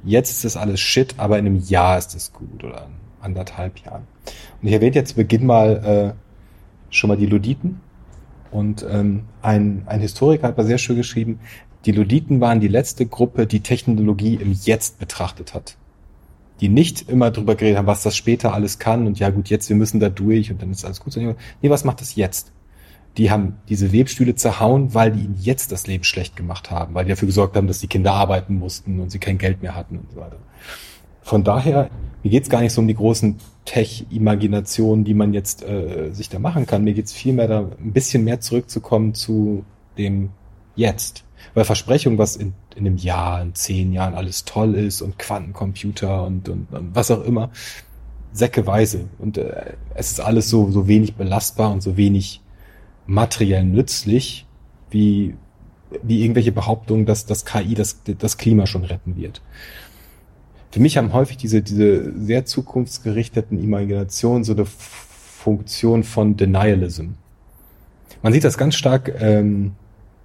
Jetzt ist das alles Shit, aber in einem Jahr ist es gut oder in anderthalb Jahren. Und ich erwähne jetzt zu Beginn mal äh, schon mal die Luditen. Und ähm, ein, ein Historiker hat mal sehr schön geschrieben, die Luditen waren die letzte Gruppe, die Technologie im Jetzt betrachtet hat. Die nicht immer drüber geredet haben, was das später alles kann und ja gut, jetzt, wir müssen da durch und dann ist alles gut. Nee, was macht das jetzt? Die haben diese Webstühle zerhauen, weil die ihnen jetzt das Leben schlecht gemacht haben, weil die dafür gesorgt haben, dass die Kinder arbeiten mussten und sie kein Geld mehr hatten und so weiter. Von daher, mir geht's gar nicht so um die großen Tech-Imaginationen, die man jetzt äh, sich da machen kann. Mir geht's vielmehr da ein bisschen mehr zurückzukommen zu dem Jetzt. Weil Versprechung, was in, in einem Jahr, in zehn Jahren alles toll ist und Quantencomputer und, und, und was auch immer, säckeweise. Und äh, es ist alles so, so wenig belastbar und so wenig materiell nützlich, wie, wie irgendwelche Behauptungen, dass das KI das, das Klima schon retten wird. Für mich haben häufig diese, diese sehr zukunftsgerichteten Imaginationen so eine Funktion von Denialism. Man sieht das ganz stark, ähm,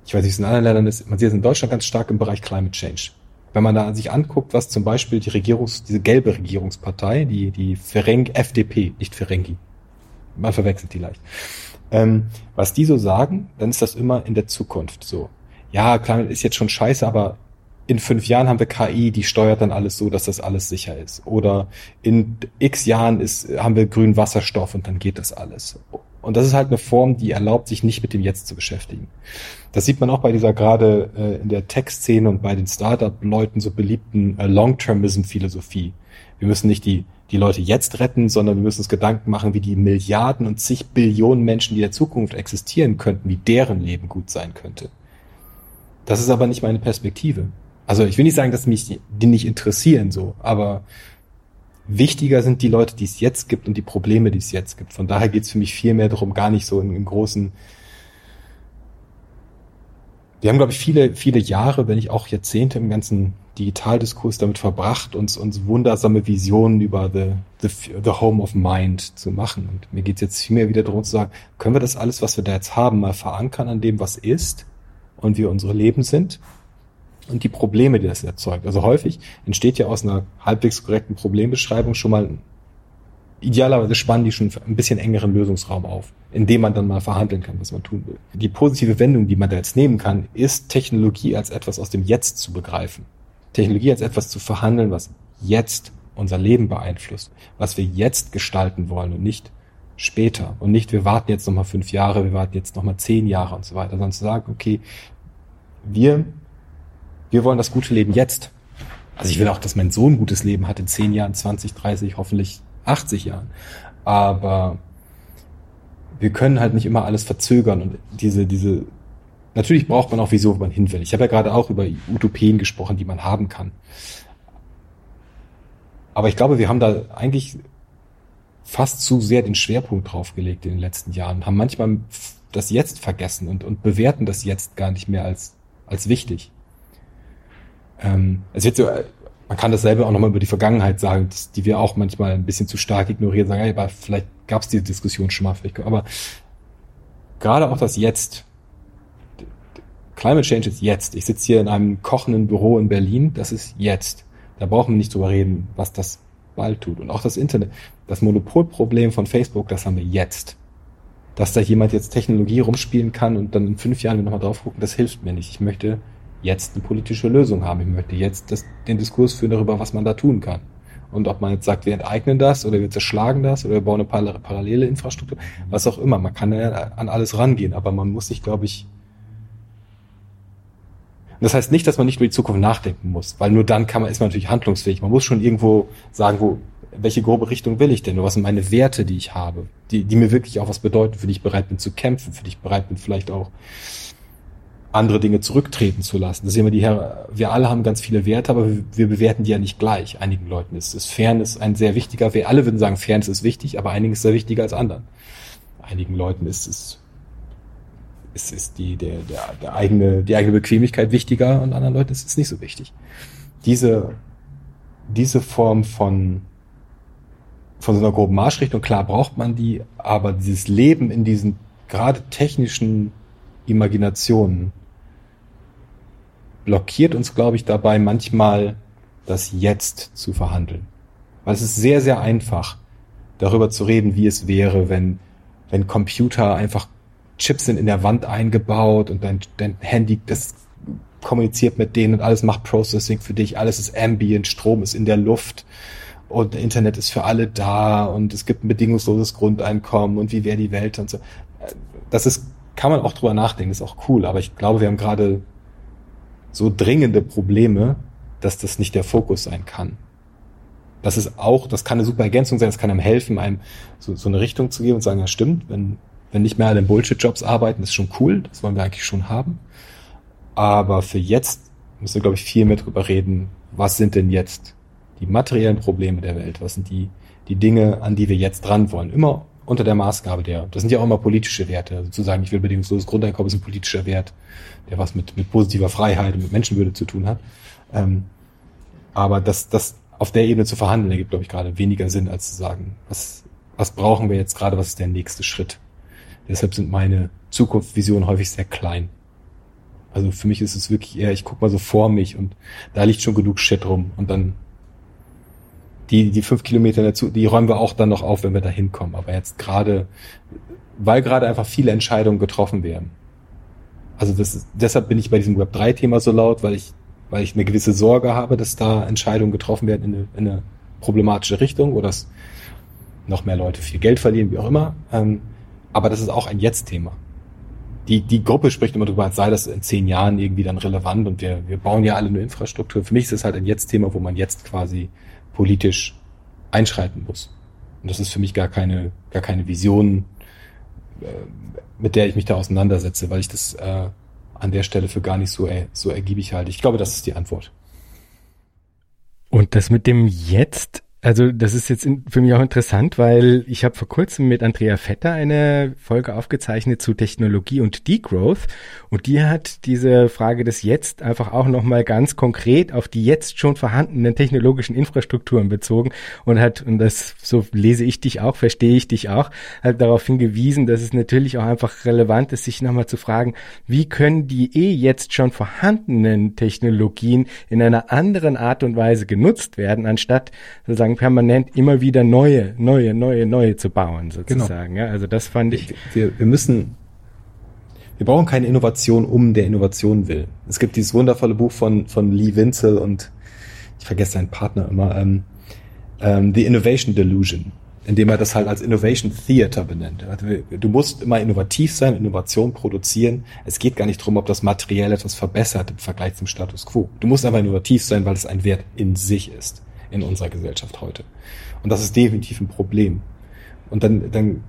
ich weiß nicht, wie es in anderen Ländern ist, man sieht es in Deutschland ganz stark im Bereich Climate Change. Wenn man da sich anguckt, was zum Beispiel die Regierungs, diese gelbe Regierungspartei, die, die Ferenc FDP, nicht Ferengi, man verwechselt die leicht, ähm, was die so sagen, dann ist das immer in der Zukunft so. Ja, klar, ist jetzt schon scheiße, aber in fünf Jahren haben wir KI, die steuert dann alles so, dass das alles sicher ist. Oder in x Jahren ist, haben wir grünen Wasserstoff und dann geht das alles. Und das ist halt eine Form, die erlaubt, sich nicht mit dem Jetzt zu beschäftigen. Das sieht man auch bei dieser gerade äh, in der Tech-Szene und bei den Startup-Leuten so beliebten äh, Long-Termism-Philosophie. Wir müssen nicht die die Leute jetzt retten, sondern wir müssen uns Gedanken machen, wie die Milliarden und zig Billionen Menschen, die in der Zukunft existieren könnten, wie deren Leben gut sein könnte. Das ist aber nicht meine Perspektive. Also ich will nicht sagen, dass mich die nicht interessieren so, aber wichtiger sind die Leute, die es jetzt gibt und die Probleme, die es jetzt gibt. Von daher geht es für mich viel mehr darum, gar nicht so im, im großen. Wir haben, glaube ich, viele, viele Jahre, wenn nicht auch Jahrzehnte im ganzen Digitaldiskurs damit verbracht, uns, uns wundersame Visionen über the, the, the Home of Mind zu machen. Und mir geht es jetzt viel mehr wieder darum zu sagen, können wir das alles, was wir da jetzt haben, mal verankern an dem, was ist und wie unsere Leben sind und die Probleme, die das erzeugt. Also häufig entsteht ja aus einer halbwegs korrekten Problembeschreibung schon mal idealerweise spannen die schon ein bisschen engeren Lösungsraum auf, in dem man dann mal verhandeln kann, was man tun will. Die positive Wendung, die man da jetzt nehmen kann, ist Technologie als etwas aus dem Jetzt zu begreifen. Technologie als etwas zu verhandeln, was jetzt unser Leben beeinflusst, was wir jetzt gestalten wollen und nicht später. Und nicht, wir warten jetzt nochmal fünf Jahre, wir warten jetzt nochmal zehn Jahre und so weiter, sondern zu sagen, okay, wir wir wollen das gute Leben jetzt. Also ich will auch, dass mein Sohn ein gutes Leben hat in 10 Jahren, 20, 30, hoffentlich 80 Jahren. Aber wir können halt nicht immer alles verzögern und diese, diese, natürlich braucht man auch wieso, wo man hin will. Ich habe ja gerade auch über Utopien gesprochen, die man haben kann. Aber ich glaube, wir haben da eigentlich fast zu sehr den Schwerpunkt draufgelegt in den letzten Jahren, haben manchmal das Jetzt vergessen und, und bewerten das Jetzt gar nicht mehr als, als wichtig. Ähm, es wird so, man kann dasselbe auch nochmal über die Vergangenheit sagen, die wir auch manchmal ein bisschen zu stark ignorieren, sagen, aber vielleicht gab es diese Diskussion schon mal, aber gerade auch das Jetzt. Climate Change ist jetzt. Ich sitze hier in einem kochenden Büro in Berlin, das ist jetzt. Da brauchen wir nicht drüber reden, was das bald tut. Und auch das Internet, das Monopolproblem von Facebook, das haben wir jetzt. Dass da jemand jetzt Technologie rumspielen kann und dann in fünf Jahren nochmal drauf gucken, das hilft mir nicht. Ich möchte jetzt eine politische Lösung haben. Ich möchte jetzt das, den Diskurs führen darüber, was man da tun kann. Und ob man jetzt sagt, wir enteignen das oder wir zerschlagen das oder wir bauen eine parallele Infrastruktur, was auch immer. Man kann ja an alles rangehen, aber man muss sich, glaube ich, das heißt nicht, dass man nicht über die Zukunft nachdenken muss, weil nur dann kann man, ist man natürlich handlungsfähig. Man muss schon irgendwo sagen, wo, welche grobe Richtung will ich denn? Oder was sind meine Werte, die ich habe, die, die mir wirklich auch was bedeuten, für die ich bereit bin zu kämpfen, für die ich bereit bin, vielleicht auch andere Dinge zurücktreten zu lassen. Das ist immer die, wir alle haben ganz viele Werte, aber wir bewerten die ja nicht gleich. Einigen Leuten ist, ist Fairness ein sehr wichtiger Wert. Alle würden sagen, Fairness ist wichtig, aber einigen ist sehr wichtiger als anderen. Einigen Leuten ist es ist, ist die, der, der, der eigene, die eigene Bequemlichkeit wichtiger und anderen Leuten ist es nicht so wichtig. Diese, diese Form von, von so einer groben Marschrichtung, klar braucht man die, aber dieses Leben in diesen gerade technischen Imaginationen blockiert uns, glaube ich, dabei manchmal das Jetzt zu verhandeln. Weil es ist sehr, sehr einfach, darüber zu reden, wie es wäre, wenn, wenn Computer einfach Chips sind in der Wand eingebaut und dein, dein Handy, das kommuniziert mit denen und alles macht Processing für dich, alles ist ambient, Strom ist in der Luft und Internet ist für alle da und es gibt ein bedingungsloses Grundeinkommen und wie wäre die Welt und so. Das ist, kann man auch drüber nachdenken, ist auch cool, aber ich glaube, wir haben gerade so dringende Probleme, dass das nicht der Fokus sein kann. Das ist auch, das kann eine super Ergänzung sein, das kann einem helfen, einem so, so eine Richtung zu geben und sagen, ja stimmt, wenn, wenn nicht mehr alle in Bullshit-Jobs arbeiten, ist schon cool, das wollen wir eigentlich schon haben. Aber für jetzt müssen wir, glaube ich, viel mehr drüber reden, was sind denn jetzt die materiellen Probleme der Welt, was sind die, die Dinge, an die wir jetzt dran wollen. Immer unter der Maßgabe der, das sind ja auch immer politische Werte. Also zu sagen, ich will bedingungsloses Grundeinkommen ist ein politischer Wert, der was mit, mit positiver Freiheit und mit Menschenwürde zu tun hat. Ähm, aber das, das auf der Ebene zu verhandeln, ergibt, glaube ich, gerade weniger Sinn, als zu sagen, was, was brauchen wir jetzt gerade, was ist der nächste Schritt. Deshalb sind meine Zukunftsvisionen häufig sehr klein. Also für mich ist es wirklich eher, ich guck mal so vor mich und da liegt schon genug Shit rum und dann die, die fünf Kilometer dazu, die räumen wir auch dann noch auf, wenn wir da hinkommen. Aber jetzt gerade, weil gerade einfach viele Entscheidungen getroffen werden. Also das ist, deshalb bin ich bei diesem Web3-Thema so laut, weil ich, weil ich eine gewisse Sorge habe, dass da Entscheidungen getroffen werden in eine, in eine problematische Richtung oder dass noch mehr Leute viel Geld verlieren, wie auch immer. Ähm, aber das ist auch ein Jetzt-Thema. Die, die Gruppe spricht immer darüber, als sei das in zehn Jahren irgendwie dann relevant und wir, wir bauen ja alle eine Infrastruktur. Für mich ist es halt ein Jetzt-Thema, wo man jetzt quasi politisch einschreiten muss. Und das ist für mich gar keine, gar keine Vision, äh, mit der ich mich da auseinandersetze, weil ich das äh, an der Stelle für gar nicht so, äh, so ergiebig halte. Ich glaube, das ist die Antwort. Und das mit dem Jetzt also das ist jetzt für mich auch interessant, weil ich habe vor kurzem mit Andrea Vetter eine Folge aufgezeichnet zu Technologie und Degrowth. Und die hat diese Frage des Jetzt einfach auch nochmal ganz konkret auf die jetzt schon vorhandenen technologischen Infrastrukturen bezogen und hat, und das so lese ich dich auch, verstehe ich dich auch, halt darauf hingewiesen, dass es natürlich auch einfach relevant ist, sich nochmal zu fragen, wie können die eh jetzt schon vorhandenen Technologien in einer anderen Art und Weise genutzt werden, anstatt sozusagen permanent immer wieder neue, neue, neue, neue zu bauen, sozusagen. Genau. Ja, also das fand ich. Wir, wir müssen, wir brauchen keine Innovation um der Innovation will. Es gibt dieses wundervolle Buch von, von Lee Winzel und ich vergesse seinen Partner immer, ähm, ähm, The Innovation Delusion, indem er das halt als Innovation Theater benennt. Du musst immer innovativ sein, Innovation produzieren. Es geht gar nicht darum, ob das materiell etwas verbessert im Vergleich zum Status quo. Du musst aber innovativ sein, weil es ein Wert in sich ist in unserer Gesellschaft heute. Und das ist definitiv ein Problem. Und dann, dann,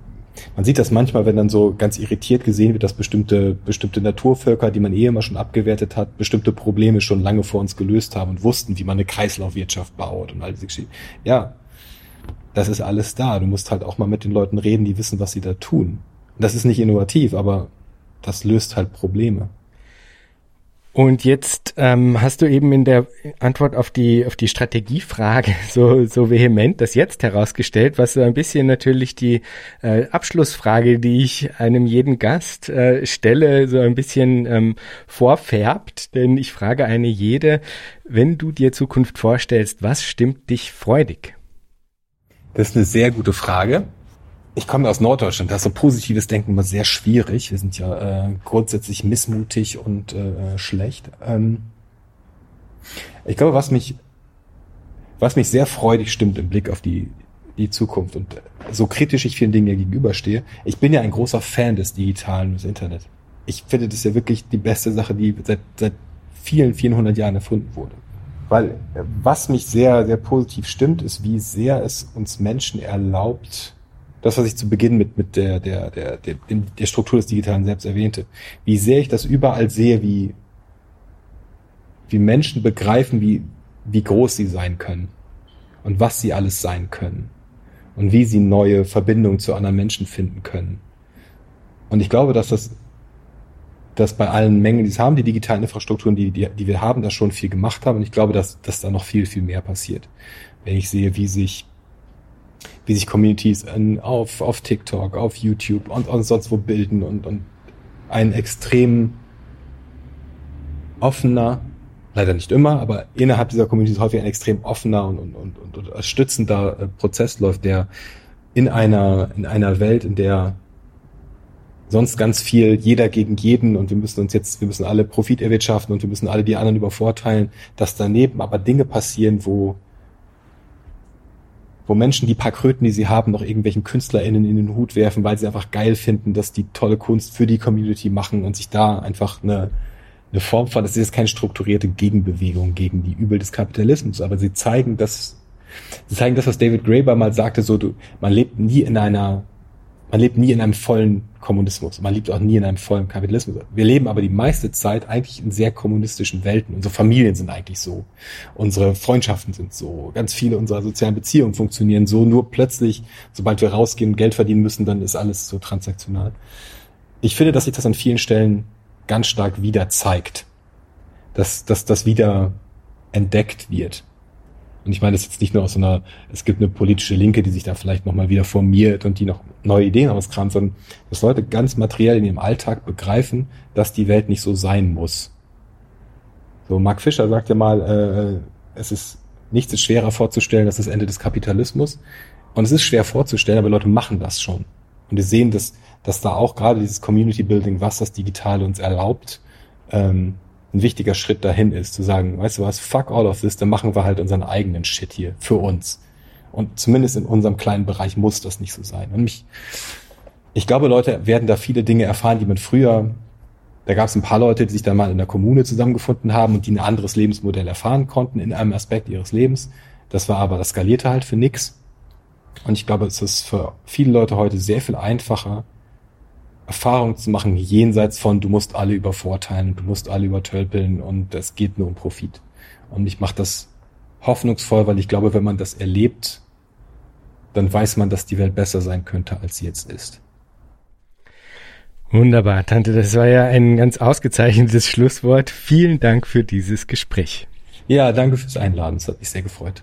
man sieht das manchmal, wenn dann so ganz irritiert gesehen wird, dass bestimmte, bestimmte Naturvölker, die man eh immer schon abgewertet hat, bestimmte Probleme schon lange vor uns gelöst haben und wussten, wie man eine Kreislaufwirtschaft baut und all diese Geschichten. Ja, das ist alles da. Du musst halt auch mal mit den Leuten reden, die wissen, was sie da tun. Das ist nicht innovativ, aber das löst halt Probleme. Und jetzt ähm, hast du eben in der Antwort auf die auf die Strategiefrage so so vehement das jetzt herausgestellt, was so ein bisschen natürlich die äh, Abschlussfrage, die ich einem jeden Gast äh, stelle, so ein bisschen ähm, vorfärbt. Denn ich frage eine jede, wenn du dir Zukunft vorstellst, was stimmt dich freudig? Das ist eine sehr gute Frage ich komme aus Norddeutschland, da ist so positives Denken immer sehr schwierig. Wir sind ja äh, grundsätzlich missmutig und äh, schlecht. Ähm, ich glaube, was mich, was mich sehr freudig stimmt im Blick auf die, die Zukunft und so kritisch ich vielen Dingen ja gegenüberstehe, ich bin ja ein großer Fan des Digitalen, des Internet. Ich finde das ja wirklich die beste Sache, die seit, seit vielen, vielen hundert Jahren erfunden wurde. Weil äh, was mich sehr, sehr positiv stimmt, ist, wie sehr es uns Menschen erlaubt, das, was ich zu Beginn mit, mit der, der, der, der, der Struktur des Digitalen selbst erwähnte, wie sehr ich das überall sehe, wie, wie Menschen begreifen, wie, wie groß sie sein können und was sie alles sein können und wie sie neue Verbindungen zu anderen Menschen finden können. Und ich glaube, dass das dass bei allen Mengen, die es haben, die digitalen Infrastrukturen, die, die, die wir haben, da schon viel gemacht haben. Und ich glaube, dass, dass da noch viel, viel mehr passiert. Wenn ich sehe, wie sich wie sich Communities in, auf, auf TikTok, auf YouTube und, und sonst wo bilden und, und ein extrem offener, leider nicht immer, aber innerhalb dieser Communities häufig ein extrem offener und, und, und, und unterstützender äh, Prozess läuft, der in einer, in einer Welt, in der sonst ganz viel jeder gegen jeden und wir müssen uns jetzt, wir müssen alle Profit erwirtschaften und wir müssen alle die anderen übervorteilen, dass daneben aber Dinge passieren, wo wo Menschen die paar Kröten, die sie haben, noch irgendwelchen KünstlerInnen in den Hut werfen, weil sie einfach geil finden, dass die tolle Kunst für die Community machen und sich da einfach eine, eine Form von, das ist jetzt keine strukturierte Gegenbewegung gegen die Übel des Kapitalismus, aber sie zeigen das, sie zeigen das, was David Graeber mal sagte, so, du, man lebt nie in einer man lebt nie in einem vollen Kommunismus. Man lebt auch nie in einem vollen Kapitalismus. Wir leben aber die meiste Zeit eigentlich in sehr kommunistischen Welten. Unsere Familien sind eigentlich so. Unsere Freundschaften sind so. Ganz viele unserer sozialen Beziehungen funktionieren so. Nur plötzlich, sobald wir rausgehen und Geld verdienen müssen, dann ist alles so transaktional. Ich finde, dass sich das an vielen Stellen ganz stark wieder zeigt. Dass, dass das wieder entdeckt wird. Und ich meine das jetzt nicht nur aus so einer, es gibt eine politische Linke, die sich da vielleicht nochmal wieder formiert und die noch neue Ideen auskramt, sondern dass Leute ganz materiell in ihrem Alltag begreifen, dass die Welt nicht so sein muss. So, Mark Fischer sagt ja mal, äh, es ist nichts ist schwerer vorzustellen als das Ende des Kapitalismus. Und es ist schwer vorzustellen, aber Leute machen das schon. Und wir sehen, dass, dass da auch gerade dieses Community Building, was das Digitale uns erlaubt, ähm, ein wichtiger Schritt dahin ist, zu sagen, weißt du was, fuck all of this, dann machen wir halt unseren eigenen Shit hier für uns. Und zumindest in unserem kleinen Bereich muss das nicht so sein. Und mich, ich glaube, Leute werden da viele Dinge erfahren, die man früher, da gab es ein paar Leute, die sich dann mal in der Kommune zusammengefunden haben und die ein anderes Lebensmodell erfahren konnten in einem Aspekt ihres Lebens. Das war aber, das skalierte halt für nix. Und ich glaube, es ist für viele Leute heute sehr viel einfacher, Erfahrungen zu machen, jenseits von, du musst alle übervorteilen, du musst alle übertölpeln und es geht nur um Profit. Und ich mache das hoffnungsvoll, weil ich glaube, wenn man das erlebt, dann weiß man, dass die Welt besser sein könnte, als sie jetzt ist. Wunderbar, Tante, das war ja ein ganz ausgezeichnetes Schlusswort. Vielen Dank für dieses Gespräch. Ja, danke fürs Einladen, es hat mich sehr gefreut.